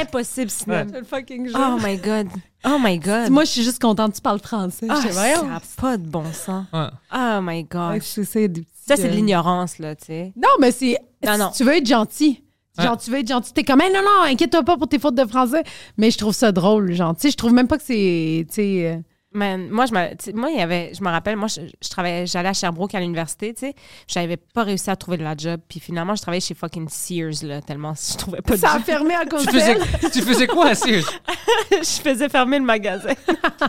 [SPEAKER 3] Impossible, sinon.
[SPEAKER 2] le fucking jeu.
[SPEAKER 3] Oh my God. Oh my God.
[SPEAKER 2] Moi, je suis juste contente que tu parles français.
[SPEAKER 3] ah, ça n'a pas de bon sens.
[SPEAKER 1] Ouais.
[SPEAKER 3] Oh my
[SPEAKER 2] Ouais,
[SPEAKER 3] God.
[SPEAKER 2] c'est ça,
[SPEAKER 3] c'est de
[SPEAKER 2] euh,
[SPEAKER 3] l'ignorance, là, tu sais.
[SPEAKER 2] Non, mais c'est.
[SPEAKER 3] Non, non.
[SPEAKER 2] si Tu veux être gentil. Genre,
[SPEAKER 1] Ouais.
[SPEAKER 2] tu veux être gentil. T'es comme, Hey, non, non, inquiète-toi pas pour tes fautes de français. Mais je trouve ça drôle, genre. Tu sais, je trouve même pas que c'est. Tu sais.
[SPEAKER 3] Man, moi, je me, tu sais, moi, il y avait, je me rappelle, moi, je, je travaillais, j'allais à Sherbrooke à l'université, tu sais. J'avais pas réussi à trouver de la job. Puis finalement, je travaillais chez fucking Sears, là, tellement je trouvais pas de
[SPEAKER 2] Ça a
[SPEAKER 3] job.
[SPEAKER 2] fermé à cause
[SPEAKER 1] Tu faisais, tu faisais quoi à Sears?
[SPEAKER 3] je faisais fermer le magasin.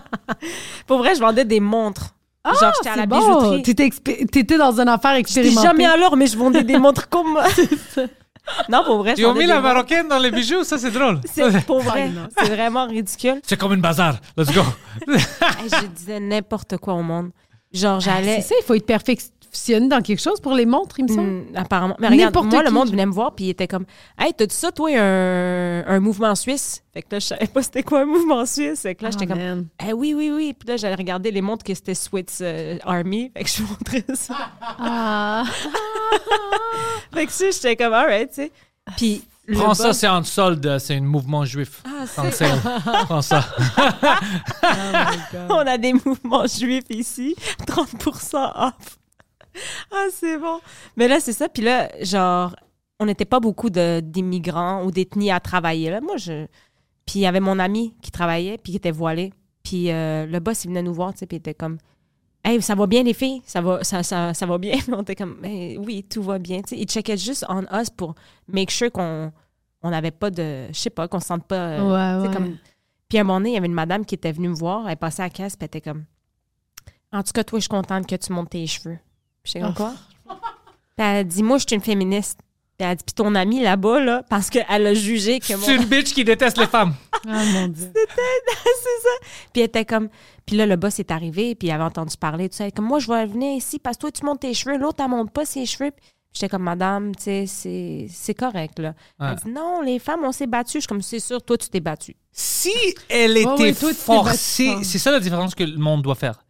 [SPEAKER 3] Pour vrai, je vendais des montres. Genre, j'étais à la
[SPEAKER 2] Ah, bon.
[SPEAKER 3] bijouterie.
[SPEAKER 2] T'étais, expé- t'étais dans une affaire
[SPEAKER 3] J'étais
[SPEAKER 2] expérimentée.
[SPEAKER 3] jamais à l'heure, mais je vendais des montres comme moi. Non, pour vrai.
[SPEAKER 1] Ils ont mis la marocaine dans les bijoux, ça c'est drôle.
[SPEAKER 3] C'est pour vrai. C'est vraiment ridicule.
[SPEAKER 1] C'est comme une bazar. Let's go.
[SPEAKER 3] Je disais n'importe quoi au monde. Genre, j'allais.
[SPEAKER 2] Ah, C'est ça, il faut être dans quelque chose pour les montres, il me semble?
[SPEAKER 3] Hmm, apparemment. Mais regarde,
[SPEAKER 2] N'importe
[SPEAKER 3] moi, le
[SPEAKER 2] qui.
[SPEAKER 3] monde venait me voir, puis il était comme Hey, t'as-tu ça, toi, un, un mouvement suisse? Fait que là, je savais pas c'était quoi un mouvement suisse. Fait que là, j'étais
[SPEAKER 2] Ah,
[SPEAKER 3] comme. Eh oui, oui, oui. Puis là, j'allais regarder les montres que c'était Swiss euh, Army. Fait que je montrais ça.
[SPEAKER 2] Ah.
[SPEAKER 3] fait que ça, j'étais comme, alright, tu sais. Puis. le
[SPEAKER 1] Prends ça, c'est en solde, c'est un mouvement juif.
[SPEAKER 3] Ah, c'est-.
[SPEAKER 1] Prends ça.
[SPEAKER 3] On a des mouvements juifs ici. 30% off. Ah, c'est bon. Mais là, c'est ça. Puis là, genre, on n'était pas beaucoup d'immigrants ou d'ethnies à travailler. Là. Moi, je. Puis il y avait mon ami qui travaillait, puis qui était voilé. Puis euh, le boss, il venait nous voir, tu sais, puis il était comme. Hey, ça va bien, les filles? Ça va, ça, ça, ça va bien? On était comme, Ben oui, tout va bien. Tu sais, il checkait juste on us pour make sure qu'on on n'avait pas de. Je sais pas, qu'on se sente pas. euh,
[SPEAKER 2] Ouais, ouais.
[SPEAKER 3] comme, puis à un moment donné, il y avait une madame qui était venue me voir. Elle passait à la caisse, puis elle était comme En tout cas, toi, je suis contente que tu montes tes cheveux. Puis j'étais comme quoi? Puis elle a dit Moi, je suis une féministe. Puis elle a dit Puis ton amie là-bas, là, parce qu'elle a jugé que mon.
[SPEAKER 1] C'est une bitch qui déteste les femmes.
[SPEAKER 2] Ah, mon Dieu.
[SPEAKER 3] c'est ça. Puis elle était comme. Puis là, le boss est arrivé, puis il avait entendu parler, tout ça. Elle est comme Moi, je vais venir ici parce que toi, tu montes tes cheveux. L'autre, elle monte pas ses cheveux. Puis j'étais comme Madame, tu sais, c'est- c'est correct, là.
[SPEAKER 1] Ouais.
[SPEAKER 3] Elle dit Non, les femmes, on s'est battues. Je suis comme C'est sûr, toi, tu t'es battue.
[SPEAKER 1] Si elle était
[SPEAKER 2] toi,
[SPEAKER 1] forcée, c'est ça la différence que le monde doit faire.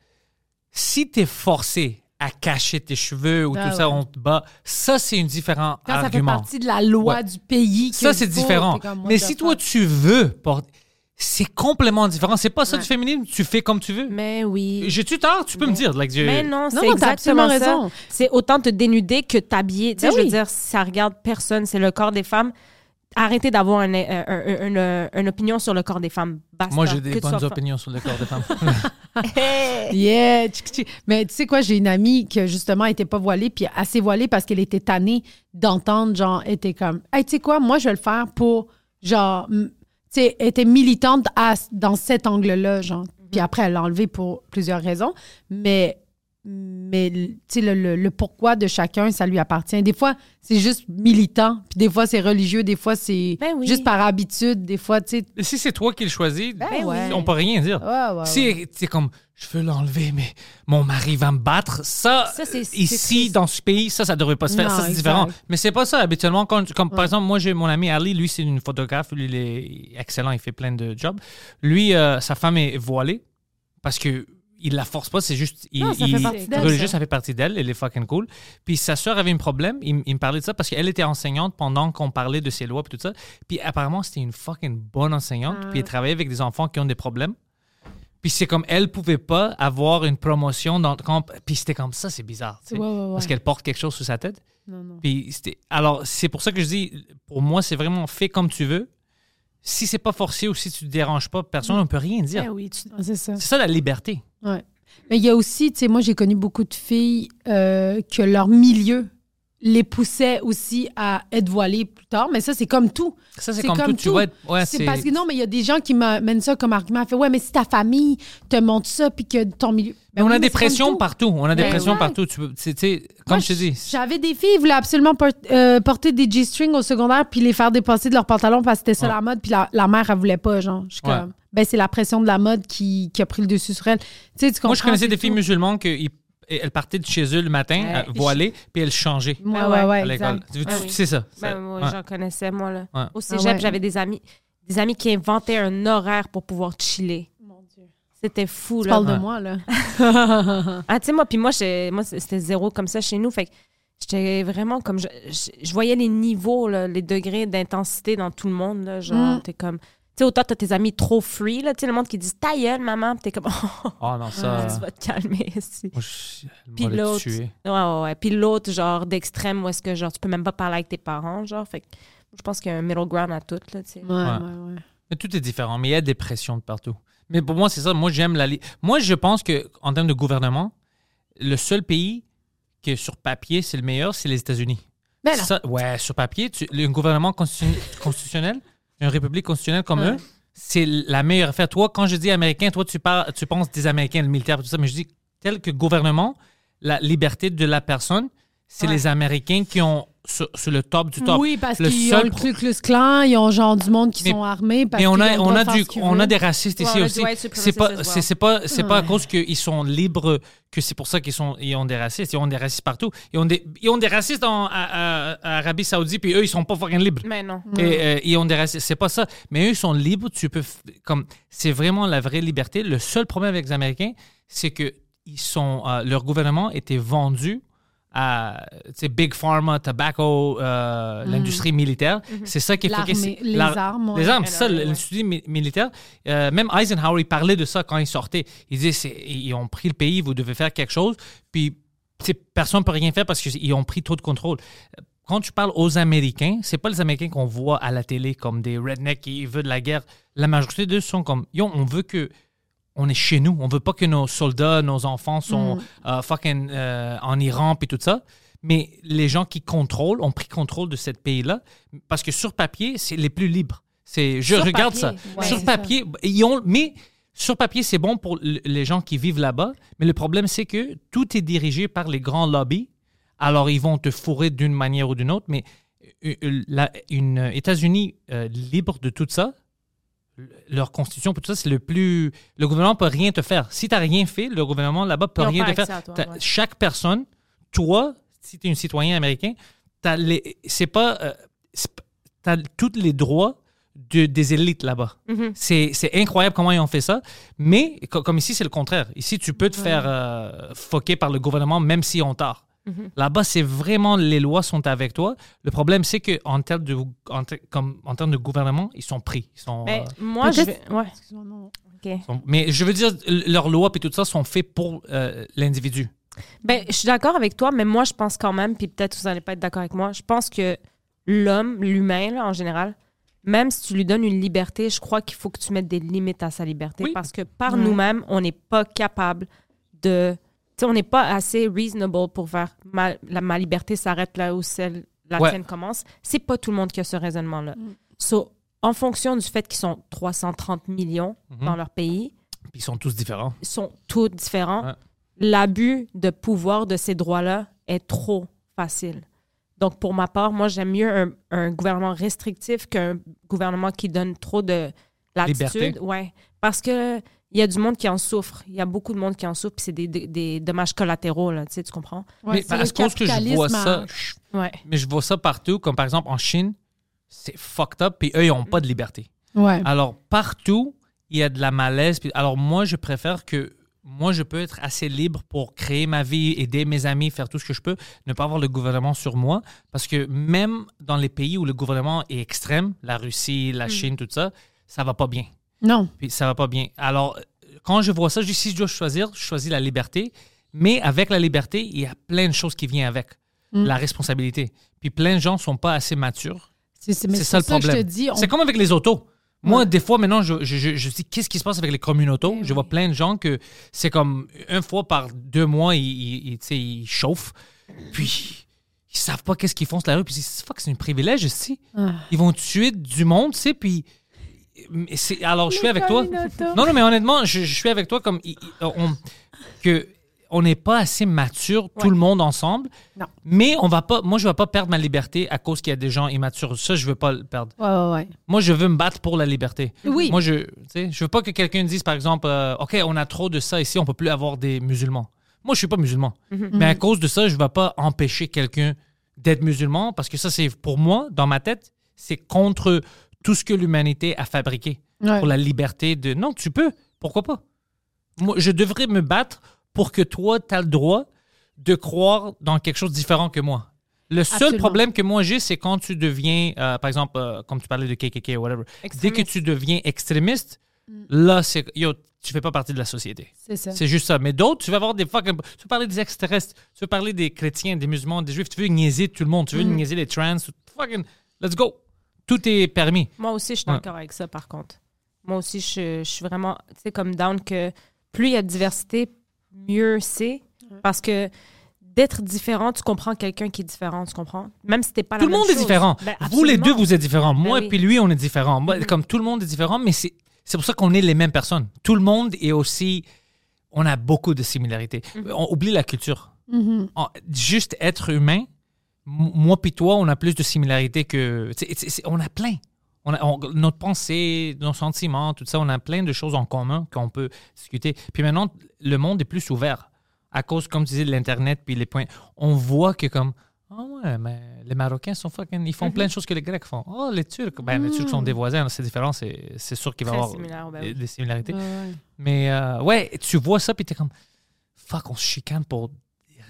[SPEAKER 1] Si t'es forcé à cacher tes cheveux ou
[SPEAKER 2] Ah
[SPEAKER 1] tout ça,
[SPEAKER 2] ouais.
[SPEAKER 1] on te bat, ça c'est un différent
[SPEAKER 2] Quand ça fait
[SPEAKER 1] argument.
[SPEAKER 2] partie de la loi
[SPEAKER 1] Ouais.
[SPEAKER 2] du pays. que
[SPEAKER 1] Ça c'est différent. Mais
[SPEAKER 2] the
[SPEAKER 1] si toi tu veux porter, c'est complètement différent. C'est pas ça
[SPEAKER 3] Ouais.
[SPEAKER 1] du féminisme, tu fais comme tu veux.
[SPEAKER 3] Mais oui.
[SPEAKER 1] J'ai-tu tort? Tu peux me dire. like, je-
[SPEAKER 3] Mais non, c'est exactement
[SPEAKER 2] absolument
[SPEAKER 3] ça.
[SPEAKER 2] raison.
[SPEAKER 3] C'est autant te dénuder que t'habiller. Tu sais,
[SPEAKER 2] Ben
[SPEAKER 3] je veux dire, ça regarde personne, c'est le corps des femmes. Arrêtez d'avoir un- un- un- une, une opinion sur le corps des femmes. Basta.
[SPEAKER 1] Moi j'ai des bonnes
[SPEAKER 3] sois
[SPEAKER 1] opinions sur le corps des femmes.
[SPEAKER 2] Yeah. Mais tu sais quoi, j'ai une amie qui justement était pas voilée, puis assez voilée parce qu'elle était tannée d'entendre, genre, elle était comme, hey, tu sais quoi, moi je vais le faire pour, genre, tu sais, elle était militante à- dans cet angle-là, genre. Puis après, elle l'a enlevé pour plusieurs raisons, mais, mais tu sais, le, le- le pourquoi de chacun, ça lui appartient. Des fois, c'est juste militant, puis des fois, c'est religieux, des fois, c'est
[SPEAKER 3] Ben oui.
[SPEAKER 2] juste par habitude, des fois, tu sais.
[SPEAKER 1] Si c'est toi qui le choisis,
[SPEAKER 2] Ben ouais.
[SPEAKER 1] on peut rien dire.
[SPEAKER 2] Ouais, ouais,
[SPEAKER 1] Si
[SPEAKER 2] ouais.
[SPEAKER 1] c'est comme je veux l'enlever, mais mon mari va me battre, ça, ici dans ce pays, ça, ça devrait pas se faire.
[SPEAKER 2] Non,
[SPEAKER 1] ça, c'est différent. Mais c'est pas ça habituellement. Quand, comme par exemple, moi j'ai mon ami Ali, lui c'est une photographe, lui il est excellent, il fait plein de jobs. Lui, euh, sa femme est voilée parce que il la force pas, c'est juste il,
[SPEAKER 2] Non, ça fait partie d'elle,
[SPEAKER 1] religieux,
[SPEAKER 2] ça.
[SPEAKER 1] fait partie d'elle, elle est fucking cool. Puis sa sœur avait un problème, il, me parlait de ça parce qu'elle était enseignante pendant qu'on parlait de ses lois et tout ça. Puis apparemment c'était une fucking bonne enseignante,
[SPEAKER 2] Ah.
[SPEAKER 1] puis elle travaillait avec des enfants qui ont des problèmes. Puis c'est comme elle pouvait pas avoir une promotion dans quand- puis c'était comme ça, c'est bizarre, tu sais.
[SPEAKER 2] Ouais, ouais, ouais.
[SPEAKER 1] parce qu'elle porte quelque chose sur sa tête.
[SPEAKER 2] Non, non.
[SPEAKER 1] Puis c'était alors c'est pour ça que je dis pour moi c'est vraiment fait comme tu veux. Si c'est pas forcé ou si tu te déranges pas, personne ne peut rien dire.
[SPEAKER 3] Oui, tu-
[SPEAKER 2] C'est ça.
[SPEAKER 1] C'est ça la liberté.
[SPEAKER 2] Ouais. Mais il y a aussi, tu sais, moi, j'ai connu beaucoup de filles euh, que leur milieu les poussait aussi à être voilées plus tard. Mais ça, c'est comme tout.
[SPEAKER 1] Ça c'est comme,
[SPEAKER 2] comme
[SPEAKER 1] tout,
[SPEAKER 2] tout.
[SPEAKER 1] Ouais,
[SPEAKER 2] c'est parce que non, mais il y a des gens qui m'amènent ça comme argument. Fait, ouais, mais si ta famille te montre ça, puis que ton milieu.
[SPEAKER 1] Mais
[SPEAKER 2] Ben
[SPEAKER 1] on
[SPEAKER 2] oui,
[SPEAKER 1] a des pressions
[SPEAKER 2] tout.
[SPEAKER 1] partout. On a des
[SPEAKER 2] Ben
[SPEAKER 1] pressions
[SPEAKER 2] ouais.
[SPEAKER 1] partout. Tu peux- c'est- tu sais,
[SPEAKER 2] Moi,
[SPEAKER 1] comme je te dis.
[SPEAKER 2] J'avais des filles qui voulaient absolument por- euh, porter des G-strings au secondaire puis les faire dépasser de leurs pantalons parce que c'était ça
[SPEAKER 1] Ouais.
[SPEAKER 2] la mode. Puis la, la mère, elle voulait pas, genre. Je suis
[SPEAKER 1] Ouais.
[SPEAKER 2] comme, ben, c'est la pression de la mode qui, qui a pris le dessus sur elle. Tu sais, tu
[SPEAKER 1] Moi, je connaissais des filles
[SPEAKER 2] tout.
[SPEAKER 1] musulmanes qui elles partaient de chez eux le matin,
[SPEAKER 3] Ouais.
[SPEAKER 1] euh, voilées, puis elles changeaient
[SPEAKER 2] Ouais,
[SPEAKER 3] Ben
[SPEAKER 2] ouais,
[SPEAKER 3] ouais,
[SPEAKER 2] ouais,
[SPEAKER 1] à l'école. Tu, tu-
[SPEAKER 3] Ah
[SPEAKER 1] tu
[SPEAKER 3] oui.
[SPEAKER 1] sais ça.
[SPEAKER 3] Ben,
[SPEAKER 1] ça-
[SPEAKER 3] moi,
[SPEAKER 1] ouais.
[SPEAKER 3] j'en connaissais, moi, là.
[SPEAKER 1] Ouais.
[SPEAKER 3] Au cégep,
[SPEAKER 2] Ah ouais.
[SPEAKER 3] j'avais des amis, des amis qui inventaient un horaire pour pouvoir chiller. C'était fou,
[SPEAKER 2] Tu
[SPEAKER 3] là.
[SPEAKER 2] parles
[SPEAKER 1] Ouais.
[SPEAKER 2] de moi, là.
[SPEAKER 3] Ah, tu sais, moi, puis moi, j'ai- moi, c'était zéro comme ça chez nous. Fait que j'étais vraiment comme. Je, je- je voyais les niveaux, là, les degrés d'intensité dans tout le monde. Là, genre,
[SPEAKER 2] Mm.
[SPEAKER 3] t'es comme. Tu sais, autant t'as tes amis trop free, là. Tu sais, le monde qui dit ta gueule, maman. Puis t'es comme. Oh,
[SPEAKER 1] Oh non, ça.
[SPEAKER 3] tu vas te calmer Puis l'autre. Ouais, ouais, ouais. Puis l'autre, genre, d'extrême, où est-ce que, genre, tu peux même pas parler avec tes parents, genre. Fait que je pense qu'il y a un middle ground à tout, là, tu sais.
[SPEAKER 2] Ouais, ouais, ouais.
[SPEAKER 1] Mais tout est différent, mais il y a des pressions de partout. Mais pour moi, c'est ça. Moi, j'aime la. li- Moi, je pense que en termes de gouvernement, le seul pays que sur papier, c'est le meilleur, c'est les États-Unis.
[SPEAKER 2] Ben.
[SPEAKER 1] Ça, ouais, sur papier, tu, un gouvernement constitu- constitutionnel, une république constitutionnelle comme eux, c'est la meilleure affaire. Toi, quand je dis américain, toi, tu, parles, tu penses des Américains, le militaire, tout ça, mais je dis tel que gouvernement, la liberté de la personne, c'est
[SPEAKER 3] Ouais.
[SPEAKER 1] les Américains qui ont sur, sur le top du top.
[SPEAKER 2] Oui, parce
[SPEAKER 1] Le
[SPEAKER 2] qu'ils
[SPEAKER 1] seul
[SPEAKER 2] ont le Ku Klux Klan, ils ont genre du monde qui
[SPEAKER 1] Mais-
[SPEAKER 2] sont armés. Parce
[SPEAKER 1] Mais on a, on a du, on des racistes
[SPEAKER 3] Ouais,
[SPEAKER 1] ici aussi. C'est pas, c'est c'est pas, c'est pas à cause qu'ils sont libres que c'est pour ça qu'ils sont, ils ont des racistes. Ils ont des racistes partout. Ils ont des, ils ont des racistes en à- à- à Arabie Saoudite puis eux ils sont pas fucking libres.
[SPEAKER 3] Mais non.
[SPEAKER 1] Et, euh, ils ont des racistes. C'est pas ça. Mais eux, ils sont libres. Tu peux. Comme, c'est vraiment la vraie liberté. Le seul problème avec les Américains, c'est que ils sont, euh, leur gouvernement était vendu à Big Pharma, Tobacco, euh, l'industrie militaire. C'est ça qui
[SPEAKER 2] L'armée,
[SPEAKER 1] c'est-
[SPEAKER 2] les
[SPEAKER 1] la-
[SPEAKER 2] armes, ouais.
[SPEAKER 1] Les armes, c'est ça, l'industrie mi- militaire. Euh, même Eisenhower, il parlait de ça quand il sortait. Il disait ils ont pris le pays, vous devez faire quelque chose. Puis personne ne peut rien faire parce qu'ils ont pris trop de contrôle quand tu parles aux Américains, c'est pas les Américains qu'on voit à la télé comme des rednecks qui veulent de la guerre. La majorité d'eux sont comme, yo, on veut que on est chez nous. On veut pas que nos soldats, nos enfants sont euh, fucking euh, en Iran puis tout ça. Mais les gens qui contrôlent ont pris contrôle de ce pays-là parce que sur papier, c'est les plus libres. C'est, je
[SPEAKER 3] Sur
[SPEAKER 1] regarde
[SPEAKER 3] papier,
[SPEAKER 1] ça.
[SPEAKER 3] ouais.
[SPEAKER 1] sur papier, ils ont, mais sur papier, c'est bon pour les gens qui vivent là-bas. Mais le problème, c'est que tout est dirigé par les grands lobbies. Alors, ils vont te fourrer d'une manière ou d'une autre. Mais euh, la- une États-Unis euh, libre de tout ça, leur constitution, tout ça, c'est le plus. Le gouvernement peut rien te faire. Si tu n'as rien fait, le gouvernement là-bas peut
[SPEAKER 3] Ils
[SPEAKER 1] rien te faire.
[SPEAKER 3] toi, ouais.
[SPEAKER 1] Chaque personne, toi, si tu es un citoyen américain, t'as les- c'est pas. euh, t'as tous les droits de- des élites là-bas.
[SPEAKER 3] Mhm.
[SPEAKER 1] C'est c'est incroyable comment ils ont fait ça. Mais co- comme ici, c'est le contraire. Ici, tu peux te faire euh, foquer par le gouvernement même si on tard.
[SPEAKER 3] Mhm.
[SPEAKER 1] Là-bas, c'est vraiment les lois sont avec toi. Le problème, c'est que en termes de en, ter- comme, en termes de gouvernement, ils sont pris. Ils sont,
[SPEAKER 3] Mais
[SPEAKER 1] euh,
[SPEAKER 3] moi, je vais. Ouais.
[SPEAKER 1] Sont- mais je veux dire, leurs lois et tout ça sont faits pour euh, l'individu.
[SPEAKER 3] Ben, je suis d'accord avec toi, mais moi, je pense quand même, puis peut-être vous n'allez pas être d'accord avec moi, je pense que l'homme, l'humain, en général, même si tu lui donnes une liberté, je crois qu'il faut que tu mettes des limites à sa liberté
[SPEAKER 1] Oui.
[SPEAKER 3] parce que par nous-mêmes, on n'est pas capable de. Tu sais, on n'est pas assez reasonable pour faire ma, la, ma liberté s'arrête là où celle, la
[SPEAKER 1] Ouais.
[SPEAKER 3] tienne commence. C'est pas tout le monde qui a ce raisonnement-là.
[SPEAKER 2] Mm.
[SPEAKER 3] So, en fonction du fait qu'ils sont 330 millions
[SPEAKER 1] Mhm.
[SPEAKER 3] dans leur pays,
[SPEAKER 1] ils sont tous différents.
[SPEAKER 3] ils sont tous différents.
[SPEAKER 1] Ouais.
[SPEAKER 3] L'abus de pouvoir de ces droits-là est trop facile. Donc, pour ma part, moi, j'aime mieux un, un gouvernement restrictif qu'un gouvernement qui donne trop de latitude.
[SPEAKER 1] Liberté.
[SPEAKER 3] Ouais. Parce que il y a du monde qui en souffre. Il y a beaucoup de monde qui en souffre, puis c'est des, des- des dommages collatéraux, là, tu sais, tu comprends?
[SPEAKER 2] Ouais,
[SPEAKER 1] mais parce que je vois ça,
[SPEAKER 2] à-
[SPEAKER 1] je-
[SPEAKER 3] Ouais.
[SPEAKER 1] mais je vois ça partout, comme par exemple en Chine, c'est fucked up, puis eux, ils n'ont pas de liberté.
[SPEAKER 2] Ouais.
[SPEAKER 1] Alors, partout, il y a de la malaise. Puis, alors, moi, je préfère que moi, je peux être assez libre pour créer ma vie, aider mes amis, faire tout ce que je peux, ne pas avoir le gouvernement sur moi. Parce que même dans les pays où le gouvernement est extrême, la Russie, la Chine, tout ça, ça va pas bien.
[SPEAKER 2] Non.
[SPEAKER 1] Puis ça va pas bien. Alors, quand je vois ça, je dis, si je dois choisir, je choisis la liberté. Mais avec la liberté, il y a plein de choses qui viennent avec.
[SPEAKER 2] Mm.
[SPEAKER 1] La responsabilité. Puis plein de gens sont pas assez matures
[SPEAKER 2] C'est
[SPEAKER 1] ça le
[SPEAKER 2] ça
[SPEAKER 1] problème.
[SPEAKER 2] on-
[SPEAKER 1] C'est comme avec les autos. Moi,
[SPEAKER 2] Ouais.
[SPEAKER 1] des fois, maintenant, je, je, je, je dis qu'est-ce qui se passe avec les communautos.
[SPEAKER 2] Eh
[SPEAKER 1] je vois plein de gens que c'est comme une fois par deux mois, ils, ils, ils, tu sais, ils chauffent. Puis, ils savent pas qu'est-ce qu'ils font sur la rue. Puis, ils disent, fuck, c'est un privilège ici.
[SPEAKER 2] Ah.
[SPEAKER 1] Ils vont tuer du monde, tu sais. Puis, alors, je suis avec toi. Non, non, mais honnêtement, je, je suis avec toi comme il- on, que on n'est pas assez mature, tout le monde ensemble.
[SPEAKER 2] Non.
[SPEAKER 1] Mais on va pas, moi, je vais pas perdre ma liberté à cause qu'il y a des gens immatures. Ça, je veux pas le perdre.
[SPEAKER 2] Ouais, ouais, ouais.
[SPEAKER 1] Moi, je veux me battre pour la liberté.
[SPEAKER 2] Oui.
[SPEAKER 1] Moi, je, je veux pas que quelqu'un dise, par exemple, euh, OK, on a trop de ça ici, on peut plus avoir des musulmans. Moi, je suis pas musulman. Mais à cause de ça, je vais pas empêcher quelqu'un d'être musulman parce que ça, c'est pour moi, dans ma tête, c'est contre tout ce que l'humanité a fabriqué
[SPEAKER 2] Ouais.
[SPEAKER 1] pour la liberté de. Non, tu peux. Pourquoi pas? Moi, je devrais me battre pour que toi, tu as le droit de croire dans quelque chose de différent que moi. Le seul
[SPEAKER 2] Absolument.
[SPEAKER 1] problème que moi j'ai, c'est quand tu deviens, euh, par exemple, euh, comme tu parlais de KKK ou whatever, dès que tu deviens extrémiste, là, c'est. Yo, tu fais pas partie de la société.
[SPEAKER 2] C'est ça.
[SPEAKER 1] C'est juste ça. Mais d'autres, tu vas avoir des fucking. Tu veux parler des extraterrestres, tu veux parler des chrétiens, des musulmans, des juifs, tu veux niaiser tout le monde, tu veux niaiser les trans, fucking. Let's go. Tout est permis.
[SPEAKER 3] Moi aussi, je suis
[SPEAKER 1] Ouais.
[SPEAKER 3] d'accord avec ça, par contre. Moi aussi, je, je suis vraiment, tu sais, comme down que plus il y a de diversité, mieux c'est. Parce que d'être différent, tu comprends quelqu'un qui est différent, tu comprends? Même si t'es pas
[SPEAKER 1] Tout
[SPEAKER 3] la
[SPEAKER 1] le
[SPEAKER 3] même
[SPEAKER 1] monde est
[SPEAKER 3] chose.
[SPEAKER 1] différent.
[SPEAKER 3] Ben,
[SPEAKER 1] vous les deux, vous êtes différents. Moi
[SPEAKER 3] oui.
[SPEAKER 1] et puis lui, on est différents.
[SPEAKER 3] Mhm.
[SPEAKER 1] Comme tout le monde est différent, mais c'est c'est pour ça qu'on est les mêmes personnes. Tout le monde est aussi. On a beaucoup de similarités.
[SPEAKER 3] Mhm.
[SPEAKER 1] On oublie la culture.
[SPEAKER 2] Mhm.
[SPEAKER 1] Juste être humain, moi puis toi, on a plus de similarités que. on a plein. On a, on- notre pensée, nos sentiments, tout ça, on a plein de choses en commun qu'on peut discuter. Puis maintenant, le monde est plus ouvert à cause, comme tu disais, de l'Internet puis les points. On voit que comme. Ah ouais, mais les Marocains sont fucking. Ils font plein de choses que les Grecs font. Oh, les Turcs. Ben, les Turcs sont des voisins, c'est différent. C'est c'est sûr qu'il va y avoir
[SPEAKER 3] ben
[SPEAKER 1] des,
[SPEAKER 3] oui.
[SPEAKER 1] des similarités.
[SPEAKER 2] Ouais.
[SPEAKER 1] Mais euh, ouais, tu vois ça, puis t'es comme. Fuck, on se chicane pour.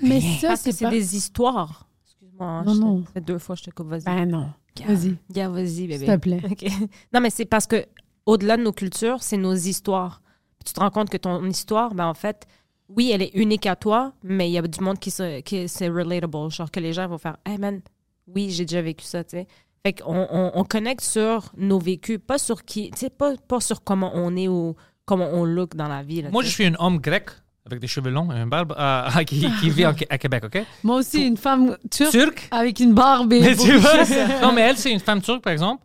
[SPEAKER 2] Mais
[SPEAKER 1] rien.
[SPEAKER 2] ça,
[SPEAKER 3] Parce que
[SPEAKER 2] c'est
[SPEAKER 3] c'est
[SPEAKER 2] pas...
[SPEAKER 3] des histoires. Excuse-moi.
[SPEAKER 2] Non,
[SPEAKER 3] je te-
[SPEAKER 2] non.
[SPEAKER 3] ça fait deux fois que je te coupe. Vas-y.
[SPEAKER 2] Ben non. Vas-y,
[SPEAKER 3] gars, vas-y,
[SPEAKER 2] s'il
[SPEAKER 3] bébé.
[SPEAKER 2] te plaît.
[SPEAKER 3] Non, mais c'est parce que au-delà de nos cultures, c'est nos histoires. Puis tu te rends compte que ton histoire, ben en fait, oui, elle est unique à toi, mais il y a du monde qui, se, qui c'est relatable. Genre que les gens vont faire Hey man, oui, j'ai déjà vécu ça, tu sais. Fait qu'on on, on connecte sur nos vécus, pas sur qui, tu sais, pas, pas sur comment on est ou comment on look dans la vie. là,
[SPEAKER 1] Moi, je suis un homme grec avec des cheveux longs et un barbe euh, qui, qui vit en- à Québec, OK?
[SPEAKER 2] Moi aussi, une femme turque
[SPEAKER 1] Turc.
[SPEAKER 2] avec une barbe et
[SPEAKER 1] Mais tu vois, non, mais elle, c'est une femme turque, par exemple.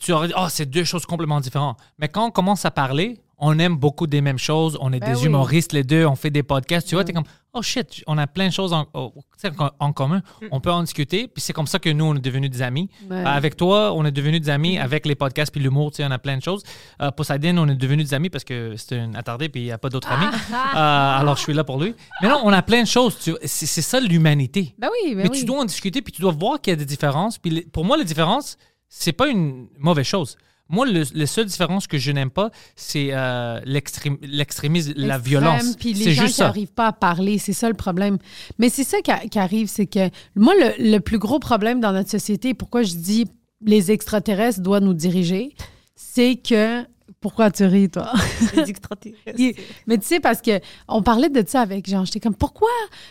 [SPEAKER 1] Tu aurais dit, oh, c'est deux choses complètement différentes. Mais quand on commence à parler, on aime beaucoup des mêmes choses. On est
[SPEAKER 2] Ben
[SPEAKER 1] des
[SPEAKER 2] oui.
[SPEAKER 1] humoristes, les deux. On fait des podcasts. Tu vois, t'es comme, oh shit, on a plein de choses en, oh, tu en- commun. On peut en discuter. Puis c'est comme ça que nous, on est devenus des amis.
[SPEAKER 2] Ouais.
[SPEAKER 1] Euh, avec toi, on est devenus des amis. Avec les podcasts puis l'humour, tu sais, on a plein de choses. Euh, Poseidon, on est devenus des amis parce que c'est un attardé puis il n'y a pas d'autres amis. Euh, alors, je suis là pour lui. Mais non, on a plein de choses. tu. C'est ça l'humanité.
[SPEAKER 2] Ben oui, ben
[SPEAKER 1] Mais
[SPEAKER 2] oui.
[SPEAKER 1] tu dois en discuter, puis tu dois voir qu'il y a des différences. Puis pour moi, les différences, c'est pas une mauvaise chose. Moi, le, les seules différences que je n'aime pas, c'est euh, l'extrém- l'extrémisme, la violence.
[SPEAKER 2] Puis les
[SPEAKER 1] C'est
[SPEAKER 2] gens
[SPEAKER 1] juste
[SPEAKER 2] qui n'arrivent pas à parler, c'est ça le problème. Mais c'est ça qui, a- qui arrive, c'est que moi, le, le plus gros problème dans notre société, pourquoi je dis les extraterrestres doivent nous diriger, c'est que. Pourquoi tu ris, toi?
[SPEAKER 3] Les extraterrestres.
[SPEAKER 2] Mais tu sais, parce que on parlait de ça avec Jean. J'étais comme, pourquoi,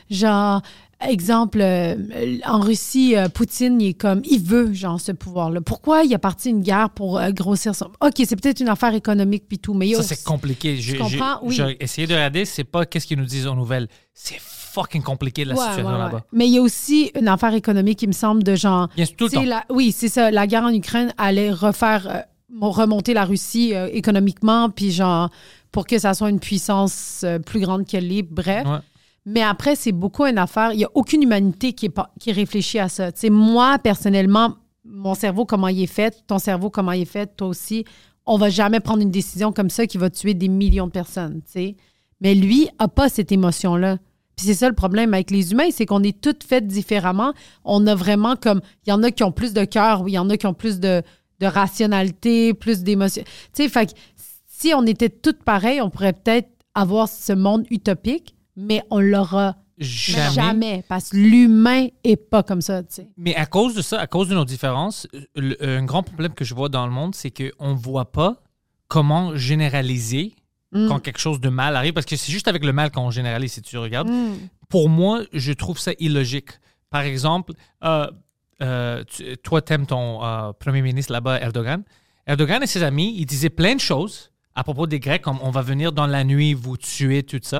[SPEAKER 2] genre, exemple, euh, en Russie, euh, Poutine, il est comme, il veut, genre, ce pouvoir-là. Pourquoi il a parti une guerre pour euh, grossir son. OK, c'est peut-être une affaire économique puis tout, mais
[SPEAKER 1] Ça, c'est compliqué. Je-
[SPEAKER 2] comprends? Oui.
[SPEAKER 1] J'ai essayé de regarder, c'est pas qu'est-ce qu'ils nous disent aux nouvelles. C'est fucking compliqué, la
[SPEAKER 2] Ouais,
[SPEAKER 1] situation
[SPEAKER 2] ouais, ouais.
[SPEAKER 1] là-bas.
[SPEAKER 2] Mais il y a aussi une affaire économique, il me semble, de genre.
[SPEAKER 1] Bien sûr, tout le temps.
[SPEAKER 2] la- oui, c'est ça. La guerre en Ukraine allait refaire, remonter la Russie économiquement, puis genre, pour que ça soit une puissance plus grande qu'elle est. Bref. Mais après, c'est beaucoup une affaire. Il n'y a aucune humanité qui, est qui réfléchit à ça. Tu sais, moi, personnellement, mon cerveau, comment il est fait, ton cerveau, comment il est fait, toi aussi, on va jamais prendre une décision comme ça qui va tuer des millions de personnes. tu sais. Mais lui a pas cette émotion-là. Puis c'est ça le problème avec les humains, c'est qu'on est toutes faites différemment. On a vraiment comme. Il y en a qui ont plus de cœur, il y en a qui ont plus de, de rationalité, plus d'émotion. Tu sais, fait que si on était toutes pareilles, on pourrait peut-être avoir ce monde utopique, mais on l'aura
[SPEAKER 1] Jamais.
[SPEAKER 2] jamais. parce que l'humain est pas comme ça, tu sais.
[SPEAKER 1] Mais à cause de ça, à cause de nos différences, le- un grand problème que je vois dans le monde, c'est qu'on ne voit pas comment généraliser
[SPEAKER 2] Mm.
[SPEAKER 1] quand quelque chose de mal arrive, parce que c'est juste avec le mal qu'on généralise, si tu regardes.
[SPEAKER 2] Mm.
[SPEAKER 1] Pour moi, je trouve ça illogique. Par exemple, euh, euh, tu- toi, t'aimes ton euh, premier ministre là-bas, Erdogan. Erdogan et ses amis, ils disaient plein de choses à propos des Grecs, comme on va venir dans la nuit vous tuer, tout ça.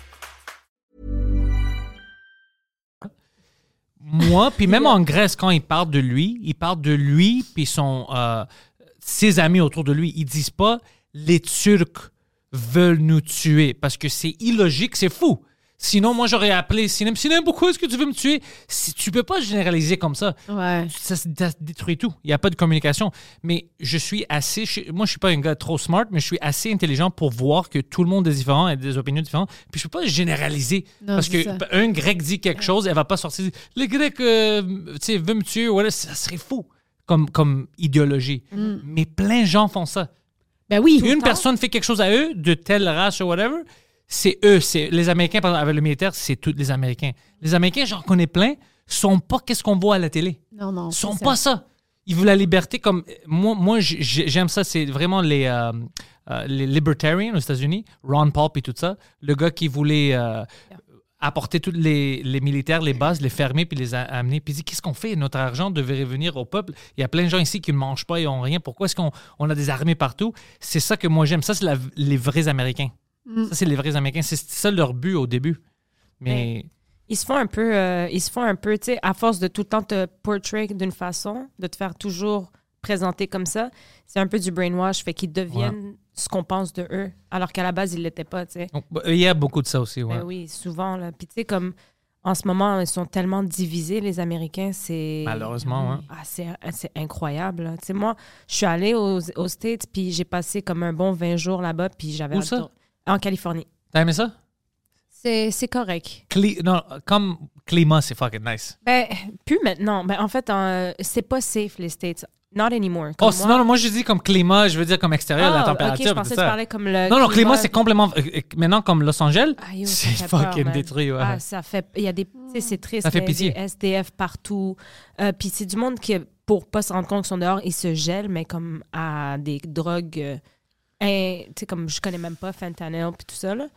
[SPEAKER 1] Moi, puis même en Grèce, quand ils parlent de lui, ils parlent de lui, puis son, euh, ses amis autour de lui. Ils disent pas les Turcs veulent nous tuer parce que c'est illogique, c'est fou. Sinon, moi, j'aurais appelé Sinem. Sinem, pourquoi est-ce que tu veux me tuer? Si, tu peux pas généraliser comme ça.
[SPEAKER 2] Ouais.
[SPEAKER 1] Ça, détruit tout. Il n'y a pas de communication. Mais je suis assez. je- moi, je suis pas un gars trop smart, mais je suis assez intelligent pour voir que tout le monde est différent et a des opinions différentes. Puis je peux pas généraliser.
[SPEAKER 2] Non,
[SPEAKER 1] parce que
[SPEAKER 2] ça.
[SPEAKER 1] un grec dit quelque chose, elle va pas sortir. Les Grecs, euh, tu sais, veulent me tuer. Voilà, ça serait fou comme, comme idéologie. Mais plein de gens font ça.
[SPEAKER 2] Ben oui.
[SPEAKER 1] Une personne fait quelque chose à eux, de telle race ou whatever, c'est eux. C'est les Américains, par exemple, avec le militaire, c'est tous les Américains. Les Américains, j'en connais plein, sont pas qu'est-ce qu'on voit à la télé
[SPEAKER 2] Non, non.
[SPEAKER 1] sont pas
[SPEAKER 2] ça.
[SPEAKER 1] ça. Ils veulent la liberté comme moi. Moi, j'aime ça. C'est vraiment les euh, euh, les libertarians aux États-Unis, Ron Paul et tout ça. Le gars qui voulait euh, apporter tous les, les militaires, les bases, les fermer, puis les amener. Puis il dit, qu'est-ce qu'on fait? Notre argent devrait revenir au peuple. Il y a plein de gens ici qui ne mangent pas et n'ont rien. Pourquoi est-ce qu'on on a des armées partout? C'est ça que moi j'aime. Ça, c'est les vrais Américains. Ça, c'est les vrais Américains. C'est ça leur but au début. Mais
[SPEAKER 3] Ils se font un peu, euh, ils se font un peu, tu sais, à force de tout le temps te portray d'une façon, de te faire toujours présenter comme ça, c'est un peu du brainwash, fait qu'ils deviennent ce qu'on pense de eux, alors qu'à la base, ils l'étaient pas, tu sais.
[SPEAKER 1] bah, il y a beaucoup de ça aussi. ouais.
[SPEAKER 3] Ben oui, souvent, là. Puis tu sais, comme en ce moment, ils sont tellement divisés, les Américains, c'est...
[SPEAKER 1] Malheureusement, hein.
[SPEAKER 3] Ah, c'est, c'est incroyable. Tu sais, moi, je suis allée aux, aux States, puis j'ai passé comme un bon 20 jours là-bas, puis j'avais...
[SPEAKER 1] Où ça?
[SPEAKER 3] En Californie.
[SPEAKER 1] T'as aimé ça?
[SPEAKER 3] C'est, correct.
[SPEAKER 1] Cli- non, comme climat, c'est fucking nice.
[SPEAKER 3] Ben, plus maintenant. Ben, en fait, euh, c'est pas safe, les States. Not anymore.
[SPEAKER 1] Oh,
[SPEAKER 3] Comme moi-
[SPEAKER 1] non, moi je dis comme climat, je veux dire comme extérieur, la
[SPEAKER 3] Ah,
[SPEAKER 1] température.
[SPEAKER 3] Je pensais que tu
[SPEAKER 1] ça.
[SPEAKER 3] parlais comme le.
[SPEAKER 1] Non, non, climat, c'est complètement. euh, euh, Maintenant, comme Los Angeles,
[SPEAKER 3] Ah,
[SPEAKER 1] c'est
[SPEAKER 3] peur,
[SPEAKER 1] fucking détruit. Ouais.
[SPEAKER 3] Ah, ça fait. Il y a des. C'est triste.
[SPEAKER 1] Ça fait pitié.
[SPEAKER 3] Des SDF partout. Euh, Puis c'est du monde qui, pour pas se rendre compte qu'ils sont dehors, ils se gèlent, mais comme à des drogues. Tu sais, comme je connais même pas fentanyl, puis tout ça, là.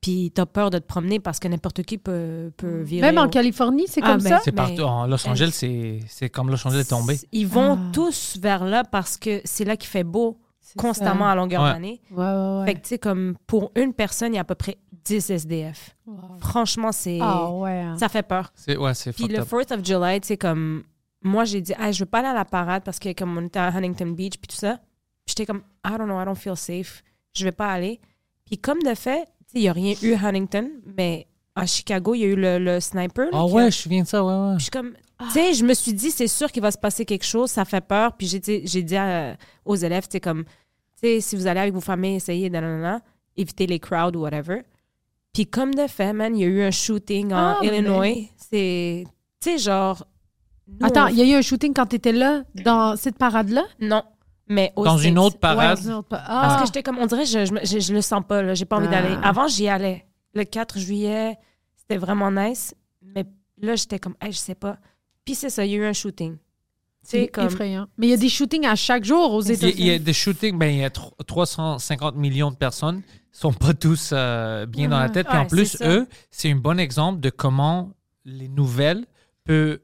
[SPEAKER 3] Puis t'as peur de te promener parce que n'importe qui peut, peut virer.
[SPEAKER 2] Même en
[SPEAKER 3] au-
[SPEAKER 2] Californie, c'est
[SPEAKER 3] Ah,
[SPEAKER 2] comme
[SPEAKER 3] ben,
[SPEAKER 2] ça?
[SPEAKER 1] c'est partout. En Los Angeles, c'est c'est comme Los Angeles est tombé.
[SPEAKER 3] Ils vont
[SPEAKER 2] Ah.
[SPEAKER 3] tous vers là parce que c'est là qu'il fait beau
[SPEAKER 2] C'est
[SPEAKER 3] constamment
[SPEAKER 2] ça.
[SPEAKER 3] à longueur
[SPEAKER 1] Ouais.
[SPEAKER 3] d'année.
[SPEAKER 2] Ouais, ouais, ouais.
[SPEAKER 3] Fait que, tu sais, comme pour une personne, il y a à peu près 10 SDF.
[SPEAKER 2] Wow.
[SPEAKER 3] Franchement, c'est.
[SPEAKER 2] Ah ouais. hein.
[SPEAKER 3] Ça fait peur.
[SPEAKER 1] C'est ouais, c'est
[SPEAKER 3] Puis
[SPEAKER 1] fucked
[SPEAKER 3] le
[SPEAKER 1] up.
[SPEAKER 3] 4th of July, tu sais, comme. Moi, j'ai dit, ah, je veux pas aller à la parade parce que, comme on était à Huntington Beach, puis tout ça. J'étais comme, I don't know, I don't feel safe. Je vais pas aller. Puis comme de fait, tu sais, il n'y a rien eu à Huntington, mais à Chicago, il y a eu le, le sniper.
[SPEAKER 1] Ah
[SPEAKER 3] a-
[SPEAKER 1] ouais, je me souviens de ça, ouais, ouais.
[SPEAKER 3] puis je suis comme, tu sais, je me suis dit, c'est sûr qu'il va se passer quelque chose, ça fait peur. Puis j'ai dit, j'ai dit à- aux élèves, tu sais, comme, tu sais, si vous allez avec vos familles, essayez, nanana, évitez les crowds ou whatever. Puis comme de fait, man, il y a eu un shooting en
[SPEAKER 2] Ah, mais-
[SPEAKER 3] Illinois. C'est, tu sais, genre. nous,
[SPEAKER 2] Attends,
[SPEAKER 3] on-
[SPEAKER 2] il y a eu un shooting quand tu étais là, dans cette parade-là?
[SPEAKER 3] Non, mais aux
[SPEAKER 1] Dans une autre parade?
[SPEAKER 2] Ouais, c'est une autre pa-
[SPEAKER 3] Parce
[SPEAKER 2] Ah,
[SPEAKER 3] que j'étais comme, on dirait, je, je, je, je le sens pas, là, j'ai pas envie
[SPEAKER 2] Ah.
[SPEAKER 3] d'aller. Avant, j'y allais. Le 4 juillet, c'était vraiment nice. Mais là, j'étais comme, hey, je sais pas. Puis c'est ça, il y a eu un shooting. Tu sais,
[SPEAKER 2] c'est
[SPEAKER 3] comme.
[SPEAKER 2] effrayant. Mais il y a des shootings à chaque jour aux États-Unis.
[SPEAKER 1] il y a des shootings, ben, il y a tro- 350 millions de personnes sont pas tous euh, bien dans la tête. Puis en plus, eux, c'est un bon exemple de comment les nouvelles peuvent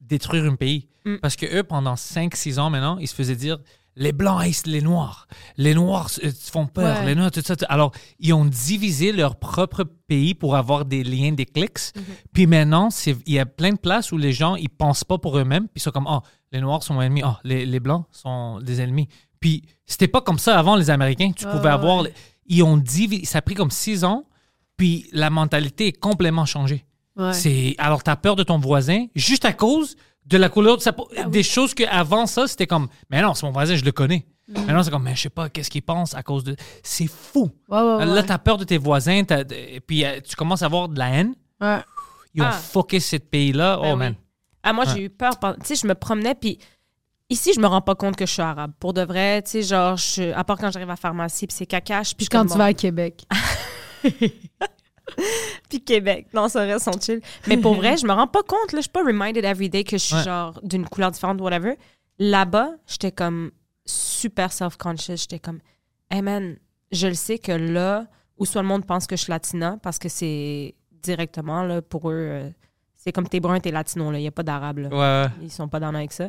[SPEAKER 1] détruire un pays.
[SPEAKER 3] Mm.
[SPEAKER 1] Parce que eux, pendant 5-6 ans maintenant, ils se faisaient dire les blancs haïssent les noirs, les noirs euh, font peur,
[SPEAKER 2] Ouais.
[SPEAKER 1] les noirs, tout ça. tout- Alors, ils ont divisé leur propre pays pour avoir des liens, des clics.
[SPEAKER 3] Mm-hmm.
[SPEAKER 1] Puis maintenant, il y a plein de places où les gens, ils pensent pas pour eux-mêmes, puis ils sont comme, oh, les noirs sont ennemis, oh, les, les blancs sont des ennemis. Puis c'était pas comme ça avant les Américains. Tu pouvais avoir, ils ont divisé, ça a pris comme 6 ans, puis la mentalité est complètement changée.
[SPEAKER 2] Ouais.
[SPEAKER 1] C'est alors tu as peur de ton voisin juste à cause de la couleur de sa peau.
[SPEAKER 2] Ah
[SPEAKER 1] Des choses que avant ça, c'était comme mais non, c'est mon voisin, je le connais.
[SPEAKER 2] Mm.
[SPEAKER 1] Maintenant, c'est comme mais je sais pas qu'est-ce qu'il pense à cause de c'est fou.
[SPEAKER 2] Ouais, ouais, ouais.
[SPEAKER 1] Là, tu as peur de tes voisins, t'as- et puis euh, tu commences à avoir de la haine.
[SPEAKER 2] Ouais.
[SPEAKER 1] Ils ont
[SPEAKER 3] Ah.
[SPEAKER 1] fucké ce pays-là.
[SPEAKER 3] Ben
[SPEAKER 1] oh
[SPEAKER 3] oui.
[SPEAKER 1] man.
[SPEAKER 3] Ah, moi,
[SPEAKER 1] Ouais.
[SPEAKER 3] j'ai eu peur. Tu sais, je me promenais, puis ici, je me rends pas compte que je suis arabe. Pour de vrai, tu sais, genre, je- à part quand j'arrive à la pharmacie, puis c'est cacache, puis
[SPEAKER 2] quand tu vas à Québec.
[SPEAKER 3] Puis Québec. Non, ça reste son chill. Mais pour vrai, je me rends pas compte. Là, je suis pas reminded every day que je suis
[SPEAKER 1] Ouais.
[SPEAKER 3] genre d'une couleur différente, whatever. Là-bas, j'étais comme super self-conscious. J'étais comme, hey man, je le sais que là, où soit le monde pense que je suis latina, parce que c'est directement, là, pour eux, euh, c'est comme t'es brun, t'es latino, là. Il y a pas d'arabe, là.
[SPEAKER 1] Ouais.
[SPEAKER 3] Ils sont pas dans avec ça.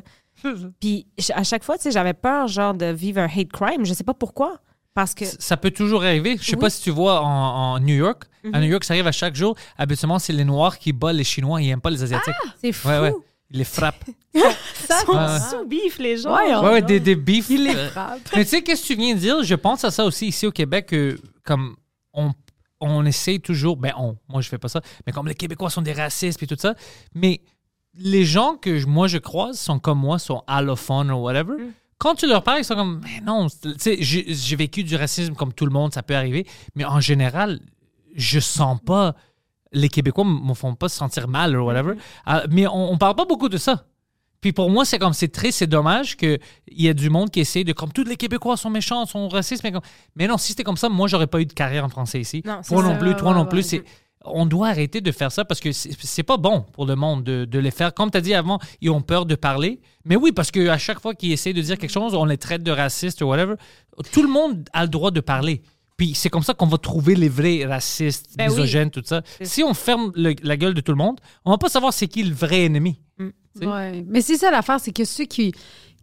[SPEAKER 3] Puis à chaque fois, tu sais, j'avais peur, genre, de vivre un hate crime. Je sais pas pourquoi. Parce que.
[SPEAKER 1] C- Ça peut toujours arriver. Je sais
[SPEAKER 3] Oui.
[SPEAKER 1] pas si tu vois en, en New York. À
[SPEAKER 3] Mhm.
[SPEAKER 1] New York, ça arrive à chaque jour. Habituellement, c'est les Noirs qui battent les Chinois. Ils aiment pas les Asiatiques.
[SPEAKER 3] C'est fou.
[SPEAKER 1] ouais, ouais. Ils les frappent.
[SPEAKER 3] Ils sont
[SPEAKER 1] Ouais.
[SPEAKER 3] sous bif, les gens.
[SPEAKER 2] Ouais,
[SPEAKER 1] Ouais, ouais, des, des beefs.
[SPEAKER 2] Il les
[SPEAKER 1] euh,
[SPEAKER 2] frappe.
[SPEAKER 1] Mais tu sais, qu'est-ce que tu viens de dire? Je pense à ça aussi ici au Québec, que comme on, on essaie toujours, ben on, moi je fais pas ça, mais comme les Québécois sont des racistes et tout ça, mais les gens que moi je croise sont comme moi, sont allophones ou whatever. Quand tu leur parles, ils sont comme, mais non, tu sais, j'ai vécu du racisme comme tout le monde, ça peut arriver, mais en général, je sens pas, les Québécois me me font pas se sentir mal ou whatever, Ah, mais on, on parle pas beaucoup de ça. Puis pour moi, c'est comme c'est triste, c'est dommage qu'il y a du monde qui essaie de comme tous les Québécois sont méchants, sont racistes, mais, comme- mais non, si c'était comme ça, moi j'aurais pas eu de carrière en français ici.
[SPEAKER 3] Non,
[SPEAKER 1] toi
[SPEAKER 3] ça.
[SPEAKER 1] non plus, toi
[SPEAKER 2] Ouais,
[SPEAKER 1] non
[SPEAKER 2] ouais,
[SPEAKER 1] plus.
[SPEAKER 2] ouais.
[SPEAKER 1] On doit arrêter de faire ça parce que c'est pas bon pour le monde de, de les faire. Comme tu as dit avant, ils ont peur de parler. Mais oui, parce qu'à chaque fois qu'ils essaient de dire quelque chose, on les traite de racistes ou whatever. Tout le monde a le droit de parler. Puis c'est comme ça qu'on va trouver les vrais racistes,
[SPEAKER 3] Ben oui.
[SPEAKER 1] misogynes, tout ça. Si on ferme le- la gueule de tout le monde, on va pas savoir c'est qui le vrai ennemi.
[SPEAKER 2] Ouais. Mais c'est ça l'affaire, c'est que ceux qui,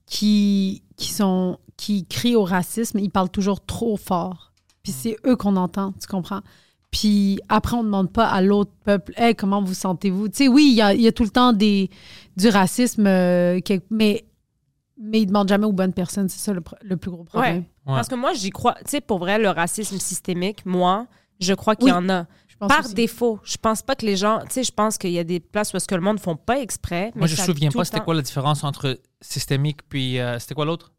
[SPEAKER 2] qui, qui, sont, qui crient au racisme, ils parlent toujours trop fort. Puis c'est eux qu'on entend, tu comprends? Puis après, on ne demande pas à l'autre peuple, hey, comment vous sentez-vous? Tu sais, oui, il y a, il y a tout le temps des, du racisme, euh, mais, mais ils ne demandent jamais aux bonnes personnes. C'est ça le, le plus gros problème.
[SPEAKER 1] Ouais.
[SPEAKER 3] Parce que moi, j'y crois. Tu sais, pour vrai, le racisme systémique, moi, je crois qu'il
[SPEAKER 2] Oui,
[SPEAKER 3] y en a. Par
[SPEAKER 2] aussi.
[SPEAKER 3] défaut. Je pense pas que les gens. Tu sais, je pense qu'il y a des places où est-ce que le monde ne font pas exprès.
[SPEAKER 1] Moi,
[SPEAKER 3] mais
[SPEAKER 1] je me souviens pas c'était quoi la différence entre systémique puis. euh, c'était quoi l'autre?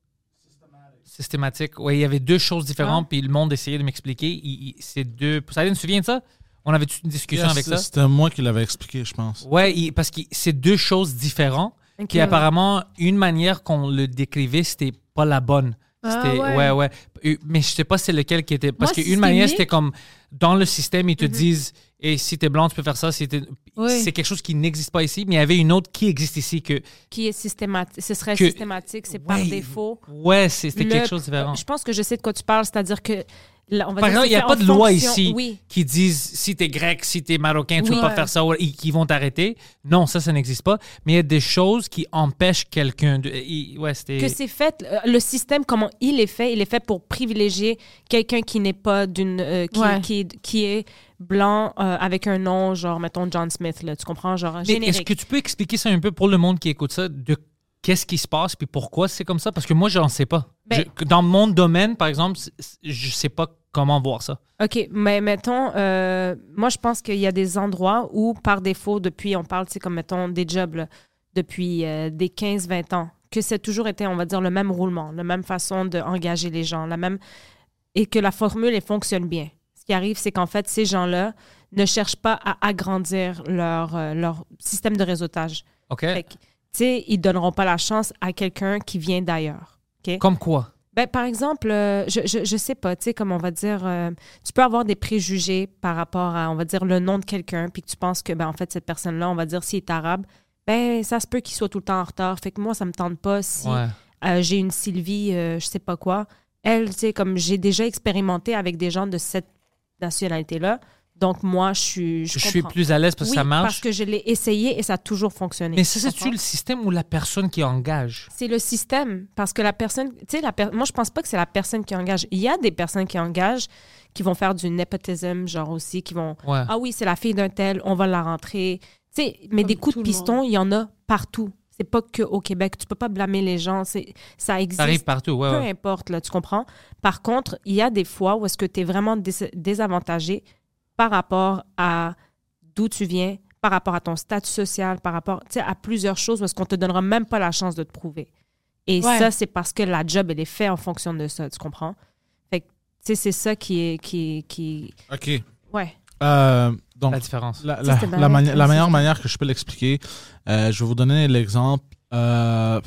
[SPEAKER 1] Systématique. Oui, il y avait deux choses différentes, puis le monde essayait de m'expliquer. C'est deux. Poseidon, tu te souviens de ça? On avait une discussion
[SPEAKER 4] Yes,
[SPEAKER 1] avec ça?
[SPEAKER 4] C'était moi qui l'avais expliqué, je pense.
[SPEAKER 1] Ouais, il- parce que c'est deux choses différentes.
[SPEAKER 3] Ok.
[SPEAKER 1] Qui apparemment, une manière qu'on le décrivait, c'était pas la bonne.
[SPEAKER 2] Ah,
[SPEAKER 1] C'était,
[SPEAKER 2] ouais.
[SPEAKER 1] ouais. ouais, Euh, Mais je sais pas c'est lequel qui était. Parce qu'une manière, c'était comme dans le système, ils te
[SPEAKER 3] Mhm.
[SPEAKER 1] disent et si t'es blanc, tu peux faire ça. Si t'es-
[SPEAKER 2] Oui.
[SPEAKER 1] C'est quelque chose qui n'existe pas ici, mais il y avait une autre qui existe ici que.
[SPEAKER 3] Qui est systématique. Ce serait
[SPEAKER 1] Que-
[SPEAKER 3] systématique, c'est par défaut.
[SPEAKER 1] Ouais, c'était quelque chose de différent.
[SPEAKER 3] Je pense que je sais de quoi tu parles, c'est-à-dire que. là, on va
[SPEAKER 1] Par
[SPEAKER 3] dire
[SPEAKER 1] exemple, il n'y a pas de loi ici
[SPEAKER 3] Oui.
[SPEAKER 1] qui disent si t'es grec, si t'es marocain, tu
[SPEAKER 3] Oui.
[SPEAKER 1] peux pas
[SPEAKER 2] Ouais.
[SPEAKER 1] faire ça, ou ils, qui vont t'arrêter. Non, ça, ça n'existe pas. Mais il y a des choses qui empêchent quelqu'un de. il- ouais,
[SPEAKER 3] que c'est fait, euh, le système, comment il est fait, il est fait pour privilégier quelqu'un qui n'est pas d'une. euh, qui,
[SPEAKER 2] Ouais.
[SPEAKER 3] qui, est- qui est blanc euh, avec un nom, genre, mettons, John Smith, là, tu comprends? Genre,
[SPEAKER 1] Mais
[SPEAKER 3] générique.
[SPEAKER 1] est-ce que tu peux expliquer ça un peu pour le monde qui écoute ça, de qu'est-ce qui se passe puis pourquoi c'est comme ça? Parce que moi, je n'en sais pas.
[SPEAKER 3] Ben-
[SPEAKER 1] Je- dans mon domaine, par exemple, je sais pas comment voir ça.
[SPEAKER 3] OK, mais mettons, euh, moi, je pense qu'il y a des endroits où, par défaut, depuis, on parle, sais, comme, mettons, des jobs, là, depuis euh, des 15-20 ans, que c'est toujours été, on va dire, le même roulement, la même façon d'engager les gens, la même... et que la formule, elle fonctionne bien. Ce qui arrive, c'est qu'en fait, ces gens-là ne cherchent pas à agrandir leur, euh, leur système de réseautage.
[SPEAKER 1] OK?
[SPEAKER 3] Fait que, tu sais, ils donneront pas la chance à quelqu'un qui vient d'ailleurs. OK?
[SPEAKER 1] Comme quoi?
[SPEAKER 3] Ben, par exemple, euh, je, je, je sais pas, tu sais, comme on va dire, euh, tu peux avoir des préjugés par rapport à, on va dire, le nom de quelqu'un, puis que tu penses que, ben, en fait, cette personne-là, on va dire, s'il est arabe, ben, ça se peut qu'il soit tout le temps en retard. Fait que moi, ça me tente pas si
[SPEAKER 1] Ouais.
[SPEAKER 3] euh, j'ai une Sylvie, je sais pas quoi. Elle, tu sais, comme j'ai déjà expérimenté avec des gens de cette nationalité-là, donc moi, je suis.
[SPEAKER 1] Je,
[SPEAKER 3] Je,
[SPEAKER 1] suis plus à l'aise parce que
[SPEAKER 3] Oui,
[SPEAKER 1] ça marche.
[SPEAKER 3] parce que je l'ai essayé et ça a toujours fonctionné.
[SPEAKER 1] Mais ça,
[SPEAKER 3] Tu
[SPEAKER 1] c'est-tu le système ou la personne qui engage?
[SPEAKER 3] C'est le système. Parce que la personne, tu sais, la per- moi, je pense pas que c'est la personne qui engage. Il y a des personnes qui engagent, qui vont faire du népotisme, genre aussi, qui vont.
[SPEAKER 1] Ouais.
[SPEAKER 3] Ah oui, c'est la fille d'un tel, on va la rentrer. Tu sais, mais
[SPEAKER 2] Comme
[SPEAKER 3] des coups de piston, il y en a partout. C'est pas que au Québec. Tu peux pas blâmer les gens. C'est, ça existe.
[SPEAKER 1] Ça arrive partout, ouais.
[SPEAKER 3] Peu
[SPEAKER 1] ouais.
[SPEAKER 3] importe, là, tu comprends? Par contre, il y a des fois où est-ce que tu es vraiment dés- désavantagé par rapport à d'où tu viens, par rapport à ton statut social, par rapport tu sais, à plusieurs choses où est-ce qu'on te donnera même pas la chance de te prouver. Et
[SPEAKER 2] Ouais.
[SPEAKER 3] ça, c'est parce que la job, elle est faite en fonction de ça, tu comprends? Fait que, tu sais, c'est ça qui est... Qui, qui...
[SPEAKER 4] OK.
[SPEAKER 3] Ouais.
[SPEAKER 4] Euh, donc,
[SPEAKER 1] La différence.
[SPEAKER 4] La, la-
[SPEAKER 3] Systématique,
[SPEAKER 4] la mani- la
[SPEAKER 3] un
[SPEAKER 4] meilleure manière que je peux l'expliquer, euh, je vais vous donner l'exemple euh,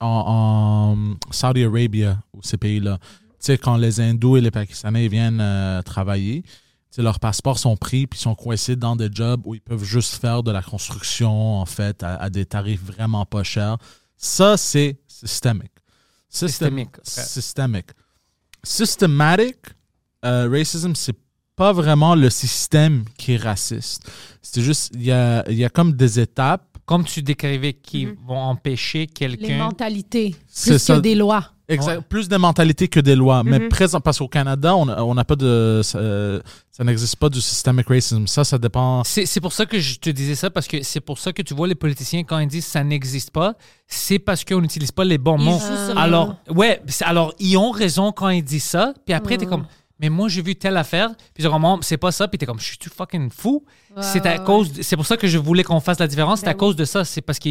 [SPEAKER 4] en, en Saudi Arabia ou ces pays-là. Tu sais, quand les Hindous et les Pakistanais viennent euh, travailler, tu sais, leurs passeports sont pris puis sont coincés dans des jobs où ils peuvent juste faire de la construction, en fait, à, à des tarifs vraiment pas chers. Ça, c'est systémique. Systém-
[SPEAKER 1] Systémique.
[SPEAKER 4] Systémique. Systematic euh, racism, c'est pas vraiment le système qui est raciste. C'est juste, il y a, il y a comme des étapes.
[SPEAKER 1] Comme tu décrivais, qui
[SPEAKER 3] Mhm.
[SPEAKER 1] vont empêcher
[SPEAKER 2] Les
[SPEAKER 1] quelqu'un.
[SPEAKER 2] mentalités,
[SPEAKER 4] C'est
[SPEAKER 2] plus
[SPEAKER 4] ça.
[SPEAKER 2] que des lois.
[SPEAKER 4] Exact,
[SPEAKER 1] Ouais.
[SPEAKER 4] Plus de mentalité que des lois. Mais
[SPEAKER 3] Mhm.
[SPEAKER 4] présent, parce qu'au Canada, on n'a on pas de. Ça, ça n'existe pas du systemic racism. Ça, ça dépend.
[SPEAKER 1] C'est c'est pour ça que je te disais ça, parce que c'est pour ça que tu vois les politiciens, quand ils disent ça n'existe pas, c'est parce qu'on n'utilise pas les bons
[SPEAKER 3] Ils
[SPEAKER 1] mots.
[SPEAKER 3] sur
[SPEAKER 1] Alors, ouais, alors ils ont raison quand ils disent ça, puis après, t'es
[SPEAKER 2] Ouais.
[SPEAKER 1] comme, mais moi, j'ai vu telle affaire, puis genre, Maman, c'est pas ça, puis t'es comme, je suis fucking fou? c'est à
[SPEAKER 2] ouais,
[SPEAKER 1] cause, c'est pour ça que je voulais qu'on fasse la différence, c'est
[SPEAKER 3] Ben
[SPEAKER 1] à cause de ça, c'est parce que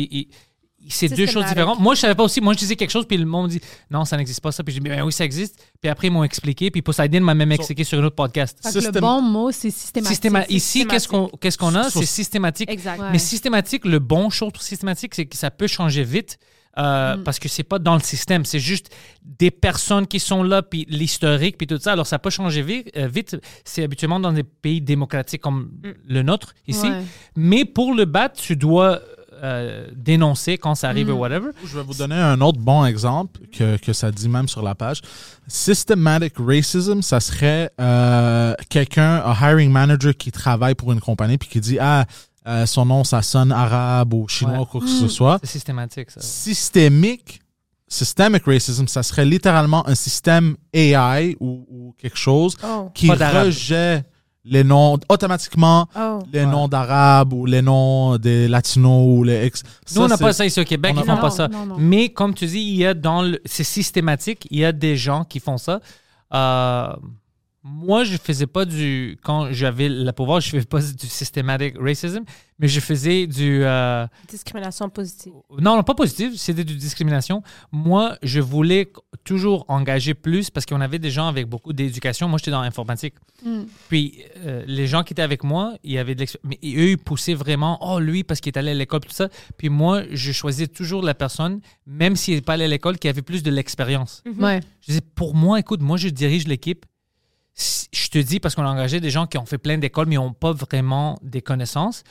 [SPEAKER 1] c'est deux choses différentes. Moi, je savais pas aussi. Moi, je disais quelque chose, puis le monde dit non, ça n'existe pas ça. Puis je dis ben oui, ça existe. Puis après, ils m'ont expliqué. Puis Poseidon m'a même expliqué sur un autre podcast.
[SPEAKER 2] Que le
[SPEAKER 4] Systém-
[SPEAKER 2] bon mot, c'est systématique.
[SPEAKER 1] Systéma- Ici, qu'est-ce qu'on qu'est-ce qu'on a? C'est systématique.
[SPEAKER 3] Exact.
[SPEAKER 2] Ouais.
[SPEAKER 1] Mais systématique, le bon chose pour systématique, c'est que ça peut changer vite. Euh,
[SPEAKER 2] Mm.
[SPEAKER 1] Parce que c'est pas dans le système, c'est juste des personnes qui sont là, puis l'historique, puis tout ça. Alors, ça peut changer vite. euh, vite. C'est habituellement dans des pays démocratiques comme
[SPEAKER 3] Mm.
[SPEAKER 1] le nôtre, ici.
[SPEAKER 2] Ouais.
[SPEAKER 1] Mais pour le battre, tu dois euh, dénoncer quand ça arrive ou whatever.
[SPEAKER 4] Je vais vous donner un autre bon exemple que, que ça dit même sur la page. Systematic racism, ça serait euh, quelqu'un, un hiring manager qui travaille pour une compagnie puis qui dit ah euh, son nom ça sonne arabe ou chinois
[SPEAKER 1] Ouais.
[SPEAKER 4] ou quoi que ce soit.
[SPEAKER 1] C'est systématique, ça.
[SPEAKER 4] Systémique, systemic racism, ça serait littéralement un système AI ou, ou quelque chose
[SPEAKER 3] Oh.
[SPEAKER 4] qui rejette les noms automatiquement
[SPEAKER 3] Oh.
[SPEAKER 4] les noms d'arabes ou les noms des latinos ou les ex.
[SPEAKER 1] Nous, on n'a pas ça ici au Québec,
[SPEAKER 4] on
[SPEAKER 1] ils font
[SPEAKER 4] pas-
[SPEAKER 1] ça.
[SPEAKER 2] non, non.
[SPEAKER 1] Mais comme tu dis, il y a dans le, c'est systématique, il y a des gens qui font ça. Euh, moi, je faisais pas du, quand j'avais le pouvoir, je faisais pas du systematic racism, mais je faisais du, euh,
[SPEAKER 3] Discrimination positive.
[SPEAKER 1] non, non, pas positif, c'était du discrimination. Moi, je voulais toujours engager plus parce qu'on avait des gens avec beaucoup d'éducation. Moi, j'étais dans l'informatique.
[SPEAKER 2] Mm.
[SPEAKER 1] Puis, euh, les gens qui étaient avec moi, il y avait de l'expérience. Mais eux, ils poussaient vraiment, oh, lui, parce qu'il est allé à l'école, tout ça. Puis moi, je choisissais toujours la personne, même s'il n'est pas allé à l'école, qui avait plus de l'expérience.
[SPEAKER 2] Ouais.
[SPEAKER 1] Je disais, pour moi, écoute, moi, je dirige l'équipe. Je te dis, parce qu'on a engagé des gens qui ont fait plein d'écoles, mais ils n'ont pas vraiment des connaissances.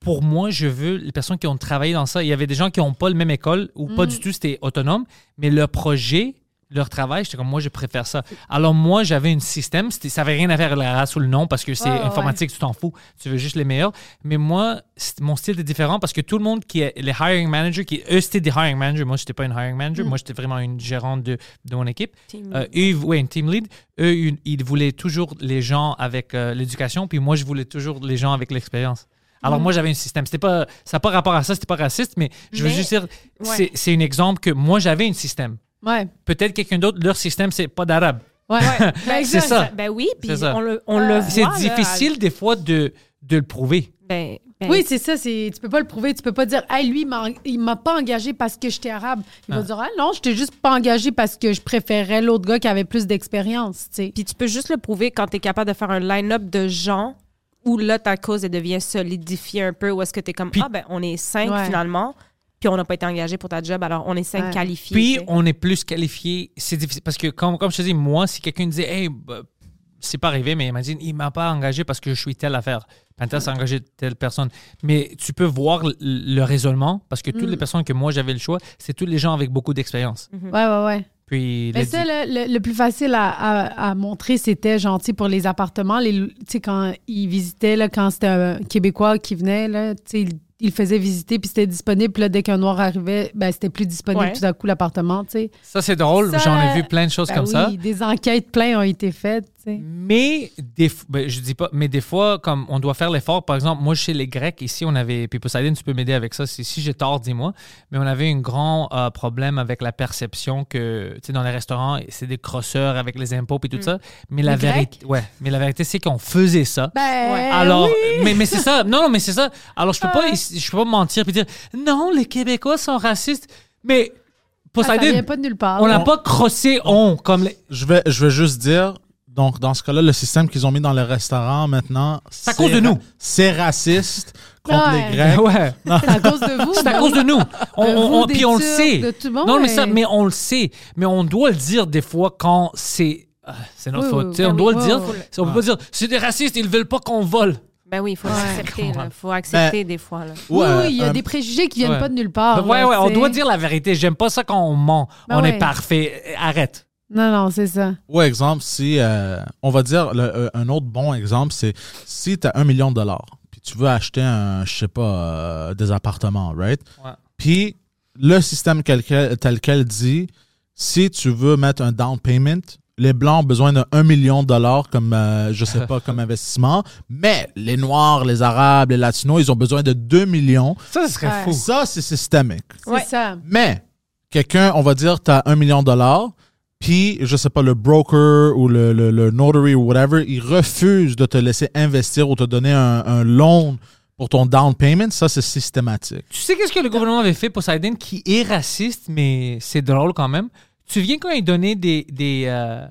[SPEAKER 1] Pour moi, je veux les personnes qui ont travaillé dans ça. Il y avait des gens qui n'ont pas le même école ou pas du tout, c'était autonome, mais leur projet, leur travail, j'étais comme moi, je préfère ça. Alors, moi, j'avais un système, ça n'avait rien à faire avec la race ou le nom parce que c'est
[SPEAKER 2] ouais,
[SPEAKER 1] informatique, tu t'en fous, tu veux juste les meilleurs. Mais moi, mon style est différent parce que tout le monde qui est les hiring managers, qui, eux, c'était des hiring managers. Moi, je n'étais pas une hiring manager, moi, j'étais vraiment une gérante de, de mon équipe. Euh, eux, ouais, une team lead. Eux, ils, ils voulaient toujours les gens avec euh, l'éducation, puis moi, je voulais toujours les gens avec l'expérience. Alors, moi, j'avais un système. C'était pas, ça n'a pas rapport à ça, c'était pas raciste, mais je veux
[SPEAKER 3] Mais-
[SPEAKER 1] juste dire,
[SPEAKER 3] ouais.
[SPEAKER 1] c'est un exemple que moi, j'avais un système.
[SPEAKER 2] Ouais.
[SPEAKER 1] Peut-être quelqu'un d'autre, leur système, c'est pas d'arabe.
[SPEAKER 2] Ouais. Ben,
[SPEAKER 1] C'est ça.
[SPEAKER 3] Ben oui, puis
[SPEAKER 1] C'est ça.
[SPEAKER 3] on le, on le voit.
[SPEAKER 1] C'est
[SPEAKER 3] là,
[SPEAKER 1] difficile, des fois, de, de le prouver.
[SPEAKER 3] Ben, ben,
[SPEAKER 2] Oui, c'est ça. C'est, tu peux pas le prouver. Tu peux pas dire, hey, lui, il m'a, pas engagé parce que j'étais arabe. Il va
[SPEAKER 1] Ah.
[SPEAKER 2] dire, ah non, je t'ai juste pas engagé parce que je préférais l'autre gars qui avait plus d'expérience. tu sais.
[SPEAKER 3] Puis tu peux juste le prouver quand tu es capable de faire un line-up de gens où là, ta cause elle devient solidifiée un peu, où est-ce que tu es comme, ah ben, on est cinq
[SPEAKER 2] Ouais.
[SPEAKER 3] finalement, puis on n'a pas été engagé pour ta job, alors on est cinq
[SPEAKER 2] Ouais.
[SPEAKER 3] qualifiés.
[SPEAKER 1] Puis,
[SPEAKER 3] tu sais.
[SPEAKER 1] on est plus qualifié. C'est difficile. Parce que, comme, comme je te dis, moi, si quelqu'un disait, hey, bah, c'est pas arrivé, mais imagine, il m'a pas engagé parce que je suis telle affaire. Panther s'est engagé telle personne. Mais tu peux voir le, le raisonnement parce que toutes
[SPEAKER 2] Mm.
[SPEAKER 1] les personnes que moi j'avais le choix, c'est tous les gens avec beaucoup d'expérience.
[SPEAKER 3] Mm.
[SPEAKER 2] Ouais, ouais, ouais.
[SPEAKER 1] Puis,
[SPEAKER 2] Mais ça, le, le- le plus facile à, à- à montrer, c'était gentil pour les appartements. Les, tu sais, quand ils visitaient, là, quand c'était un Québécois qui venait, là, tu sais, il, faisait visiter, puis c'était disponible. Puis là, dès qu'un Noir arrivait, ben, c'était plus disponible
[SPEAKER 3] Ouais.
[SPEAKER 2] tout à coup l'appartement, tu sais.
[SPEAKER 1] ça, c'est drôle.
[SPEAKER 2] Ça,
[SPEAKER 1] J'en ai vu plein de choses
[SPEAKER 2] Ben
[SPEAKER 1] comme ça.
[SPEAKER 2] oui, Des enquêtes pleines ont été faites,
[SPEAKER 1] Mais des ben, je dis pas, mais des fois, comme on doit faire l'effort, par exemple, moi chez les Grecs, ici, on avait, puis Poseidon, tu peux m'aider avec ça, si, si j'ai tort, dis-moi, mais on avait un grand euh, problème avec la perception que, tu sais, dans les restaurants, c'est des crosseurs avec les impôts et tout ça. Mais la
[SPEAKER 2] Les
[SPEAKER 1] vérité, ouais, mais la vérité, c'est qu'on faisait ça.
[SPEAKER 2] Ben,
[SPEAKER 1] Alors,
[SPEAKER 2] oui.
[SPEAKER 1] mais, mais c'est ça. Non, non, mais c'est ça. Alors, je peux pas, je peux pas mentir puis dire, non, les Québécois sont racistes. Mais,
[SPEAKER 2] Ah, ça
[SPEAKER 1] Poseidon,
[SPEAKER 2] vient pas de nulle part.
[SPEAKER 1] on n'a pas crossé on comme les...
[SPEAKER 4] Je vais, je vais juste dire, donc dans ce cas-là, le système qu'ils ont mis dans le restaurant maintenant,
[SPEAKER 1] C'est à cause de nous.
[SPEAKER 4] C'est raciste contre
[SPEAKER 2] Ouais.
[SPEAKER 4] les Grecs.
[SPEAKER 1] Ouais.
[SPEAKER 2] C'est à cause de vous.
[SPEAKER 1] C'est à
[SPEAKER 2] ben
[SPEAKER 1] cause de nous. On,
[SPEAKER 2] De
[SPEAKER 1] on-
[SPEAKER 2] vous,
[SPEAKER 1] on- puis on le sait.
[SPEAKER 2] de tout le monde,
[SPEAKER 1] non, mais, ça, mais on le sait. Mais on doit le dire des fois quand c'est. ah, c'est notre
[SPEAKER 2] Oui,
[SPEAKER 1] faute.
[SPEAKER 2] oui, oui.
[SPEAKER 1] on doit
[SPEAKER 2] Oui,
[SPEAKER 1] le dire. On peut pas dire c'est des racistes, ils veulent pas qu'on vole.
[SPEAKER 3] Ben oui, il faut
[SPEAKER 2] Ouais.
[SPEAKER 3] l'accepter.
[SPEAKER 1] On.
[SPEAKER 3] Il faut accepter des fois. Là.
[SPEAKER 2] Oui,
[SPEAKER 4] Ouais,
[SPEAKER 2] oui, il y a
[SPEAKER 4] euh,
[SPEAKER 2] des préjugés qui viennent
[SPEAKER 1] ouais.
[SPEAKER 2] pas de nulle part.
[SPEAKER 1] ouais,
[SPEAKER 2] là,
[SPEAKER 1] ouais, on doit dire la vérité. J'aime pas ça quand on ment.
[SPEAKER 2] Ben
[SPEAKER 1] on
[SPEAKER 2] ouais.
[SPEAKER 1] est parfait. Arrête.
[SPEAKER 2] Non, non, c'est ça.
[SPEAKER 4] Ou exemple, si, euh, on va dire, le- euh, un autre bon exemple, c'est si tu as un million de dollars, puis tu veux acheter un, je sais pas, euh, des appartements, right?
[SPEAKER 1] Ouais.
[SPEAKER 4] Puis le système tel quel, tel quel dit, si tu veux mettre un down payment, les blancs ont besoin de 1 million de dollars comme, euh, je sais pas, comme investissement, mais les noirs, les arabes, les latinos, ils ont besoin de 2 millions.
[SPEAKER 1] Ça, ce serait
[SPEAKER 2] Ouais.
[SPEAKER 1] fou.
[SPEAKER 4] Ça, c'est systémique.
[SPEAKER 2] C'est
[SPEAKER 3] Ouais.
[SPEAKER 2] ça.
[SPEAKER 4] Mais quelqu'un, on va dire, tu as un million de dollars, puis, je sais pas, le broker ou le, le, le notary ou whatever, il refuse de te laisser investir ou te donner un, un loan pour ton down payment. Ça, c'est systématique.
[SPEAKER 1] Tu sais qu'est-ce que le gouvernement avait fait pour Poseidon qui est raciste, mais c'est drôle quand même. Tu te souviens quand ils donnaient des, des, euh,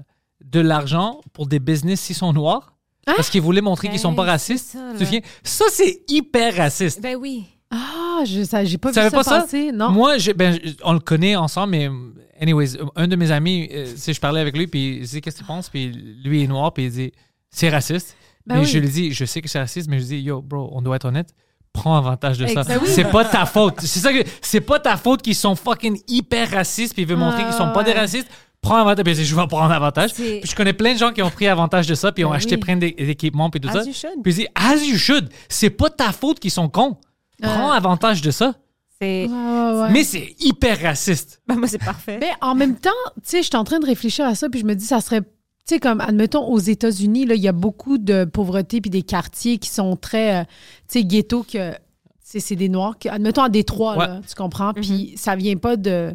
[SPEAKER 1] de l'argent pour des business s'ils sont noirs? Parce qu'ils voulaient montrer qu'ils sont pas
[SPEAKER 3] Ben,
[SPEAKER 1] racistes.
[SPEAKER 3] ça,
[SPEAKER 1] tu souviens? Ça, c'est hyper raciste.
[SPEAKER 3] Ben oui.
[SPEAKER 2] Ah, je ça, j'ai pas
[SPEAKER 1] Tu
[SPEAKER 2] vu
[SPEAKER 1] savais
[SPEAKER 2] ça
[SPEAKER 1] pas ça?
[SPEAKER 2] passer. Non.
[SPEAKER 1] Moi, je- ben, je- on le connaît ensemble, mais anyways, un de mes amis, euh, sais, je parlais avec lui, puis il dit qu'est-ce que tu penses, puis lui est noir, puis il dit c'est raciste.
[SPEAKER 2] Ben
[SPEAKER 1] mais
[SPEAKER 2] oui.
[SPEAKER 1] je lui dis, je sais que c'est raciste, mais je dis yo, bro, on doit être honnête. prends avantage de ça.
[SPEAKER 2] Exact- oui.
[SPEAKER 1] C'est pas ta faute. C'est ça que c'est pas ta faute qu'ils sont fucking hyper racistes puis ils veulent montrer qu'ils sont pas des
[SPEAKER 2] ouais.
[SPEAKER 1] racistes. Prends avantage. Puis je vais prendre avantage. Puis je connais plein de gens qui ont pris avantage de ça puis ont
[SPEAKER 2] Ben
[SPEAKER 1] acheté
[SPEAKER 2] oui.
[SPEAKER 1] plein d'é- d'équipements puis tout
[SPEAKER 3] As
[SPEAKER 1] ça.
[SPEAKER 3] you should.
[SPEAKER 1] Puis ils disent as you should. C'est pas ta faute qu'ils sont cons. Prends avantage de ça.
[SPEAKER 3] C'est...
[SPEAKER 2] Ouais, ouais, ouais.
[SPEAKER 1] Mais c'est hyper raciste.
[SPEAKER 3] Ben, moi, c'est parfait.
[SPEAKER 2] Mais en même temps, tu sais, je suis en train de réfléchir à ça, puis je me dis, ça serait. Tu sais, comme, admettons, aux États-Unis, là, il y a beaucoup de pauvreté, puis des quartiers qui sont très, euh, tu sais, ghetto, que c'est c'est des Noirs. Que, admettons, à Détroit,
[SPEAKER 1] Ouais.
[SPEAKER 2] là, tu comprends? Puis ça vient pas de.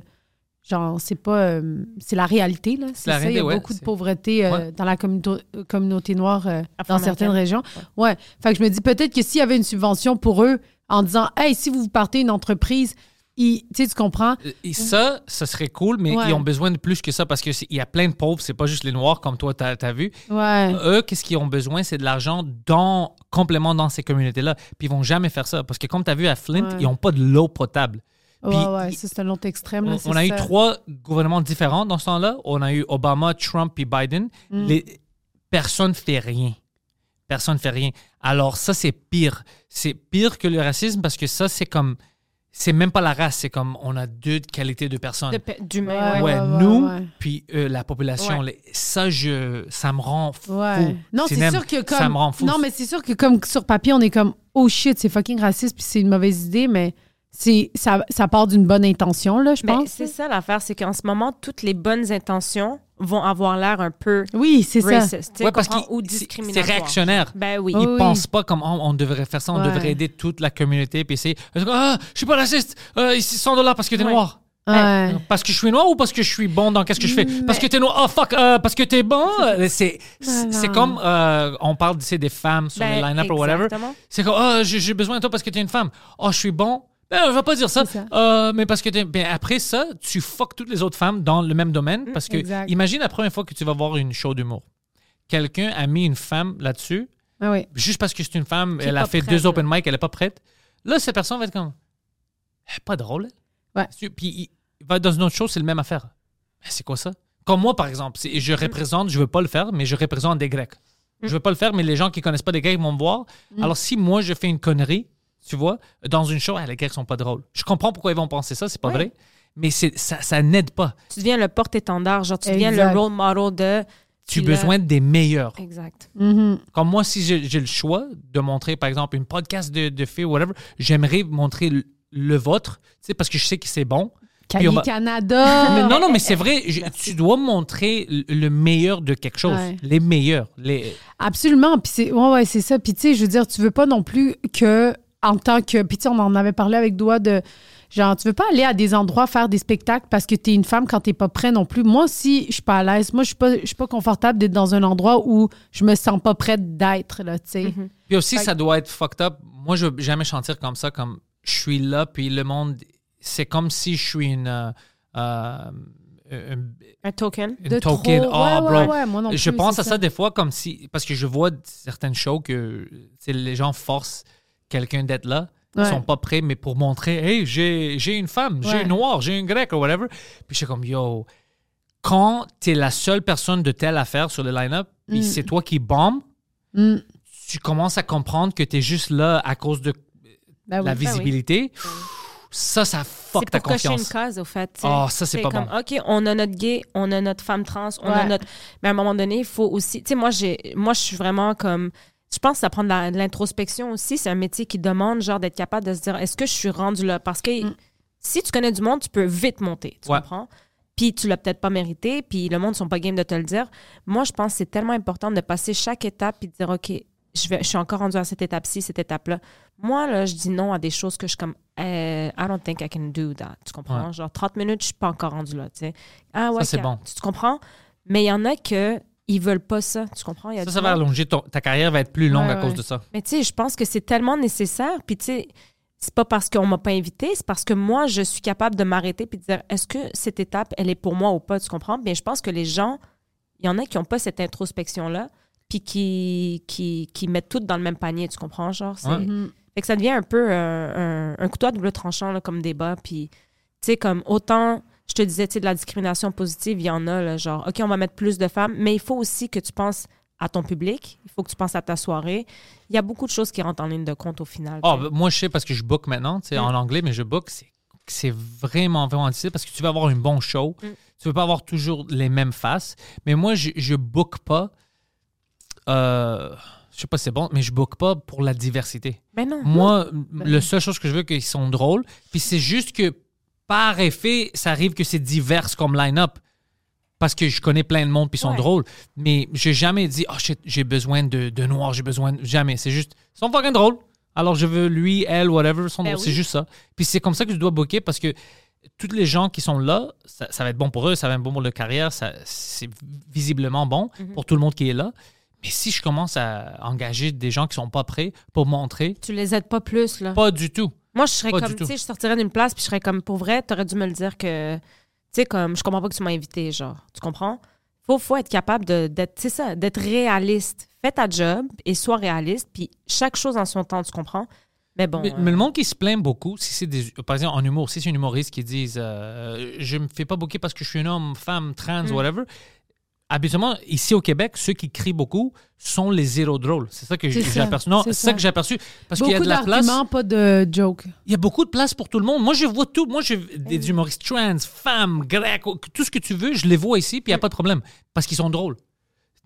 [SPEAKER 2] Genre, c'est pas. euh, c'est la réalité, là. C'est
[SPEAKER 1] la
[SPEAKER 2] ça. Il y a
[SPEAKER 1] ouais,
[SPEAKER 2] beaucoup de pauvreté euh,
[SPEAKER 1] Ouais.
[SPEAKER 2] dans la communauté, noire euh, dans certaines régions. Ouais. Fait que je me dis peut-être que s'il y avait une subvention pour eux en disant, hey, si vous partez une entreprise, tu tu comprends?
[SPEAKER 1] Et ça, ça serait cool, mais
[SPEAKER 2] Ouais.
[SPEAKER 1] ils ont besoin de plus que ça parce qu'il y a plein de pauvres, c'est pas juste les noirs comme toi, t'as as vu.
[SPEAKER 2] Ouais.
[SPEAKER 1] Eux, qu'est-ce qu'ils ont besoin? C'est de l'argent dans, complément dans ces communautés-là. Puis ils vont jamais faire ça parce que comme tu as vu à Flint,
[SPEAKER 2] Ouais.
[SPEAKER 1] ils n'ont pas de l'eau potable. Puis,
[SPEAKER 2] ouais, c'est un autre extrême. là,
[SPEAKER 1] On, a eu trois gouvernements différents dans ce temps-là. On a eu Obama, Trump puis Biden.
[SPEAKER 2] Mm.
[SPEAKER 1] Les, personne fait rien. Personne fait rien. Alors ça, c'est pire. C'est pire que le racisme parce que ça, c'est comme... C'est même pas la race, c'est comme on a deux qualités de personnes.
[SPEAKER 3] De pe- d'humain,
[SPEAKER 2] Ouais,
[SPEAKER 1] Ouais,
[SPEAKER 3] ouais.
[SPEAKER 2] ouais,
[SPEAKER 1] nous,
[SPEAKER 2] ouais.
[SPEAKER 1] puis euh, la population,
[SPEAKER 3] Ouais.
[SPEAKER 1] les- ça, je, ça me rend fou.
[SPEAKER 2] Ouais. Non, c'est sûr que comme.
[SPEAKER 1] Ça me rend fou.
[SPEAKER 2] Non, mais c'est sûr que comme sur papier, on est comme oh shit, c'est fucking raciste puis c'est une mauvaise idée, mais c'est ça, ça part d'une bonne intention là, je
[SPEAKER 3] Mais
[SPEAKER 2] pense.
[SPEAKER 3] c'est ça l'affaire, c'est qu'en ce moment, toutes les bonnes intentions vont avoir l'air un peu
[SPEAKER 2] Oui, c'est ça.
[SPEAKER 1] Ouais, parce
[SPEAKER 3] ou
[SPEAKER 1] c'est- réactionnaire.
[SPEAKER 3] Ben oui.
[SPEAKER 1] Ils
[SPEAKER 2] oui.
[SPEAKER 1] pensent pas comme oh, on devrait faire ça, on
[SPEAKER 2] Ouais.
[SPEAKER 1] devrait aider toute la communauté. Puis c'est ah, je suis pas raciste, euh, ici 100 dollars parce que t'es
[SPEAKER 3] Ouais.
[SPEAKER 1] noir.
[SPEAKER 2] Ouais.
[SPEAKER 1] Parce que je suis noir ou parce que je suis bon dans qu'est-ce que je fais? Parce que t'es noir. Oh fuck, euh, parce que t'es bon. Euh, C'est c'est c'est comme euh, on parle des femmes sur les
[SPEAKER 3] Ben,
[SPEAKER 1] line-up ou whatever. C'est comme oh, j'ai j'ai besoin de toi parce que t'es une femme. Oh, je suis bon. Ben, je vais pas dire ça. Euh, mais parce que ben, après ça, tu fuck toutes les autres femmes dans le même domaine. Parce que
[SPEAKER 2] exact.
[SPEAKER 1] imagine la première fois que tu vas voir une show d'humour. Quelqu'un a mis une femme là-dessus
[SPEAKER 2] Ah oui.
[SPEAKER 1] juste parce que c'est une femme, elle a fait
[SPEAKER 3] prête,
[SPEAKER 1] deux
[SPEAKER 3] là.
[SPEAKER 1] open mic, elle est pas prête. Là, cette personne va être comme, Eh, pas drôle.
[SPEAKER 2] Ouais.
[SPEAKER 1] Puis il va dans une autre chose, c'est le même affaire. Mais c'est quoi ça? Comme moi, par exemple, je représente, je veux pas le faire, mais je représente des Grecs. Je veux pas le faire, mais les gens qui connaissent pas des Grecs vont me voir. Alors, si moi, je fais une connerie, tu vois, dans une show, ah, les Grecs sont pas drôles. Je comprends pourquoi ils vont penser ça, c'est pas vrai. Mais c'est- ça, ça n'aide pas.
[SPEAKER 3] Tu deviens le porte-étendard, genre tu deviens
[SPEAKER 2] Exact.
[SPEAKER 3] le role model de...
[SPEAKER 1] Tu as besoin des meilleurs.
[SPEAKER 3] Exact.
[SPEAKER 2] Mhm.
[SPEAKER 1] Comme moi, si j'ai j'ai le choix de montrer, par exemple, une podcast de, de filles ou whatever, j'aimerais montrer le, le vôtre, tu sais, parce que je sais que c'est bon.
[SPEAKER 2] Cali
[SPEAKER 1] va-
[SPEAKER 2] Canada.
[SPEAKER 1] Mais non, non, mais c'est vrai, je- tu dois montrer le le meilleur de quelque chose.
[SPEAKER 2] Ouais.
[SPEAKER 1] Les meilleurs. Les...
[SPEAKER 2] Absolument. Puis c'est ouais, ouais, c'est ça. Puis tu sais, je veux dire, tu veux pas non plus que en tant que puis tu sais, on en avait parlé avec Doua de genre tu veux pas aller à des endroits faire des spectacles parce que tu es une femme quand t'es pas prêt non plus. Moi aussi, je suis pas à l'aise. Moi, je suis pas je suis pas confortable d'être dans un endroit où je me sens pas prête d'être là, tu sais.
[SPEAKER 3] Mm-hmm.
[SPEAKER 1] Puis aussi,
[SPEAKER 2] Fait
[SPEAKER 1] ça doit être fucked up. Moi, je veux jamais chanter comme ça, comme je suis là, puis le monde, c'est comme si je suis une. euh, euh, une-
[SPEAKER 3] Un token.
[SPEAKER 1] une
[SPEAKER 2] De
[SPEAKER 1] token.
[SPEAKER 2] trop.
[SPEAKER 1] Oh,
[SPEAKER 2] Ouais,
[SPEAKER 1] bro.
[SPEAKER 2] ouais, ouais, moi non
[SPEAKER 1] je
[SPEAKER 2] plus,
[SPEAKER 1] pense
[SPEAKER 2] c'est
[SPEAKER 1] à ça.
[SPEAKER 2] ça.
[SPEAKER 1] des fois comme si. Parce que je vois certaines shows que les gens forcent quelqu'un d'être là. Ils
[SPEAKER 2] Ouais.
[SPEAKER 1] sont pas prêts, mais pour montrer, hey, j'ai j'ai une femme, j'ai une noire, j'ai une grecque, ou whatever. Puis je suis comme, yo, quand tu es la seule personne de telle affaire sur le line-up, puis
[SPEAKER 2] Mm.
[SPEAKER 1] c'est toi qui bombe,
[SPEAKER 2] Mm.
[SPEAKER 1] tu commences à comprendre que tu es juste là à cause de
[SPEAKER 2] Ben
[SPEAKER 1] la
[SPEAKER 3] oui.
[SPEAKER 1] visibilité. Ça, ça fuck
[SPEAKER 3] C'est
[SPEAKER 1] ta
[SPEAKER 3] pour cocher une
[SPEAKER 1] confiance.
[SPEAKER 3] case, au fait.
[SPEAKER 1] Ah, ça, c'est pas
[SPEAKER 3] comme,
[SPEAKER 1] bon.
[SPEAKER 3] OK, on a notre gay, on a notre femme trans, on a notre... Mais à un moment donné, il faut aussi... Tu sais, moi, j'ai, moi, je suis vraiment comme... Je pense que ça prend de, l'introspection aussi. C'est un métier qui demande, genre, d'être capable de se dire, est-ce que je suis rendu là? Parce que
[SPEAKER 2] Mm.
[SPEAKER 3] si tu connais du monde, tu peux vite monter, tu
[SPEAKER 1] Ouais.
[SPEAKER 3] comprends? Puis tu l'as peut-être pas mérité, puis le monde ne sont pas game de te le dire. Moi, je pense que c'est tellement important de passer chaque étape puis de dire, OK, je, vais, je suis encore rendu à cette étape-ci, cette étape-là. Moi, là, je dis non à des choses que je suis comme, eh, I don't think I can do that. Tu comprends?
[SPEAKER 1] Ouais.
[SPEAKER 3] Genre, 30 minutes, je suis pas encore rendu là, tu sais. Ah ouais,
[SPEAKER 1] Ça, c'est bon.
[SPEAKER 3] Tu, tu comprends? Mais il y en a que ils veulent pas ça, tu comprends? Il y a
[SPEAKER 1] Ça, ça va
[SPEAKER 3] monde-
[SPEAKER 1] allonger ton- ta carrière, va être plus longue
[SPEAKER 2] Ouais,
[SPEAKER 1] à cause de ça.
[SPEAKER 3] mais tu sais, je pense que c'est tellement nécessaire. Puis tu sais, c'est pas parce qu'on m'a pas invité, c'est parce que moi, je suis capable de m'arrêter puis de dire est-ce que cette étape, elle est pour moi ou pas, tu comprends? Bien, je pense que les gens, il y en a qui n'ont pas cette introspection-là, puis qui, qui, qui mettent tout dans le même panier, tu comprends? Genre, c'est.
[SPEAKER 1] Ouais.
[SPEAKER 2] Mhm.
[SPEAKER 3] Fait que ça devient un peu euh, un, un couteau à double tranchant là, comme débat. Puis, tu sais, comme autant, je te disais, tu sais, de la discrimination positive, il y en a, là, genre, OK, on va mettre plus de femmes, mais il faut aussi que tu penses à ton public, il faut que tu penses à ta soirée. Il y a beaucoup de choses qui rentrent en ligne de compte au final.
[SPEAKER 1] Ben, moi, je sais parce que je book maintenant, tu sais, en anglais, mais je book. C'est, c'est vraiment, vraiment difficile parce que tu veux avoir un bon show. Tu veux pas avoir toujours les mêmes faces. Mais moi, je, je book pas. Euh, je sais pas si c'est bon, mais je book pas pour la diversité.
[SPEAKER 3] Mais non.
[SPEAKER 1] Moi, la seule chose que je veux, c'est qu'ils sont drôles. Puis c'est juste que, par effet, ça arrive que c'est divers comme line-up. Parce que je connais plein de monde puis ils sont
[SPEAKER 3] Ouais.
[SPEAKER 1] drôles. Mais j'ai jamais dit, oh shit, j'ai besoin de, de noir, j'ai besoin de. Jamais. C'est juste, ils sont fucking drôles. Alors je veux lui, elle, whatever, ils sont
[SPEAKER 3] Ben
[SPEAKER 1] drôles.
[SPEAKER 3] oui.
[SPEAKER 1] C'est juste ça. Puis c'est comme ça que je dois booker parce que tous les gens qui sont là, ça, ça va être bon pour eux, ça va être bon pour leur carrière, c'est visiblement bon
[SPEAKER 3] Mhm.
[SPEAKER 1] pour tout le monde qui est là. Mais si je commence à engager des gens qui sont pas prêts pour montrer,
[SPEAKER 3] Tu les aides pas plus, là.
[SPEAKER 1] pas du tout.
[SPEAKER 3] Moi, je serais
[SPEAKER 1] Pas
[SPEAKER 3] comme, tu sais, je sortirais d'une place puis je serais comme, pour vrai, t'aurais dû me le dire que, tu sais, comme, je comprends pas que tu m'as invité, genre. Tu comprends? Faut, faut être capable de- d'être, ça, d'être réaliste. Fais ta job et sois réaliste, puis chaque chose en son temps, tu comprends? Mais bon.
[SPEAKER 1] Mais,
[SPEAKER 3] euh,
[SPEAKER 1] mais le monde qui se plaint beaucoup, si c'est des, par exemple en humour, si c'est un humoriste qui dit euh, je me fais pas booker parce que je suis un homme, femme, trans,
[SPEAKER 3] Mm.
[SPEAKER 1] whatever. Habituellement, ici au Québec, ceux qui crient beaucoup sont les zéro drôles. C'est ça que j'ai aperçu. Non,
[SPEAKER 2] c'est
[SPEAKER 1] ça
[SPEAKER 2] ça.
[SPEAKER 1] que j'ai aperçu. Parce qu'il y a de la place.
[SPEAKER 2] pas de joke.
[SPEAKER 1] Il y a beaucoup de place pour tout le monde. Moi, je vois tout. Moi, je, des humoristes trans, femmes, grecs, tout ce que tu veux, je les vois ici, puis il n'y a pas de problème. Parce qu'ils sont drôles.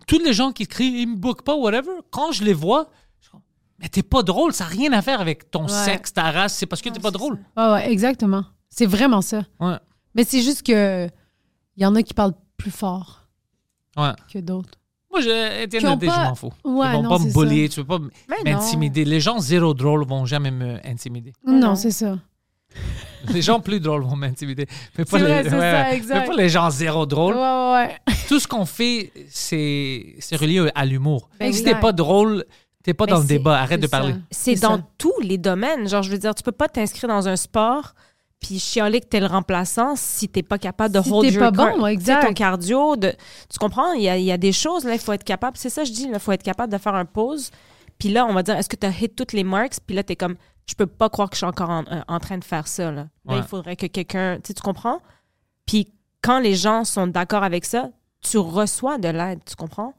[SPEAKER 1] Tous les gens qui crient, ils me bookent pas, whatever, quand je les vois, je comme, mais t'es pas drôle, ça n'a rien à faire avec ton
[SPEAKER 2] Ouais.
[SPEAKER 1] sexe, ta race, c'est parce que t'es pas drôle.
[SPEAKER 2] Ah ouais, exactement. C'est vraiment ça.
[SPEAKER 1] Ouais.
[SPEAKER 2] Mais c'est juste que il y en a qui parlent plus fort
[SPEAKER 1] Ouais.
[SPEAKER 2] que d'autres.
[SPEAKER 1] Moi, je, Étienne Nadé,
[SPEAKER 2] pas-
[SPEAKER 1] je m'en fous.
[SPEAKER 2] Ouais,
[SPEAKER 1] Ils vont
[SPEAKER 2] non,
[SPEAKER 1] pas me bullier, tu veux pas
[SPEAKER 3] Mais
[SPEAKER 1] m'intimider. Les gens zéro drôles vont jamais me intimider.
[SPEAKER 2] Non,
[SPEAKER 3] non.
[SPEAKER 2] c'est ça.
[SPEAKER 1] Les gens plus drôles vont m'intimider. Mais pas
[SPEAKER 2] C'est
[SPEAKER 1] les,
[SPEAKER 2] vrai, c'est ça, exact.
[SPEAKER 1] Mais pas les gens zéro
[SPEAKER 2] Ouais,
[SPEAKER 1] drôles.
[SPEAKER 2] ouais, ouais.
[SPEAKER 1] Tout ce qu'on fait, c'est c'est relié à l'humour.
[SPEAKER 3] Ben
[SPEAKER 1] si t'es pas drôle, t'es pas
[SPEAKER 3] Mais
[SPEAKER 1] dans le débat. Arrête de parler.
[SPEAKER 3] C'est
[SPEAKER 2] C'est
[SPEAKER 3] dans
[SPEAKER 2] ça.
[SPEAKER 3] tous les domaines. Genre, je veux dire, tu peux pas t'inscrire dans un sport puis chialer que t'es le remplaçant si t'es pas capable de
[SPEAKER 2] Si
[SPEAKER 3] hold your
[SPEAKER 2] pas bon,
[SPEAKER 3] car- tu
[SPEAKER 2] exact.
[SPEAKER 3] ton cardio. De, tu comprends? Il y a, il y a des choses, là, il faut être capable. C'est ça, que je dis, il faut être capable de faire un pause. Puis là, on va dire, est-ce que tu as hit toutes les marks? Puis là, t'es comme, je peux pas croire que je suis encore en, euh, en train de faire ça. Là, il faudrait que quelqu'un. Tu sais, tu comprends? Puis quand les gens sont d'accord avec ça, tu reçois de l'aide, tu comprends?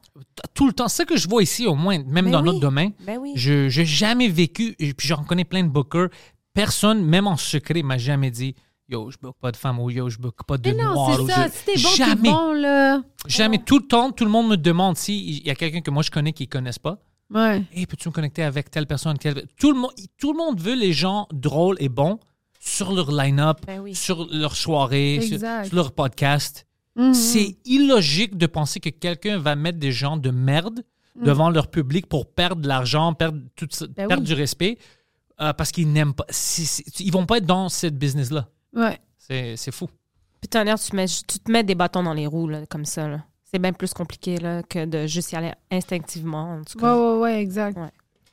[SPEAKER 1] Tout le temps. C'est ça que je vois ici, au moins, même
[SPEAKER 3] Ben
[SPEAKER 1] dans
[SPEAKER 3] oui.
[SPEAKER 1] notre domaine.
[SPEAKER 3] Ben oui.
[SPEAKER 1] Je n'ai jamais vécu, et puis j'en connais plein de bookers. Personne, même en secret, m'a jamais dit Yo, je book pas de femme ou yo, je book pas de
[SPEAKER 2] Mais non,
[SPEAKER 1] noir.
[SPEAKER 2] c'est ça.
[SPEAKER 1] je-
[SPEAKER 2] Si t'es bon, t'es
[SPEAKER 1] jamais.
[SPEAKER 2] bon, là.
[SPEAKER 1] Jamais. Tout le temps, tout le monde me demande s'il y a quelqu'un que moi je connais qui ne connaissent pas.
[SPEAKER 2] Ouais.
[SPEAKER 1] Hey, peux-tu me connecter avec telle personne quelle- tout, le monde, tout le monde veut les gens drôles et bons sur leur line-up,
[SPEAKER 3] Ben oui.
[SPEAKER 1] sur leur soirée, sur, leur podcast.
[SPEAKER 2] Mhm.
[SPEAKER 1] C'est illogique de penser que quelqu'un va mettre des gens de merde devant leur public pour perdre de l'argent, perdre, tout
[SPEAKER 2] Ben
[SPEAKER 1] perdre
[SPEAKER 2] oui.
[SPEAKER 1] du respect euh, parce qu'ils n'aiment pas. C'est- c'est- ils vont pas être dans cette business-là.
[SPEAKER 2] Ouais.
[SPEAKER 1] C'est c'est fou.
[SPEAKER 3] T'as l'air, tu, mets- tu te mets des bâtons dans les roues, là, comme ça. C'est bien plus compliqué là, que de juste y aller instinctivement. En tout
[SPEAKER 2] Ouais,
[SPEAKER 3] cas.
[SPEAKER 2] ouais, ouais, exact.
[SPEAKER 3] Ouais.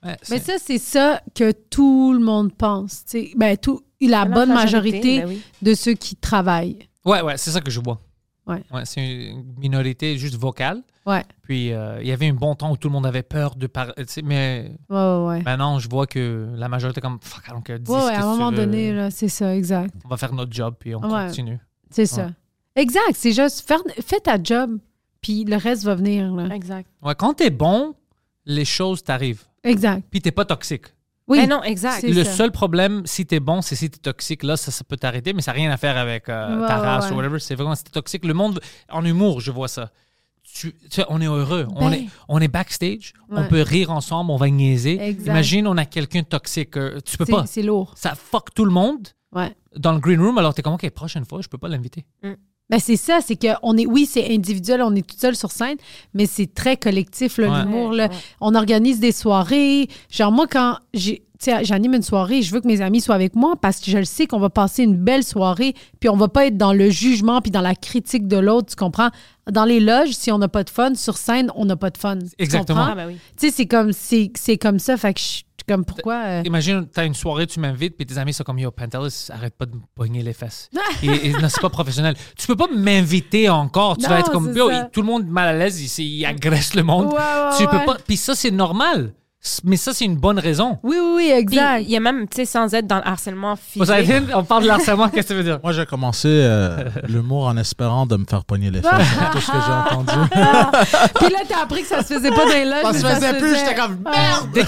[SPEAKER 1] Ouais,
[SPEAKER 2] Mais
[SPEAKER 1] c'est-
[SPEAKER 2] ça, c'est ça que tout le monde pense. Ben, tout, la bonne majorité
[SPEAKER 3] ben oui.
[SPEAKER 2] de ceux qui travaillent.
[SPEAKER 1] ouais, ouais, c'est ça que je vois.
[SPEAKER 2] Ouais.
[SPEAKER 1] c'est une minorité juste vocale.
[SPEAKER 2] Ouais.
[SPEAKER 1] Puis euh, il y avait un bon temps où tout le monde avait peur de parler. Mais
[SPEAKER 2] Ouais, ouais, ouais.
[SPEAKER 1] maintenant, je vois que la majorité est comme fuck, dis
[SPEAKER 2] à un moment donné, là, c'est ça, exact.
[SPEAKER 1] On va faire notre job puis on
[SPEAKER 2] Ouais.
[SPEAKER 1] continue.
[SPEAKER 2] C'est ça. Exact. C'est juste, faire, fais ta job, puis le reste va venir. Là.
[SPEAKER 3] Exact.
[SPEAKER 1] Ouais, quand t'es bon, les choses t'arrivent.
[SPEAKER 2] Exact.
[SPEAKER 1] Puis t'es pas toxique.
[SPEAKER 2] Oui.
[SPEAKER 3] Ben non, exact.
[SPEAKER 1] Le
[SPEAKER 2] ça.
[SPEAKER 1] seul problème, si t'es bon, c'est si t'es toxique. Là, ça, ça peut t'arrêter, mais ça n'a rien à faire avec euh,
[SPEAKER 2] Ouais,
[SPEAKER 1] ta
[SPEAKER 2] ouais,
[SPEAKER 1] race
[SPEAKER 2] ouais.
[SPEAKER 1] ou whatever. C'est vraiment si t'es toxique. Le monde, en humour, je vois ça. Tu, tu sais, on est heureux. on,
[SPEAKER 2] Ben.
[SPEAKER 1] est, on est backstage. On peut rire ensemble. On va niaiser.
[SPEAKER 2] Exact.
[SPEAKER 1] Imagine, on a quelqu'un de toxique. euh, tu peux pas.
[SPEAKER 2] C'est lourd.
[SPEAKER 1] Ça fuck tout le monde
[SPEAKER 2] Ouais.
[SPEAKER 1] dans le green room. Alors, t'es comme, OK, prochaine fois, je peux pas l'inviter.
[SPEAKER 2] Ben c'est ça, c'est que on est, oui, c'est individuel, on est tout seul sur scène, mais c'est très collectif,
[SPEAKER 1] Ouais.
[SPEAKER 2] l'humour. là.
[SPEAKER 3] Ouais.
[SPEAKER 2] On organise des soirées. Genre, moi, quand j'ai- j'anime une soirée, je veux que mes amis soient avec moi parce que je le sais qu'on va passer une belle soirée, puis on va pas être dans le jugement puis dans la critique de l'autre, tu comprends? Dans les loges, si on n'a pas de fun, sur scène, on n'a pas de fun. Tu
[SPEAKER 1] Exactement.
[SPEAKER 3] Ah, ben oui.
[SPEAKER 2] Tu sais, c'est comme, c'est, c'est comme ça, fait que je comme, pourquoi? euh,
[SPEAKER 1] Imagine, t'as une soirée, tu m'invites, puis tes amis sont comme Yo, Pantelis, arrête pas de me pogner les fesses. et, et non, c'est pas professionnel. Tu peux pas m'inviter encore. Tu
[SPEAKER 2] Non,
[SPEAKER 1] vas être comme Yo, tout le monde mal à l'aise, il, il agresse le monde.
[SPEAKER 2] Ouais, ouais,
[SPEAKER 1] tu peux pas. Puis ça, c'est normal. Mais ça, c'est une bonne raison.
[SPEAKER 2] Oui, oui, oui, exact.
[SPEAKER 3] il y a même, tu sais, sans être dans le harcèlement physique.
[SPEAKER 1] On parle de harcèlement, qu'est-ce que ça veut dire?
[SPEAKER 4] Moi, j'ai commencé euh, l'humour en espérant de me faire pogner les fesses. C'est tout ce que j'ai entendu.
[SPEAKER 2] Puis là, t'as appris que ça se faisait pas dans les loges.
[SPEAKER 4] Ça se faisait plus, j'étais comme merde.
[SPEAKER 1] Dès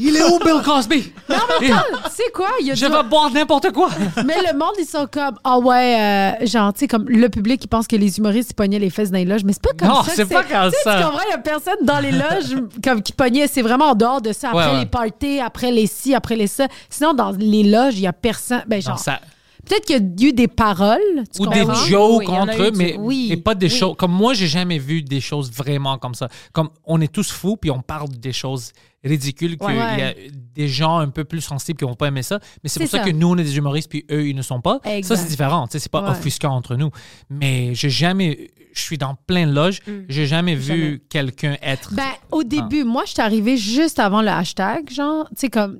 [SPEAKER 1] il est où Bill Cosby?
[SPEAKER 2] Non, mais attends, tu sais quoi? Il y a
[SPEAKER 1] Je vais boire n'importe quoi.
[SPEAKER 2] Mais le monde, ils sont comme, ah ouais, euh, genre, tu sais, comme le public, il pense que les humoristes, ils pognaient les fesses dans les loges. Mais c'est pas comme
[SPEAKER 1] Non,
[SPEAKER 2] ça. que
[SPEAKER 1] c'est pas comme ça.
[SPEAKER 2] Tu comprends? Il y a personne dans les loges comme qui pognait. C'est vraiment en dehors de ça. Après
[SPEAKER 1] Ouais, ouais.
[SPEAKER 2] les parties, après les ci, après les ça. Sinon, dans les loges, il y a personne. Ben, genre,
[SPEAKER 1] ça-
[SPEAKER 2] peut-être qu'il y a eu des paroles. tu
[SPEAKER 1] ou des jokes
[SPEAKER 3] Oui,
[SPEAKER 1] entre
[SPEAKER 3] eu
[SPEAKER 1] eux,
[SPEAKER 3] du-
[SPEAKER 1] mais,
[SPEAKER 2] oui,
[SPEAKER 1] mais pas des
[SPEAKER 2] oui.
[SPEAKER 1] choses. Comme moi, j'ai jamais vu des choses vraiment comme ça. Comme on est tous fous, puis on parle des choses ridicules, qu'il
[SPEAKER 2] Ouais.
[SPEAKER 1] y a des gens un peu plus sensibles qui vont pas aimer ça. Mais c'est pour ça,
[SPEAKER 2] ça.
[SPEAKER 1] que nous, on est des humoristes, puis eux, ils ne sont pas.
[SPEAKER 2] Exact.
[SPEAKER 1] Ça, c'est différent. Tu sais, C'est pas
[SPEAKER 2] Ouais.
[SPEAKER 1] offusquant entre nous. Mais j'ai jamais. Je suis dans plein de loges. J'ai jamais vu quelqu'un être.
[SPEAKER 2] Ben, au début, moi, je suis arrivée juste avant le hashtag, genre, tu sais, comme.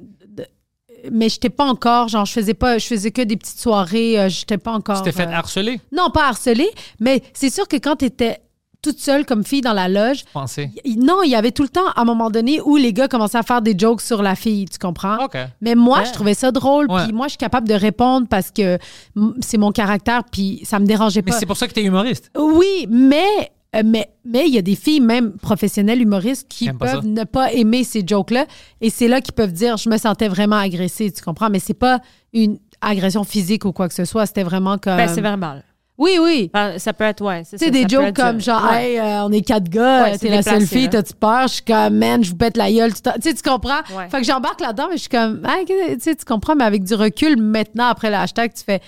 [SPEAKER 2] Mais j'étais pas encore, genre, je faisais pas, je faisais que des petites soirées, euh, j'étais pas encore.
[SPEAKER 1] tu t'es fait
[SPEAKER 2] euh,
[SPEAKER 1] harceler,
[SPEAKER 2] Non, pas harcelée, mais c'est sûr que quand tu étais toute seule comme fille dans la loge,
[SPEAKER 1] pensez.
[SPEAKER 2] non, il y avait tout le temps, à un moment donné, où les gars commençaient à faire des jokes sur la fille, tu comprends?
[SPEAKER 1] OK.
[SPEAKER 2] Mais moi,
[SPEAKER 3] Ouais.
[SPEAKER 2] je trouvais ça drôle, puis moi, je suis capable de répondre parce que c'est mon caractère, puis ça me dérangeait
[SPEAKER 1] Mais
[SPEAKER 2] pas.
[SPEAKER 1] c'est pour ça que tu es humoriste.
[SPEAKER 2] Oui, mais euh, mais mais il y a des filles même professionnelles humoristes qui peuvent
[SPEAKER 1] ça.
[SPEAKER 2] ne pas aimer ces jokes là et c'est là qu'ils peuvent dire je me sentais vraiment agressée, tu comprends? Mais c'est pas une agression physique ou quoi que ce soit, c'était vraiment comme
[SPEAKER 3] Ben, c'est verbal.
[SPEAKER 2] Oui, oui.
[SPEAKER 3] Ben, ça peut être, ouais. c'est
[SPEAKER 2] Tu sais,
[SPEAKER 3] ça,
[SPEAKER 2] des
[SPEAKER 3] ça
[SPEAKER 2] jokes comme genre,
[SPEAKER 3] ouais.
[SPEAKER 2] hey, euh, on est quatre gars,
[SPEAKER 3] Ouais,
[SPEAKER 2] t'es
[SPEAKER 3] c'est
[SPEAKER 2] la seule fille, t'as-tu peur? Je suis comme, man, je vous pète la gueule. Tu sais, tu comprends?
[SPEAKER 3] Ouais.
[SPEAKER 2] Fait que j'embarque là-dedans, mais je suis comme, ah, que- tu sais, tu comprends, mais avec du recul, maintenant, après le hashtag, tu fais,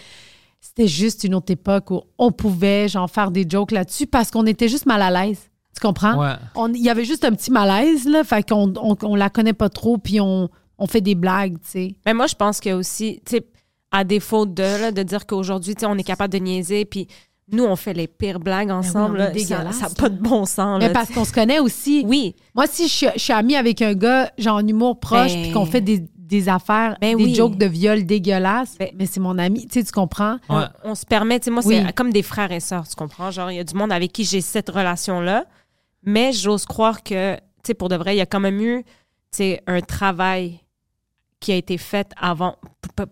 [SPEAKER 2] c'était juste une autre époque où on pouvait, genre, faire des jokes là-dessus parce qu'on était juste mal à l'aise. Tu comprends? Il y avait juste un petit malaise, là, fait qu'on on, on la connaît pas trop, puis on, on fait des blagues, tu sais.
[SPEAKER 3] Mais moi, je pense que aussi, tu sais, à défaut de, là, de dire qu'aujourd'hui, tu sais, on est capable de niaiser, puis nous, on fait les pires blagues ensemble.
[SPEAKER 2] Ben
[SPEAKER 3] là, ça n'a pas de bon sens.
[SPEAKER 2] Mais parce qu'on se connaît aussi.
[SPEAKER 3] Oui,
[SPEAKER 2] Moi, si je suis, je suis amie avec un gars, genre en humour proche,
[SPEAKER 3] Ben-
[SPEAKER 2] puis qu'on fait des, des affaires,
[SPEAKER 3] Ben
[SPEAKER 2] des
[SPEAKER 3] oui.
[SPEAKER 2] jokes de viol dégueulasses,
[SPEAKER 3] Ben-
[SPEAKER 2] mais c'est mon ami, tu sais, tu comprends?
[SPEAKER 1] Ouais.
[SPEAKER 3] on se permet, tu sais, moi,
[SPEAKER 2] Oui.
[SPEAKER 3] c'est comme des frères et sœurs, tu comprends? Genre, il y a du monde avec qui j'ai cette relation-là, mais j'ose croire que, tu sais, pour de vrai, il y a quand même eu, tu sais, un travail qui a été fait avant,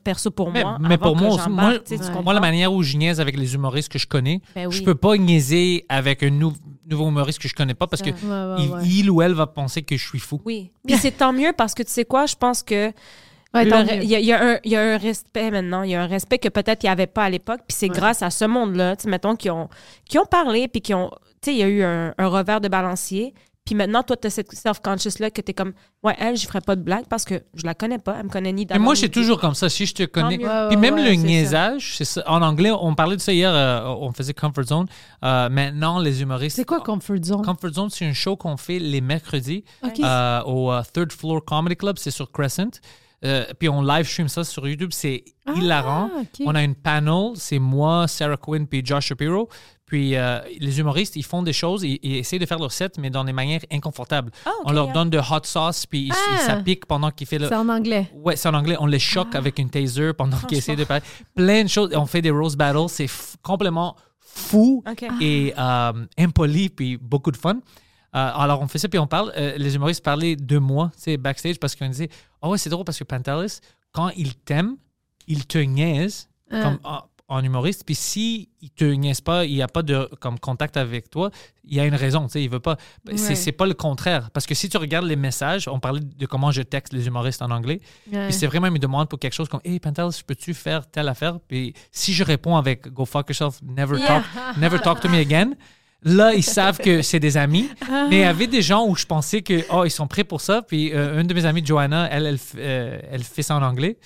[SPEAKER 3] perso pour
[SPEAKER 1] Mais,
[SPEAKER 3] moi.
[SPEAKER 1] mais
[SPEAKER 3] avant
[SPEAKER 1] pour
[SPEAKER 3] que
[SPEAKER 1] moi, moi,
[SPEAKER 3] tu sais, tu
[SPEAKER 1] moi, la manière où je niaise avec les humoristes que je connais,
[SPEAKER 3] Ben oui.
[SPEAKER 1] je peux pas niaiser avec un nou- nouveau humoriste que je connais pas parce que
[SPEAKER 3] Ouais,
[SPEAKER 1] il,
[SPEAKER 2] ouais.
[SPEAKER 1] il ou elle va penser que je suis fou.
[SPEAKER 3] Oui. Puis c'est tant mieux parce que tu sais quoi, je pense que il y, a- il y a un- il y a un respect maintenant. Il y a un respect que peut-être il n'y avait pas à l'époque. Puis c'est grâce à ce monde-là, tu sais, mettons, qui ont, qui ont parlé, puis qui ont. Tu sais, il y a eu un, un revers de balancier. Puis maintenant, toi, tu as cette self-conscious-là que tu es comme, ouais, elle, je ferais pas de blague parce que je la connais pas. Elle me connaît ni
[SPEAKER 1] Mais
[SPEAKER 3] d'avant.
[SPEAKER 1] moi,
[SPEAKER 3] ni
[SPEAKER 1] c'est toujours comme ça. Si je te connais. Puis
[SPEAKER 2] ouais,
[SPEAKER 1] même
[SPEAKER 2] ouais,
[SPEAKER 1] le
[SPEAKER 3] ça.
[SPEAKER 1] niaisage, ça. En anglais, on parlait de ça hier, euh, on faisait Comfort Zone. Euh, maintenant, les humoristes.
[SPEAKER 2] C'est quoi Comfort Zone?
[SPEAKER 1] Comfort Zone, c'est un show qu'on fait les mercredis euh, au Third Floor Comedy Club, c'est sur Crescent. Euh, puis on live stream ça sur YouTube, c'est hilarant.
[SPEAKER 2] Ah, ok.
[SPEAKER 1] On a une panel, c'est moi, Sarah Quinn puis Josh Shapiro. Puis euh, les humoristes, ils font des choses, ils, ils essayent de faire leur set, mais dans des manières inconfortables.
[SPEAKER 3] Ah,
[SPEAKER 1] on leur donne de hot sauce, puis ils,
[SPEAKER 2] Ah.
[SPEAKER 1] ils s'appliquent pendant qu'ils font le.
[SPEAKER 2] C'est en anglais.
[SPEAKER 1] Ouais, c'est en anglais. On les choque avec une taser pendant qu'ils essaient de parler. Plein de choses. On fait des rose battles. C'est f- complètement fou et euh, impoli, puis beaucoup de fun. Euh, alors, on fait ça, puis on parle. euh, les humoristes parlaient de moi, tu sais, backstage, parce qu'on disait Oh, ouais, c'est drôle parce que Pantelis, quand il t'aime, il te niaise
[SPEAKER 2] Ah.
[SPEAKER 1] comme en humoriste. Puis si il te niaise pas, il n'y a pas de comme contact avec toi, il y a une raison, tu sais, il veut pas. C'est
[SPEAKER 2] Ouais.
[SPEAKER 1] c'est pas le contraire. Parce que si tu regardes les messages, on parlait de comment je texte les humoristes en anglais.
[SPEAKER 2] Ouais.
[SPEAKER 1] Puis c'est vraiment, ils me demandent pour quelque chose comme Hey, Pantelis, peux-tu faire telle affaire? Puis si je réponds avec Go fuck yourself, never, talk, never talk to me again. Là, ils savent que c'est des amis. Mais il y avait des gens où je pensais que, oh, ils sont prêts pour ça. Puis euh, une de mes amies, Joanna, elle, euh, elle fait ça en anglais.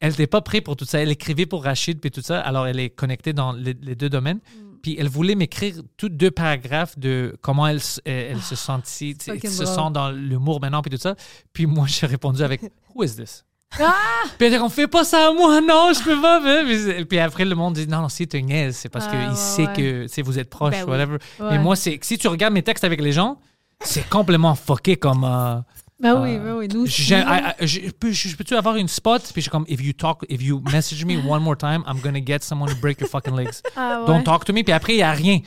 [SPEAKER 1] Elle n'était pas prête pour tout ça. Elle écrivait pour Rachid puis tout ça. Alors, elle est connectée dans les, les deux domaines. Puis elle voulait m'écrire tous deux paragraphes de comment elle, euh, se sentit, sais,
[SPEAKER 2] fucking
[SPEAKER 1] se sent dans l'humour maintenant puis tout ça. Puis moi, j'ai répondu avec Who is this?
[SPEAKER 2] Ah!
[SPEAKER 1] Puis elle dit, on fait pas ça à moi, non, je peux pas. mais- Puis, après, le monde dit, non, non, si tu niaises, c'est parce
[SPEAKER 2] Ah,
[SPEAKER 1] qu'il
[SPEAKER 2] ouais,
[SPEAKER 1] sait
[SPEAKER 2] ouais.
[SPEAKER 1] que vous êtes proches,
[SPEAKER 3] Ben oui.
[SPEAKER 1] whatever.
[SPEAKER 2] Ouais.
[SPEAKER 1] Mais moi, c'est si tu regardes mes textes avec les gens, c'est complètement fucké comme. euh,
[SPEAKER 2] Ben oui,
[SPEAKER 1] euh,
[SPEAKER 2] ben oui, nous aussi.
[SPEAKER 1] je peux- je peux-tu avoir une spot? Puis je suis comme, if you talk, if you message me one more time, I'm gonna get someone to break your fucking legs.
[SPEAKER 2] Ah, ouais.
[SPEAKER 1] Don't talk to me. Puis après, il n'y a rien.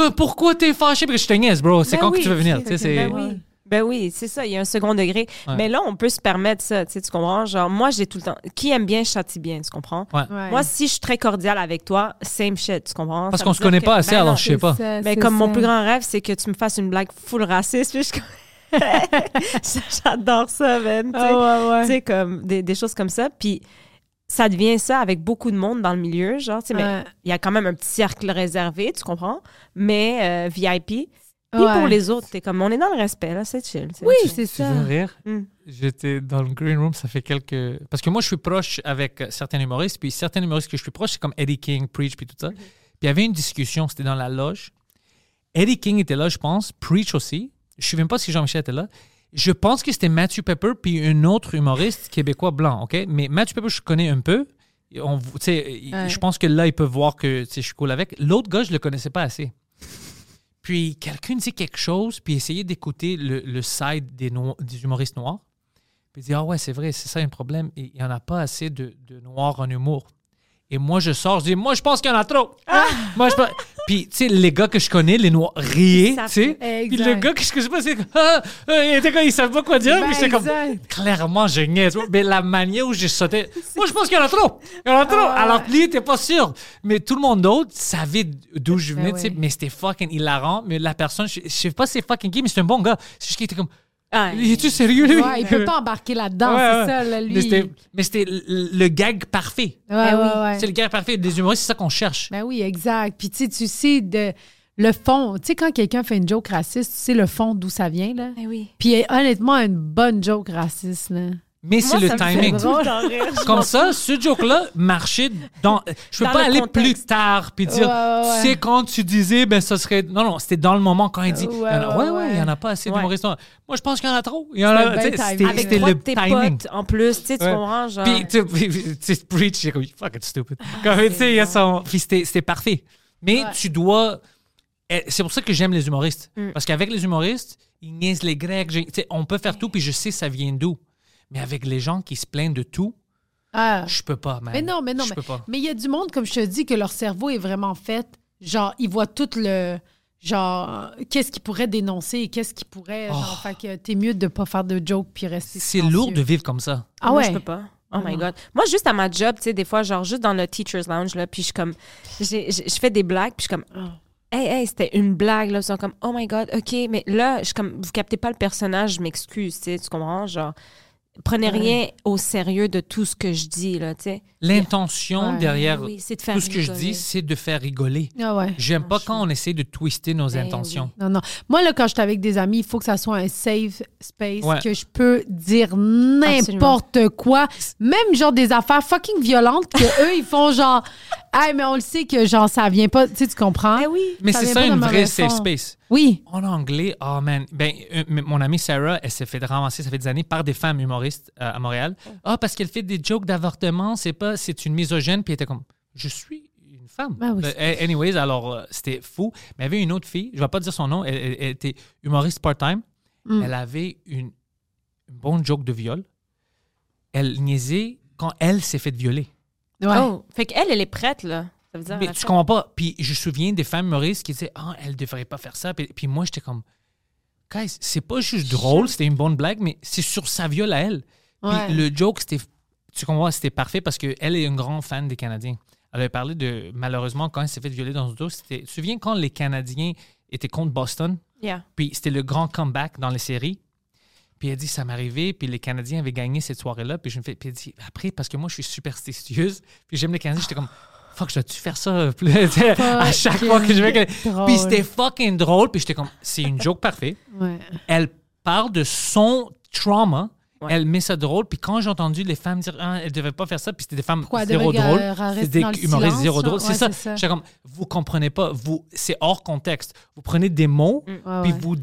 [SPEAKER 1] Euh, pourquoi t'es fâché? Parce que je te niaise, bro. C'est
[SPEAKER 2] Ben
[SPEAKER 1] quand
[SPEAKER 2] oui,
[SPEAKER 1] que tu veux venir? sais, c'est.
[SPEAKER 2] ben oui.
[SPEAKER 3] Ben oui, c'est ça, il y a un second degré.
[SPEAKER 1] Ouais.
[SPEAKER 3] Mais là, on peut se permettre ça, tu sais, tu comprends? Genre, moi, j'ai tout le temps... Qui aime bien, châtie bien, tu comprends?
[SPEAKER 1] Ouais.
[SPEAKER 2] Ouais.
[SPEAKER 3] Moi, si je suis très cordiale avec toi, same shit, tu comprends?
[SPEAKER 1] Parce qu'on se connaît
[SPEAKER 3] que-
[SPEAKER 1] pas assez,
[SPEAKER 3] Ben
[SPEAKER 1] alors
[SPEAKER 3] non.
[SPEAKER 1] je sais pas.
[SPEAKER 2] Ça,
[SPEAKER 3] Mais
[SPEAKER 2] c'est
[SPEAKER 3] comme mon plus grand rêve, c'est que tu me fasses une blague full raciste, puis je J'adore ça, man. tu sais.
[SPEAKER 2] Ah ouais,
[SPEAKER 3] Tu sais, comme des, des choses comme ça. Puis ça devient ça avec beaucoup de monde dans le milieu, genre, tu sais, mais il y a quand même un petit cercle réservé, tu comprends? Mais euh, VIP. Puis
[SPEAKER 2] Ouais.
[SPEAKER 3] pour les autres, t'es comme, on est dans le respect, là, c'est chill.
[SPEAKER 2] Oui, c'est
[SPEAKER 1] Tu
[SPEAKER 2] ça.
[SPEAKER 1] veux rire?
[SPEAKER 3] Mm.
[SPEAKER 1] J'étais dans le green room, ça fait quelques... Parce que moi, je suis proche avec certains humoristes, puis certains humoristes que je suis proche, c'est comme Eddie King, Preach, puis tout ça. Puis il y avait une discussion, c'était dans la loge. Eddie King était là, je pense, Preach aussi. Je ne sais même pas si Jean-Michel était là. Je pense que c'était Matthew Pepper, puis un autre humoriste québécois blanc, OK? Mais Matthew Pepper, je connais un peu. On,
[SPEAKER 2] Ouais.
[SPEAKER 1] Je pense que là, ils peuvent voir que je suis cool avec. L'autre gars, je le connaissais pas assez. Puis quelqu'un dit quelque chose, puis essayait d'écouter le, le side des, no- des humoristes noirs. Puis il dit Ah ouais, c'est vrai, c'est ça un problème. Il n'y en a pas assez de, de noirs en humour. Et moi, je sors, je dis Moi, je pense qu'il y en a trop. Moi, je pense- Puis, tu sais, les gars que je connais, les noirs, riaient,
[SPEAKER 3] Ils
[SPEAKER 1] tu sais. Puis le gars que je connais pas, c'est Ah, euh, il était comme, il savait pas quoi dire.
[SPEAKER 2] Ben,
[SPEAKER 1] puis comme
[SPEAKER 2] exact.
[SPEAKER 1] Clairement, je niaise. Mais la manière où j'ai sauté, moi, je pense qu'il y en a trop. Il y en a trop.
[SPEAKER 2] Ah,
[SPEAKER 1] Alors que lui, il était pas sûr. Mais tout le monde d'autre savait d'où je venais,
[SPEAKER 2] Ben
[SPEAKER 1] tu sais.
[SPEAKER 2] ouais.
[SPEAKER 1] Mais c'était fucking hilarant. Mais la personne, je, je sais pas si c'est fucking qui, mais c'est un bon gars. C'est juste qu'il était comme,
[SPEAKER 3] Ah,
[SPEAKER 1] es-tu sérieux, lui?
[SPEAKER 2] Ouais, il peut pas embarquer là-dedans,
[SPEAKER 1] Ouais,
[SPEAKER 2] c'est
[SPEAKER 1] ouais.
[SPEAKER 2] ça, là, lui.
[SPEAKER 1] Mais c'était- Mais c'était le, gag parfait.
[SPEAKER 2] Ouais,
[SPEAKER 3] Ben oui.
[SPEAKER 2] ouais.
[SPEAKER 1] C'est le gag parfait. Des humoristes, c'est ça qu'on cherche.
[SPEAKER 2] Ben oui, exact. Puis tu sais, tu sais de le fond. Tu sais, quand quelqu'un fait une joke raciste, tu sais le fond d'où ça vient, là.
[SPEAKER 3] ben oui.
[SPEAKER 2] Puis honnêtement, une bonne joke raciste, là.
[SPEAKER 1] Mais c'est le timing. Comme ça, ce joke-là marchait dans. Je peux
[SPEAKER 3] Dans
[SPEAKER 1] pas
[SPEAKER 3] le
[SPEAKER 1] aller
[SPEAKER 3] contexte.
[SPEAKER 1] plus tard puis dire,
[SPEAKER 2] Ouais,
[SPEAKER 1] tu sais, quand tu disais, ben, ça serait. Non, non, c'était dans le moment quand il dit,
[SPEAKER 2] Ouais,
[SPEAKER 1] il y en a-
[SPEAKER 2] ouais,
[SPEAKER 1] il y en a pas assez d'humoristes. Moi, je pense qu'il y en a trop. Il y en
[SPEAKER 2] C'était
[SPEAKER 1] a. le timing.
[SPEAKER 3] potes en plus, tu sais, tu comprends, genre.
[SPEAKER 1] Puis, tu sais, Preach, j'ai comme, fuck, it's stupid. Comme, tu sais, il y a son. Puis, c'était parfait. Mais tu dois. eh, C'est pour ça que j'aime les humoristes.
[SPEAKER 3] Mm.
[SPEAKER 1] Parce qu'avec les humoristes, ils niaisent les Grecs. On peut faire tout, puis je sais ça vient d'où. Mais avec les gens qui se plaignent de tout,
[SPEAKER 2] Ah.
[SPEAKER 1] je peux pas, man.
[SPEAKER 2] Mais non, mais non,
[SPEAKER 1] Je
[SPEAKER 2] mais
[SPEAKER 1] peux pas.
[SPEAKER 2] mais il y a du monde, comme je te dis, que leur cerveau est vraiment fait. Genre, ils voient tout le. Genre, qu'est-ce qu'ils pourraient dénoncer et qu'est-ce qu'ils pourraient. Genre, fait que t'es mieux de pas faire de joke puis rester.
[SPEAKER 1] Oh. C'est lourd de vivre comme ça.
[SPEAKER 2] Ah
[SPEAKER 3] Moi,
[SPEAKER 2] ouais.
[SPEAKER 3] je peux pas. Oh my. God. Moi, juste à ma job, tu sais, des fois, genre, juste dans le teacher's lounge, là, puis je suis comme, je fais des blagues, puis je suis comme,
[SPEAKER 2] Oh.
[SPEAKER 3] hey, hey, c'était une blague, là. Ils sont comme, oh my God, OK. Mais là, je suis comme, vous captez pas le personnage, je m'excuse, tu sais, tu comprends? Genre, prenez rien au sérieux de tout ce que je dis, là, tu sais.
[SPEAKER 1] L'intention
[SPEAKER 2] Ouais.
[SPEAKER 1] derrière
[SPEAKER 3] Oui, c'est de faire
[SPEAKER 1] tout ce que je dis, c'est de faire rigoler.
[SPEAKER 2] Ah ouais.
[SPEAKER 1] J'aime pas quand on essaie de twister nos
[SPEAKER 3] Ben
[SPEAKER 1] intentions.
[SPEAKER 2] Non, non. Moi, là, quand je suis avec des amis, il faut que ça soit un safe space,
[SPEAKER 1] Ouais.
[SPEAKER 2] que je peux dire n'importe quoi. Même genre des affaires fucking violentes que eux, ils font genre, hey, mais on le sait que genre ça vient pas, tu sais, tu comprends?
[SPEAKER 3] Ben oui.
[SPEAKER 1] Mais c'est ça une vraie safe
[SPEAKER 2] fond.
[SPEAKER 1] space.
[SPEAKER 2] Oui.
[SPEAKER 1] En anglais, oh man, ben, euh, mon amie Sarah, elle s'est fait ramasser, ça fait des années, par des femmes humoristes euh, à Montréal. Ah, parce qu'elle fait des jokes d'avortement, c'est pas, c'est une misogyne, puis elle était comme, je suis une femme.
[SPEAKER 2] Ah oui,
[SPEAKER 1] Euh, a- anyways, alors, euh, c'était fou. Mais il y avait une autre fille, je vais pas dire son nom, elle, elle- elle était humoriste part-time.
[SPEAKER 2] Mm.
[SPEAKER 1] Elle avait une, une bonne joke de viol. Elle niaisait quand elle s'est fait violer.
[SPEAKER 2] Ouais.
[SPEAKER 3] Oh, fait qu'elle, elle est prête, là. Ça veut dire.
[SPEAKER 1] Mais tu
[SPEAKER 3] fait-
[SPEAKER 1] comprends pas. Puis je me souviens des femmes humoristes qui disaient Ah, elle devrait pas faire ça. Puis, puis moi, j'étais comme Guys, c'est pas juste drôle, c'était une bonne blague, mais c'est sur sa viol à elle. Puis le joke, c'était. Tu comprends, c'était parfait parce qu'elle est une grande fan des Canadiens. Elle avait parlé de. Malheureusement, quand elle s'est fait violer dans ce dos, c'était. Tu te souviens quand les Canadiens étaient contre Boston?
[SPEAKER 3] Yeah.
[SPEAKER 1] Puis c'était le grand comeback dans les séries? Puis elle dit, ça m'arrivait, puis les Canadiens avaient gagné cette soirée-là. Puis je me fais, puis elle dit, après, parce que moi, je suis superstitieuse, puis j'aime les Canadiens, j'étais comme, fuck, je dois-tu faire ça? À chaque fois que je vais. Puis c'était fucking drôle, puis j'étais comme, c'est une joke parfaite.
[SPEAKER 2] Ouais.
[SPEAKER 1] Elle parle de son trauma.
[SPEAKER 3] Ouais.
[SPEAKER 1] Elle met ça drôle, puis quand j'ai entendu les femmes dire ah, elle devait pas faire ça, puis c'était des femmes
[SPEAKER 2] Pourquoi
[SPEAKER 1] zéro drôle, c'est des humoristes zéro drôle,
[SPEAKER 2] Ouais,
[SPEAKER 1] c'est ça.
[SPEAKER 2] ça.
[SPEAKER 1] J'étais comme vous comprenez pas, vous c'est hors contexte. Vous prenez des mots,
[SPEAKER 2] Ouais,
[SPEAKER 1] puis
[SPEAKER 2] ouais.
[SPEAKER 1] vous,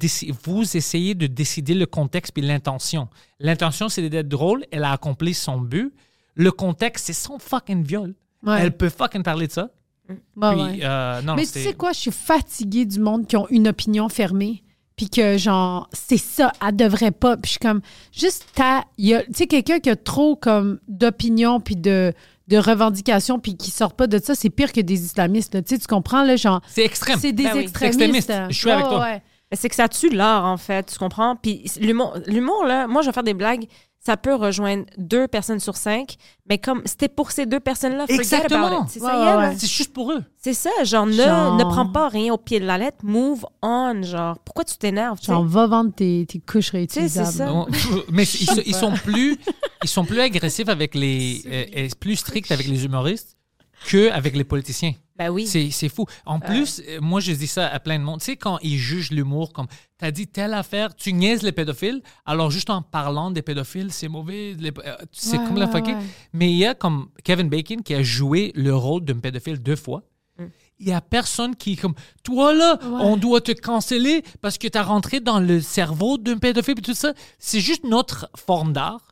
[SPEAKER 1] vous essayez de décider le contexte puis l'intention. L'intention, c'est d'être drôle. Elle a accompli son but. Le contexte, c'est son fucking viol.
[SPEAKER 2] Ouais.
[SPEAKER 1] Elle peut fucking parler de ça. Puis,
[SPEAKER 2] ouais.
[SPEAKER 1] euh, non,
[SPEAKER 2] Mais tu sais quoi, je suis fatiguée du monde qui ont une opinion fermée. Puis que, genre, c'est ça, elle devrait pas. Puis je suis comme, juste ta. il y a- Tu sais, quelqu'un qui a trop, comme, d'opinion, puis de, de revendications, puis qui sort pas de ça, c'est pire que des islamistes. là. Tu sais, tu comprends, là, genre.
[SPEAKER 1] C'est extrême.
[SPEAKER 2] C'est des
[SPEAKER 3] Ben oui.
[SPEAKER 2] extrémistes.
[SPEAKER 1] C'est extrémiste. Je suis avec toi.
[SPEAKER 2] ouais.
[SPEAKER 3] C'est que ça tue l'art, en fait, tu comprends? Puis l'humour, l'humour, là, moi, je vais faire des blagues, ça peut rejoindre deux personnes sur cinq, mais comme c'était pour ces deux personnes-là,
[SPEAKER 1] Exactement.
[SPEAKER 3] C'est
[SPEAKER 2] Ouais,
[SPEAKER 3] ça,
[SPEAKER 2] ouais, ouais.
[SPEAKER 1] C'est juste pour eux.
[SPEAKER 3] C'est ça, genre, ne,
[SPEAKER 2] Genre-
[SPEAKER 3] ne prends pas rien au pied de la lettre, move on, genre, pourquoi tu t'énerves?
[SPEAKER 2] Genre, va vendre tes, tes couches
[SPEAKER 3] sais, c'est
[SPEAKER 2] réutilisables.
[SPEAKER 3] ça.
[SPEAKER 1] Non, Mais ils, sont- ils sont plus, ils sont plus agressifs avec les, euh, et plus stricts avec les humoristes que avec les politiciens.
[SPEAKER 3] Ben oui.
[SPEAKER 1] C'est fou. En plus, euh, moi, je dis ça à plein de monde. Tu sais, quand ils jugent l'humour comme t'as dit telle affaire, tu niaises les pédophiles, alors juste en parlant des pédophiles, c'est mauvais. euh, C'est
[SPEAKER 2] Ouais,
[SPEAKER 1] comme la
[SPEAKER 2] ouais.
[SPEAKER 1] Mais il y a comme Kevin Bacon qui a joué le rôle d'un pédophile deux fois.
[SPEAKER 3] Mm.
[SPEAKER 1] Il y a personne qui est comme toi là, on doit te canceller parce que tu as rentré dans le cerveau d'un pédophile et tout ça. C'est juste notre forme d'art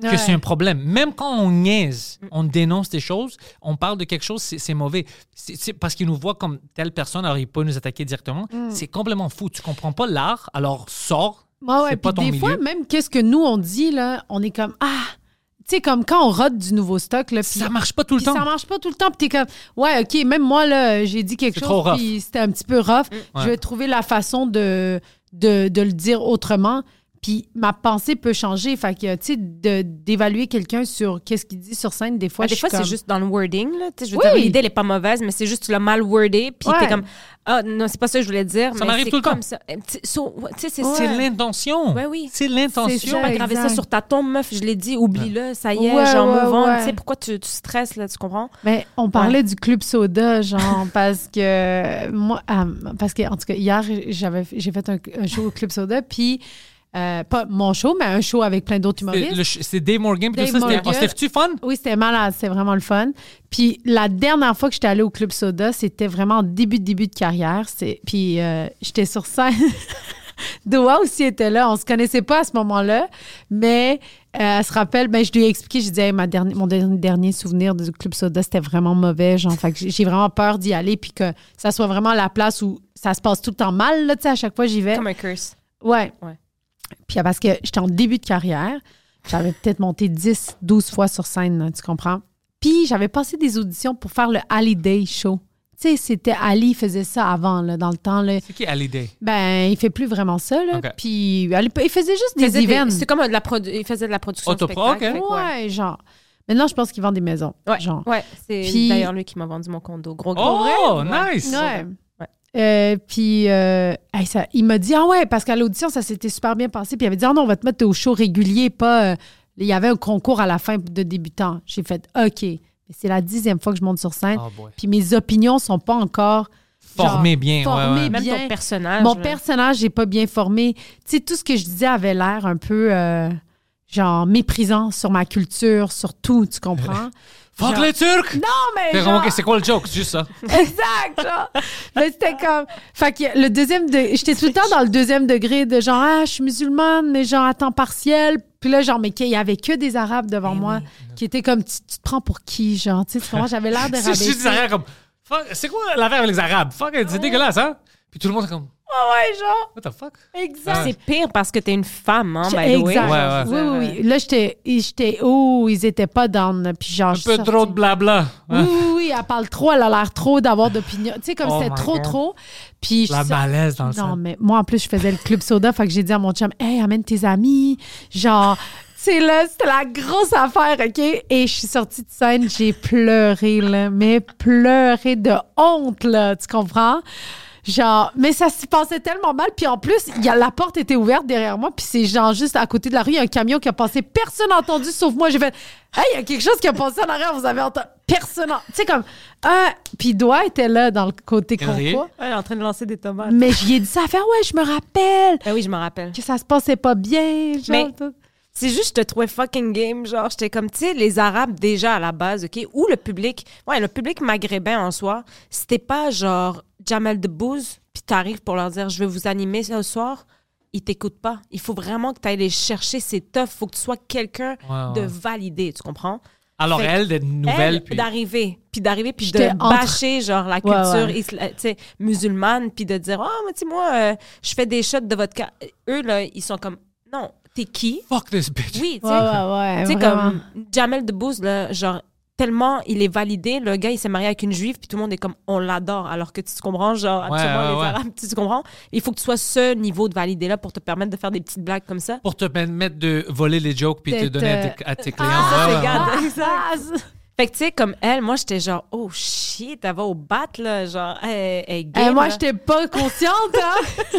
[SPEAKER 1] que c'est un problème. Même quand on niaise, on dénonce des choses, on parle de quelque chose, c'est mauvais. C'est parce qu'ils nous voient comme telle personne, alors il peut nous attaquer directement. C'est complètement fou. Tu comprends pas l'art, alors sors.
[SPEAKER 2] Ouais, ouais.
[SPEAKER 1] pas ton
[SPEAKER 2] des fois, même qu'est-ce que nous, on dit, là, on est comme, ah, tu sais, comme quand on rote du nouveau stock, là, puis
[SPEAKER 1] Ça marche pas tout le temps.
[SPEAKER 2] ça marche pas tout le temps. Puis t'es comme, ouais, OK, même moi, là, j'ai dit quelque
[SPEAKER 1] C'est trop
[SPEAKER 2] chose,
[SPEAKER 1] rough.
[SPEAKER 2] puis c'était un petit peu rough.
[SPEAKER 1] Ouais.
[SPEAKER 2] Je vais trouver la façon de, de, de le dire autrement. Puis ma pensée peut changer. Fait que, tu sais, d'évaluer quelqu'un sur qu'est-ce qu'il dit sur scène, des fois,
[SPEAKER 3] Ben, des
[SPEAKER 2] je
[SPEAKER 3] fois, c'est
[SPEAKER 2] comme-
[SPEAKER 3] juste dans le wording. Là. Tu sais, Je veux
[SPEAKER 2] Oui.
[SPEAKER 3] dire, l'idée, elle n'est pas mauvaise, mais c'est juste tu l'as mal wordé. Puis
[SPEAKER 2] Ouais.
[SPEAKER 3] t'es comme, ah non, c'est pas ça que je voulais dire.
[SPEAKER 1] Ça
[SPEAKER 3] mais
[SPEAKER 1] m'arrive
[SPEAKER 3] c'est
[SPEAKER 1] tout le
[SPEAKER 3] comme
[SPEAKER 1] temps.
[SPEAKER 3] tu so- ouais, tu c'est
[SPEAKER 1] l'intention.
[SPEAKER 3] Ouais, oui.
[SPEAKER 1] C'est
[SPEAKER 2] C'est
[SPEAKER 1] l'intention.
[SPEAKER 2] ça.
[SPEAKER 3] Pas graver ça sur ta tombe, meuf, je l'ai dit, oublie-le, ça y est,
[SPEAKER 2] Ouais,
[SPEAKER 3] genre,
[SPEAKER 2] ouais,
[SPEAKER 3] move on.
[SPEAKER 2] ouais.
[SPEAKER 3] Tu sais, pourquoi tu, tu stresses, là, tu comprends?
[SPEAKER 2] Mais on parlait du club soda, genre, parce que moi, euh, parce que, en tout cas, hier, j'avais, j'ai fait un, un show au club soda, puis, euh, pas mon show, mais un show avec plein d'autres
[SPEAKER 1] C'est
[SPEAKER 2] humoristes.
[SPEAKER 1] C'est Dave Morgan. puis tout
[SPEAKER 2] Dave
[SPEAKER 1] ça, c'était-. C'était-tu fun?
[SPEAKER 2] Oui, c'était malade, c'était vraiment le fun. Puis la dernière fois que j'étais allée au Club Soda, c'était vraiment en début de début de carrière. C'est- Puis euh, j'étais sur scène. Doha aussi était là. On se connaissait pas à ce moment-là, mais euh, elle se rappelle, ben, je lui ai expliqué, je disais, ma dernière, mon dernier, souvenir du Club Soda, c'était vraiment mauvais. Genre, fait j'ai vraiment peur d'y aller, puis que ça soit vraiment la place où ça se passe tout le temps mal. Là, tu sais, à chaque fois, j'y vais.
[SPEAKER 3] Comme un curse.
[SPEAKER 2] Ouais.
[SPEAKER 3] Ouais.
[SPEAKER 2] Puis parce que j'étais en début de carrière, j'avais peut-être monté 10, 12 fois sur scène, tu comprends? Puis j'avais passé des auditions pour faire le Ali Day Show. Tu sais, c'était Ali faisait ça avant, là, dans le temps. Là.
[SPEAKER 1] C'est qui Hallyday?
[SPEAKER 2] Ben, il fait plus vraiment ça, là. Puis il faisait juste
[SPEAKER 3] Il
[SPEAKER 2] des
[SPEAKER 3] faisait des-
[SPEAKER 2] events.
[SPEAKER 3] C'est comme de la il faisait de la production
[SPEAKER 1] Autopro,
[SPEAKER 3] spectacle.
[SPEAKER 1] ok.
[SPEAKER 3] fait que
[SPEAKER 2] Ouais,
[SPEAKER 3] ouais.
[SPEAKER 2] genre. Maintenant, je pense qu'il vend des maisons.
[SPEAKER 3] Ouais,
[SPEAKER 2] Genre.
[SPEAKER 3] ouais, c'est
[SPEAKER 2] Puis-
[SPEAKER 3] d'ailleurs lui qui m'a vendu mon condo. Gros, gros.
[SPEAKER 1] Oh,
[SPEAKER 3] vrai?
[SPEAKER 1] nice!
[SPEAKER 2] Ouais. Euh, puis euh, hey, ça, il m'a dit ah ouais parce qu'à l'audition ça s'était super bien passé puis il avait dit ah non on va te mettre au show régulier pas euh, il y avait un concours à la fin de débutants j'ai fait ok Mais c'est la dixième fois que je monte sur scène
[SPEAKER 1] Oh boy.
[SPEAKER 2] puis mes opinions sont pas encore
[SPEAKER 1] Formé
[SPEAKER 2] genre,
[SPEAKER 1] bien,
[SPEAKER 2] formées
[SPEAKER 1] ouais.
[SPEAKER 3] Même
[SPEAKER 2] bien.
[SPEAKER 3] ton personnage.
[SPEAKER 2] mon
[SPEAKER 3] là.
[SPEAKER 2] personnage n'est pas bien formé tu sais tout ce que je disais avait l'air un peu euh, genre méprisant sur ma culture sur tout tu comprends?
[SPEAKER 1] Fuck
[SPEAKER 2] Genre-
[SPEAKER 1] les Turcs!
[SPEAKER 2] non mais genre-
[SPEAKER 1] c'est quoi le joke? C'est juste ça.
[SPEAKER 2] Exact, genre. Mais c'était comme. Fait que le deuxième de. J'étais tout le temps dans le deuxième degré de genre, ah, je suis musulmane, mais genre à temps partiel. Puis là, genre, mais qu'il y avait que des Arabes devant moi qui étaient comme, tu, tu te prends pour qui, genre, tu sais, comprends? J'avais l'air de
[SPEAKER 1] C'est juste des comme. Fuck, C'est quoi l'affaire avec les Arabes? Fuck, c'est dégueulasse, hein? Puis tout le monde est comme.
[SPEAKER 2] Ah ouais, genre.
[SPEAKER 1] What the fuck?
[SPEAKER 2] Exact.
[SPEAKER 3] C'est pire parce que t'es une femme, hein, by the way.
[SPEAKER 2] Exact.
[SPEAKER 1] Ouais,
[SPEAKER 2] Oui, oui, oui. Là, j'étais. j'étais oh, ils étaient pas down. Puis genre.
[SPEAKER 1] Un peu trop de blabla.
[SPEAKER 2] Oui,
[SPEAKER 1] hein?
[SPEAKER 2] oui, oui, elle parle trop, elle a l'air trop d'avoir d'opinion. Tu sais, comme
[SPEAKER 1] Oh
[SPEAKER 2] c'était trop,
[SPEAKER 1] God.
[SPEAKER 2] trop. Puis je
[SPEAKER 1] La malaise dans le
[SPEAKER 2] Non, mais moi, en plus, je faisais le club soda. fait que j'ai dit à mon chum, hey, amène tes amis. Genre, tu sais, là, c'était la grosse affaire, OK? Et je suis sortie de scène, j'ai pleuré, là. Mais pleuré de honte, là. Tu comprends? Genre, mais ça se passait tellement mal. Puis en plus, il y a, la porte était ouverte derrière moi. Puis c'est genre juste à côté de la rue, il y a un camion qui a passé. Personne n'a entendu sauf moi. J'ai fait, hey, il y a quelque chose qui a passé en arrière. Vous avez entendu? Personne. n'a- Tu sais, comme, ah. Puis Doigt était là dans le côté
[SPEAKER 1] Henry?
[SPEAKER 2] concours.
[SPEAKER 3] Ouais, elle est en train de lancer des tomates.
[SPEAKER 2] Mais j'y ai dit ça à faire, ouais, je me rappelle
[SPEAKER 3] Ben oui, je me rappelle.
[SPEAKER 2] que ça se passait pas bien. Genre,
[SPEAKER 3] Mais-
[SPEAKER 2] tout.
[SPEAKER 3] C'est juste, je te trouvais fucking game. Genre, j'étais comme, tu sais, les Arabes déjà à la base, OK? Ou le public. Ouais, le public maghrébin en soi. C'était pas genre Jamel Debbouze, puis t'arrives pour leur dire, je vais vous animer ce soir. Ils t'écoutent pas. Il faut vraiment que tu ailles les chercher. C'est tough. faut que tu sois quelqu'un
[SPEAKER 1] Ouais,
[SPEAKER 3] de
[SPEAKER 1] ouais.
[SPEAKER 3] validé, tu comprends?
[SPEAKER 1] Alors,
[SPEAKER 3] Fait-
[SPEAKER 1] elle, des nouvelles,
[SPEAKER 3] Elle,
[SPEAKER 1] puis.
[SPEAKER 3] d'arriver, puis d'arriver, puis de
[SPEAKER 2] entre-
[SPEAKER 3] bâcher, genre, la culture
[SPEAKER 2] ouais.
[SPEAKER 3] isla- tu sais, musulmane, puis de dire, ah, mais tu sais, moi, euh, je fais des shots de vodka. Eux, là, ils sont comme, non, t'es qui?
[SPEAKER 1] Fuck this bitch.
[SPEAKER 3] Oui, tu sais.
[SPEAKER 2] ouais,
[SPEAKER 3] comme Jamel Debbouze, là, genre, tellement il est validé. Le gars, il s'est marié avec une juive, puis tout le monde est comme, on l'adore. Alors que tu te comprends, genre,
[SPEAKER 1] Ouais,
[SPEAKER 3] absolument,
[SPEAKER 1] ouais,
[SPEAKER 3] les
[SPEAKER 1] ouais.
[SPEAKER 3] Arabes, tu te comprends? Il faut que tu sois ce niveau de validé-là pour te permettre de faire des petites blagues comme ça.
[SPEAKER 1] Pour te permettre de voler les jokes puis te
[SPEAKER 2] D'être,
[SPEAKER 1] donner à tes, à tes clients.
[SPEAKER 3] Ah,
[SPEAKER 1] Ouais,
[SPEAKER 3] c'est
[SPEAKER 1] ouais,
[SPEAKER 3] garde.
[SPEAKER 1] ouais.
[SPEAKER 3] Exact.
[SPEAKER 2] Ah,
[SPEAKER 3] Fait que, tu sais, comme elle, moi, j'étais genre, oh shit, elle va au bat, là. Genre, est
[SPEAKER 2] Eh,
[SPEAKER 3] game,
[SPEAKER 2] moi,
[SPEAKER 3] là.
[SPEAKER 2] j'étais pas consciente, hein?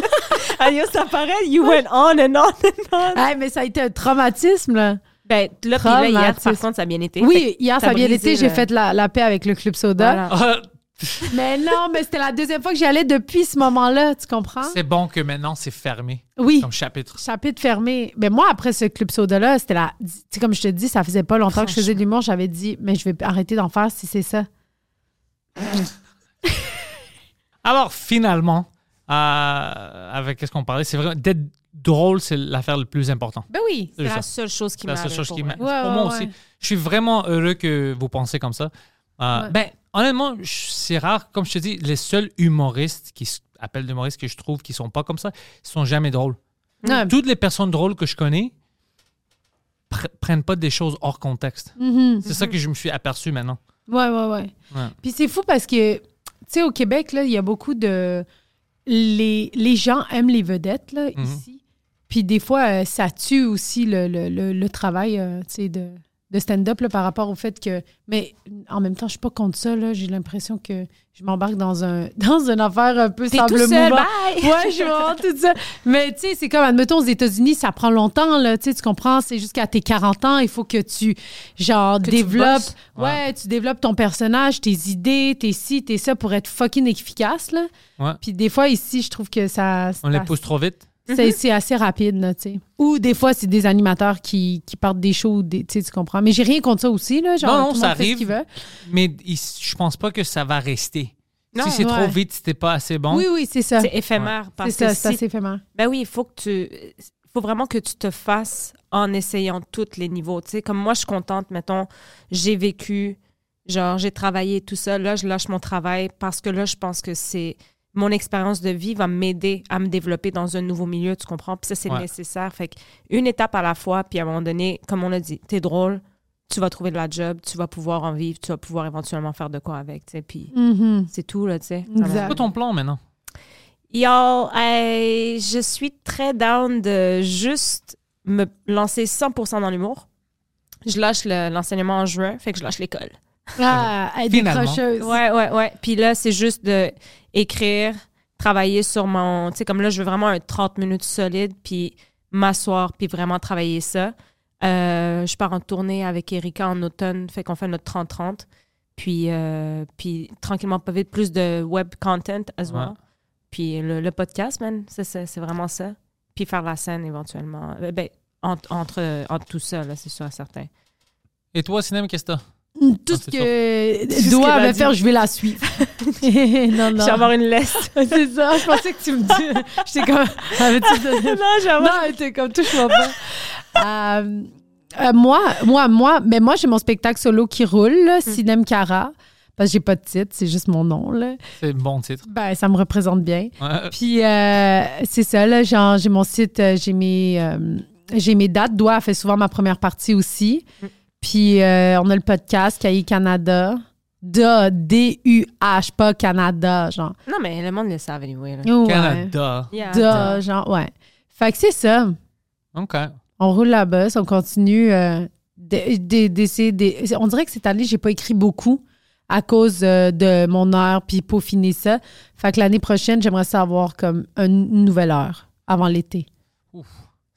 [SPEAKER 3] Ah, yo, ça paraît, you went on and on and on.
[SPEAKER 2] Hey, mais ça a été un traumatisme, là.
[SPEAKER 3] Ben, là, puis là, hier, par contre, ça a bien été.
[SPEAKER 2] Oui, hier, ça a bien été. J'ai
[SPEAKER 3] le-
[SPEAKER 2] fait la, la paix avec le Club Soda.
[SPEAKER 3] Voilà.
[SPEAKER 1] Ah,
[SPEAKER 2] Mais non, mais c'était la deuxième fois que j'y allais depuis ce moment-là, tu comprends?
[SPEAKER 1] c'est bon que maintenant c'est fermé
[SPEAKER 2] Oui.
[SPEAKER 1] comme chapitre.
[SPEAKER 2] Chapitre fermé. Mais moi, après ce Club Soda-là, c'était la. Tu sais, comme je te dis, ça faisait pas longtemps que je faisais de l'humour. J'avais dit, mais je vais arrêter d'en faire si c'est ça.
[SPEAKER 1] Alors finalement, euh, avec qu'est-ce qu'on parlait, c'est vrai, d'être drôle, c'est l'affaire le plus importante.
[SPEAKER 2] Ben oui.
[SPEAKER 3] C'est la seule chose qui
[SPEAKER 1] C'est la
[SPEAKER 3] m'a
[SPEAKER 1] seule chose qui m'a.
[SPEAKER 2] Ouais,
[SPEAKER 1] pour moi
[SPEAKER 2] ouais.
[SPEAKER 1] aussi. Je suis vraiment heureux que vous pensez comme ça. Euh. Ben, honnêtement, c'est rare. Comme je te dis, les seuls humoristes qui appellent d'humoristes que je trouve qui sont pas comme ça, ils sont jamais drôles. Toutes les personnes drôles que je connais pr- prennent pas des choses hors contexte.
[SPEAKER 2] Mhm.
[SPEAKER 1] C'est ça que je me suis aperçu maintenant.
[SPEAKER 2] Ouais, ouais, ouais. Puis c'est fou parce que, tu sais, au Québec, là, il y a beaucoup de. Les, les gens aiment les vedettes, là,
[SPEAKER 1] Mhm.
[SPEAKER 2] ici. Puis des fois, euh, ça tue aussi le, le, le, le travail, euh, tu sais, de, de stand-up là, par rapport au fait que. Mais en même temps, je suis pas contre ça, là. J'ai l'impression que je m'embarque dans, un, dans une affaire un peu sable
[SPEAKER 3] tout seul,
[SPEAKER 2] mouvant.
[SPEAKER 3] bye!
[SPEAKER 2] Ouais, je vois tout ça. Mais tu sais, c'est comme, admettons, aux États-Unis, ça prend longtemps, là. Tu sais, tu comprends? C'est jusqu'à tes 40 ans, il faut que tu, genre,
[SPEAKER 3] Que
[SPEAKER 2] développes. ouais, tu développes ton personnage, tes idées, tes ci, tes ça pour être fucking efficace, là.
[SPEAKER 1] Ouais.
[SPEAKER 2] Puis des fois, ici, je trouve que ça.
[SPEAKER 1] On les pousse trop vite.
[SPEAKER 2] C'est c'est assez rapide, là, tu sais. Ou des fois, c'est des animateurs qui, qui partent des shows, des- tu sais, tu comprends. Mais j'ai rien contre ça aussi, là. Genre,
[SPEAKER 1] Non, non,
[SPEAKER 2] tout le
[SPEAKER 1] ça
[SPEAKER 2] monde fait ce
[SPEAKER 1] arrive.
[SPEAKER 2] qu'il veut.
[SPEAKER 1] Mais il- je pense pas que ça va rester.
[SPEAKER 3] Non,
[SPEAKER 1] si c'est trop vite, c'était pas assez bon.
[SPEAKER 2] Oui, oui, c'est ça.
[SPEAKER 3] C'est éphémère.
[SPEAKER 2] C'est
[SPEAKER 3] Parce
[SPEAKER 2] ça,
[SPEAKER 3] que
[SPEAKER 2] c'est
[SPEAKER 3] si
[SPEAKER 2] assez éphémère.
[SPEAKER 3] Ben oui, il faut que tu. Il faut vraiment que tu te fasses en essayant tous les niveaux. Tu sais, comme moi, je suis contente, mettons, j'ai vécu, genre, j'ai travaillé tout ça. Là, je lâche mon travail parce que là, je pense que c'est. Mon expérience de vie va m'aider à me développer dans un nouveau milieu, tu comprends? Puis ça, c'est
[SPEAKER 1] Ouais.
[SPEAKER 3] nécessaire. Fait une étape à la fois, puis à un moment donné, comme on a dit, t'es drôle, tu vas trouver de la job, tu vas pouvoir en vivre, tu vas pouvoir éventuellement faire de quoi avec, tu sais. Puis
[SPEAKER 2] Mhm.
[SPEAKER 3] c'est tout, là, tu sais.
[SPEAKER 1] C'est quoi ton plan maintenant?
[SPEAKER 3] Yo, hey, je suis très down de juste me lancer 100% dans l'humour. Je lâche le- l'enseignement en juin, fait que je lâche l'école.
[SPEAKER 2] Ah, être
[SPEAKER 1] Finalement.
[SPEAKER 2] décrocheuse.
[SPEAKER 3] Ouais, ouais, ouais. Puis là, c'est juste de écrire, travailler sur mon... Tu sais, comme là, je veux vraiment un 30 minutes solide, puis m'asseoir, puis vraiment travailler ça. Euh, je pars en tournée avec Erika en automne, fait qu'on fait notre 30-30. Puis, euh, puis tranquillement, pas vite, plus de web content as well.
[SPEAKER 1] Ouais.
[SPEAKER 3] Puis le, le podcast, man, c'est vraiment ça. Puis faire la scène éventuellement. Euh, ben, entre, entre, entre tout ça, là, c'est sûr certain.
[SPEAKER 1] Et toi, Cinéma, qu'est-ce que t'as?
[SPEAKER 2] Tout
[SPEAKER 1] Ah,
[SPEAKER 2] ce que doit me faire, je vais la suivre. non, non.
[SPEAKER 3] Je vais avoir une laisse.
[SPEAKER 2] C'est ça, je pensais que tu me dis. J'étais comme. Donné-
[SPEAKER 3] non, j'ai
[SPEAKER 2] Non, t'es comme touche-moi pas. Euh, euh, moi, moi, moi, mais moi, j'ai mon spectacle solo qui roule, là,
[SPEAKER 3] Mm.
[SPEAKER 2] Cinem Cara. Parce que j'ai pas de titre, c'est juste mon nom, là.
[SPEAKER 1] C'est un bon titre.
[SPEAKER 2] Ben, ça me représente bien.
[SPEAKER 1] Ouais.
[SPEAKER 2] Puis, euh, c'est ça, là, genre, j'ai mon site, euh, j'ai mes, euh, j'ai mes dates. Doigt fait souvent ma première partie aussi.
[SPEAKER 3] Mm.
[SPEAKER 2] Puis, euh, on a le podcast Cahier Canada. Da, D-U-H, pas Canada, genre.
[SPEAKER 3] Non, mais le monde le savent, anyway. Là.
[SPEAKER 2] Ouais.
[SPEAKER 1] Canada.
[SPEAKER 3] Yeah.
[SPEAKER 2] Da, genre, ouais. Fait que c'est ça.
[SPEAKER 1] OK.
[SPEAKER 2] On roule la bosse, on continue euh, de- de- d'essayer. de- on dirait que cette année, j'ai pas écrit beaucoup à cause euh, de mon heure puis peaufiner ça. Fait que l'année prochaine, j'aimerais savoir comme une nouvelle heure avant l'été.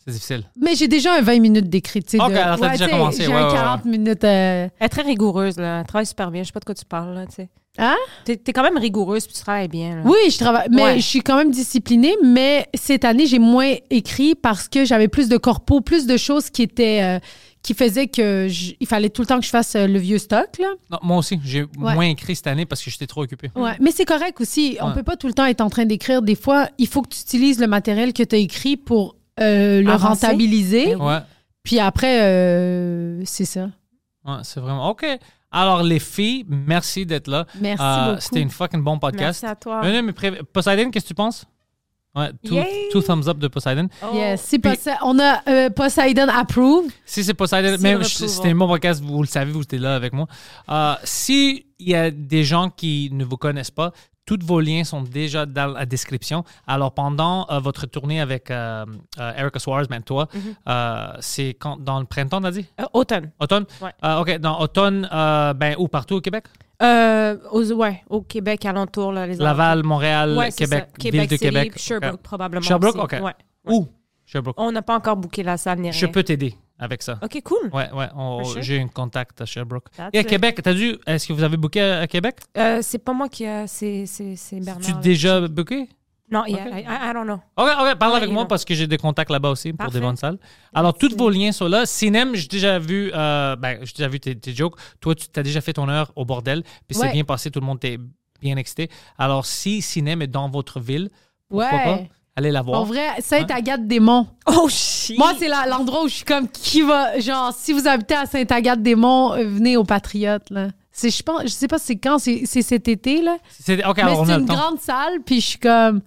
[SPEAKER 1] C'est difficile.
[SPEAKER 2] Mais j'ai déjà un 20 minutes d'écrit.
[SPEAKER 1] Ok,
[SPEAKER 2] de-
[SPEAKER 1] alors t'as
[SPEAKER 2] ouais,
[SPEAKER 1] déjà commencé,
[SPEAKER 2] J'ai
[SPEAKER 1] ouais,
[SPEAKER 2] un
[SPEAKER 1] ouais,
[SPEAKER 2] 40 minutes. euh,
[SPEAKER 3] Elle est très rigoureuse, là. Elle travaille super bien. Je sais pas de quoi tu parles, là, tu sais.
[SPEAKER 2] Hein?
[SPEAKER 3] T'es, t'es quand même rigoureuse, puis tu travailles bien, là.
[SPEAKER 2] Oui, je travaille, mais
[SPEAKER 3] Ouais.
[SPEAKER 2] je suis quand même disciplinée. Mais cette année, j'ai moins écrit parce que j'avais plus de corpo, plus de choses qui étaient, euh, qui faisaient que je- il fallait tout le temps que je fasse euh, le vieux stock là.
[SPEAKER 1] Non, moi aussi, j'ai moins écrit cette année parce que j'étais trop occupé.
[SPEAKER 2] Ouais, mais c'est correct aussi. On peut pas tout le temps être en train d'écrire. Des fois, il faut que tu utilises le matériel que tu as écrit pour euh, le
[SPEAKER 3] Avancer?
[SPEAKER 2] rentabiliser.
[SPEAKER 1] Ouais,
[SPEAKER 2] Puis après, euh, c'est ça.
[SPEAKER 1] ouais, c'est vraiment. OK. Alors, les filles, merci d'être là.
[SPEAKER 2] Merci
[SPEAKER 1] Euh,
[SPEAKER 2] beaucoup.
[SPEAKER 1] C'était une fucking bon podcast.
[SPEAKER 3] Merci à toi.
[SPEAKER 1] Un Poseidon, qu'est-ce que tu penses? Ouais, two, thumbs up de Poseidon.
[SPEAKER 3] Oh.
[SPEAKER 2] Yes. Si
[SPEAKER 1] Puis-
[SPEAKER 2] on a euh, Poseidon approve.
[SPEAKER 1] Si c'est Poseidon,
[SPEAKER 3] Seal
[SPEAKER 1] même c'était mon podcast, vous le savez, vous étiez là avec moi. Euh, si il y a des gens qui ne vous connaissent pas, tous vos liens sont déjà dans la description. Alors, pendant euh, votre tournée avec euh, euh, Erica Suarez, ben toi,
[SPEAKER 3] Mhm.
[SPEAKER 1] euh, c'est quand, dans le printemps, t'as dit?
[SPEAKER 3] Euh, automne.
[SPEAKER 1] Automne?
[SPEAKER 3] Ouais.
[SPEAKER 1] OK, dans automne, ben où? Partout au Québec?
[SPEAKER 3] Aux- ouais, au Québec, alentour, là, les
[SPEAKER 1] Laval, Montréal,
[SPEAKER 3] Ouais,
[SPEAKER 1] Québec.
[SPEAKER 3] Québec
[SPEAKER 1] ville de
[SPEAKER 3] City,
[SPEAKER 1] Québec.
[SPEAKER 3] Sherbrooke,
[SPEAKER 1] OK.
[SPEAKER 3] probablement.
[SPEAKER 1] Sherbrooke,
[SPEAKER 3] aussi.
[SPEAKER 1] OK. Où? Sherbrooke.
[SPEAKER 3] On n'a pas encore booké la salle ni rien.
[SPEAKER 1] Je peux t'aider avec ça.
[SPEAKER 3] OK, cool.
[SPEAKER 1] Ouais, ouais,
[SPEAKER 3] sure.
[SPEAKER 1] j'ai un contact à Sherbrooke.
[SPEAKER 3] That's
[SPEAKER 1] Et à
[SPEAKER 3] it.
[SPEAKER 1] Québec, t'as dû, est-ce que vous avez booké à, à Québec?
[SPEAKER 3] Euh, c'est pas moi qui a... C'est c'est- c'est Bernard.
[SPEAKER 1] Tu déjà booké?
[SPEAKER 3] Non, yeah,
[SPEAKER 1] Ok.
[SPEAKER 3] I, I don't know.
[SPEAKER 1] Ok, ok, parle
[SPEAKER 3] Ouais,
[SPEAKER 1] avec moi
[SPEAKER 3] know.
[SPEAKER 1] parce que j'ai des contacts là-bas aussi pour des bonnes salles. Alors, tous vos liens sont là. Cinem, j'ai déjà vu, euh, ben, j'ai déjà vu tes, tes jokes. Toi, tu as déjà fait ton heure au bordel, puis c'est
[SPEAKER 2] Ouais.
[SPEAKER 1] bien passé, tout le monde était bien excité. Alors, si Cinem est dans votre ville, pourquoi
[SPEAKER 2] Ouais.
[SPEAKER 1] pas? Allez la voir.
[SPEAKER 2] En vrai, Sainte-Agathe-des-Monts.
[SPEAKER 3] Oh, shit!
[SPEAKER 2] Moi, c'est l'endroit où je suis comme qui va. Genre, si vous habitez à Sainte-Agathe-des-Monts, euh, venez aux Patriotes. Là. C'est, je, pense, je sais pas c'est quand, c'est, c'est cet été. Là.
[SPEAKER 1] C'est- ok,
[SPEAKER 2] Mais
[SPEAKER 1] alors on
[SPEAKER 2] c'est
[SPEAKER 1] a le
[SPEAKER 2] une
[SPEAKER 1] temps.
[SPEAKER 2] grande salle, puis je suis comme.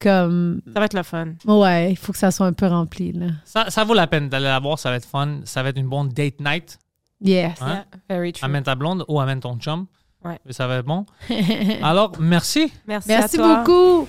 [SPEAKER 2] Comme.
[SPEAKER 3] Ça va être le fun.
[SPEAKER 2] Ouais, il faut que ça soit un peu rempli. Là.
[SPEAKER 1] Ça, ça vaut la peine d'aller la voir, ça va être fun. Ça va être une bonne date night.
[SPEAKER 2] Yes.
[SPEAKER 1] Hein?
[SPEAKER 3] Yeah, very true.
[SPEAKER 1] Amène ta blonde ou amène ton chum.
[SPEAKER 3] Ouais.
[SPEAKER 1] Ça va être bon. Alors, merci.
[SPEAKER 3] Merci,
[SPEAKER 2] Merci
[SPEAKER 3] à toi.
[SPEAKER 2] beaucoup.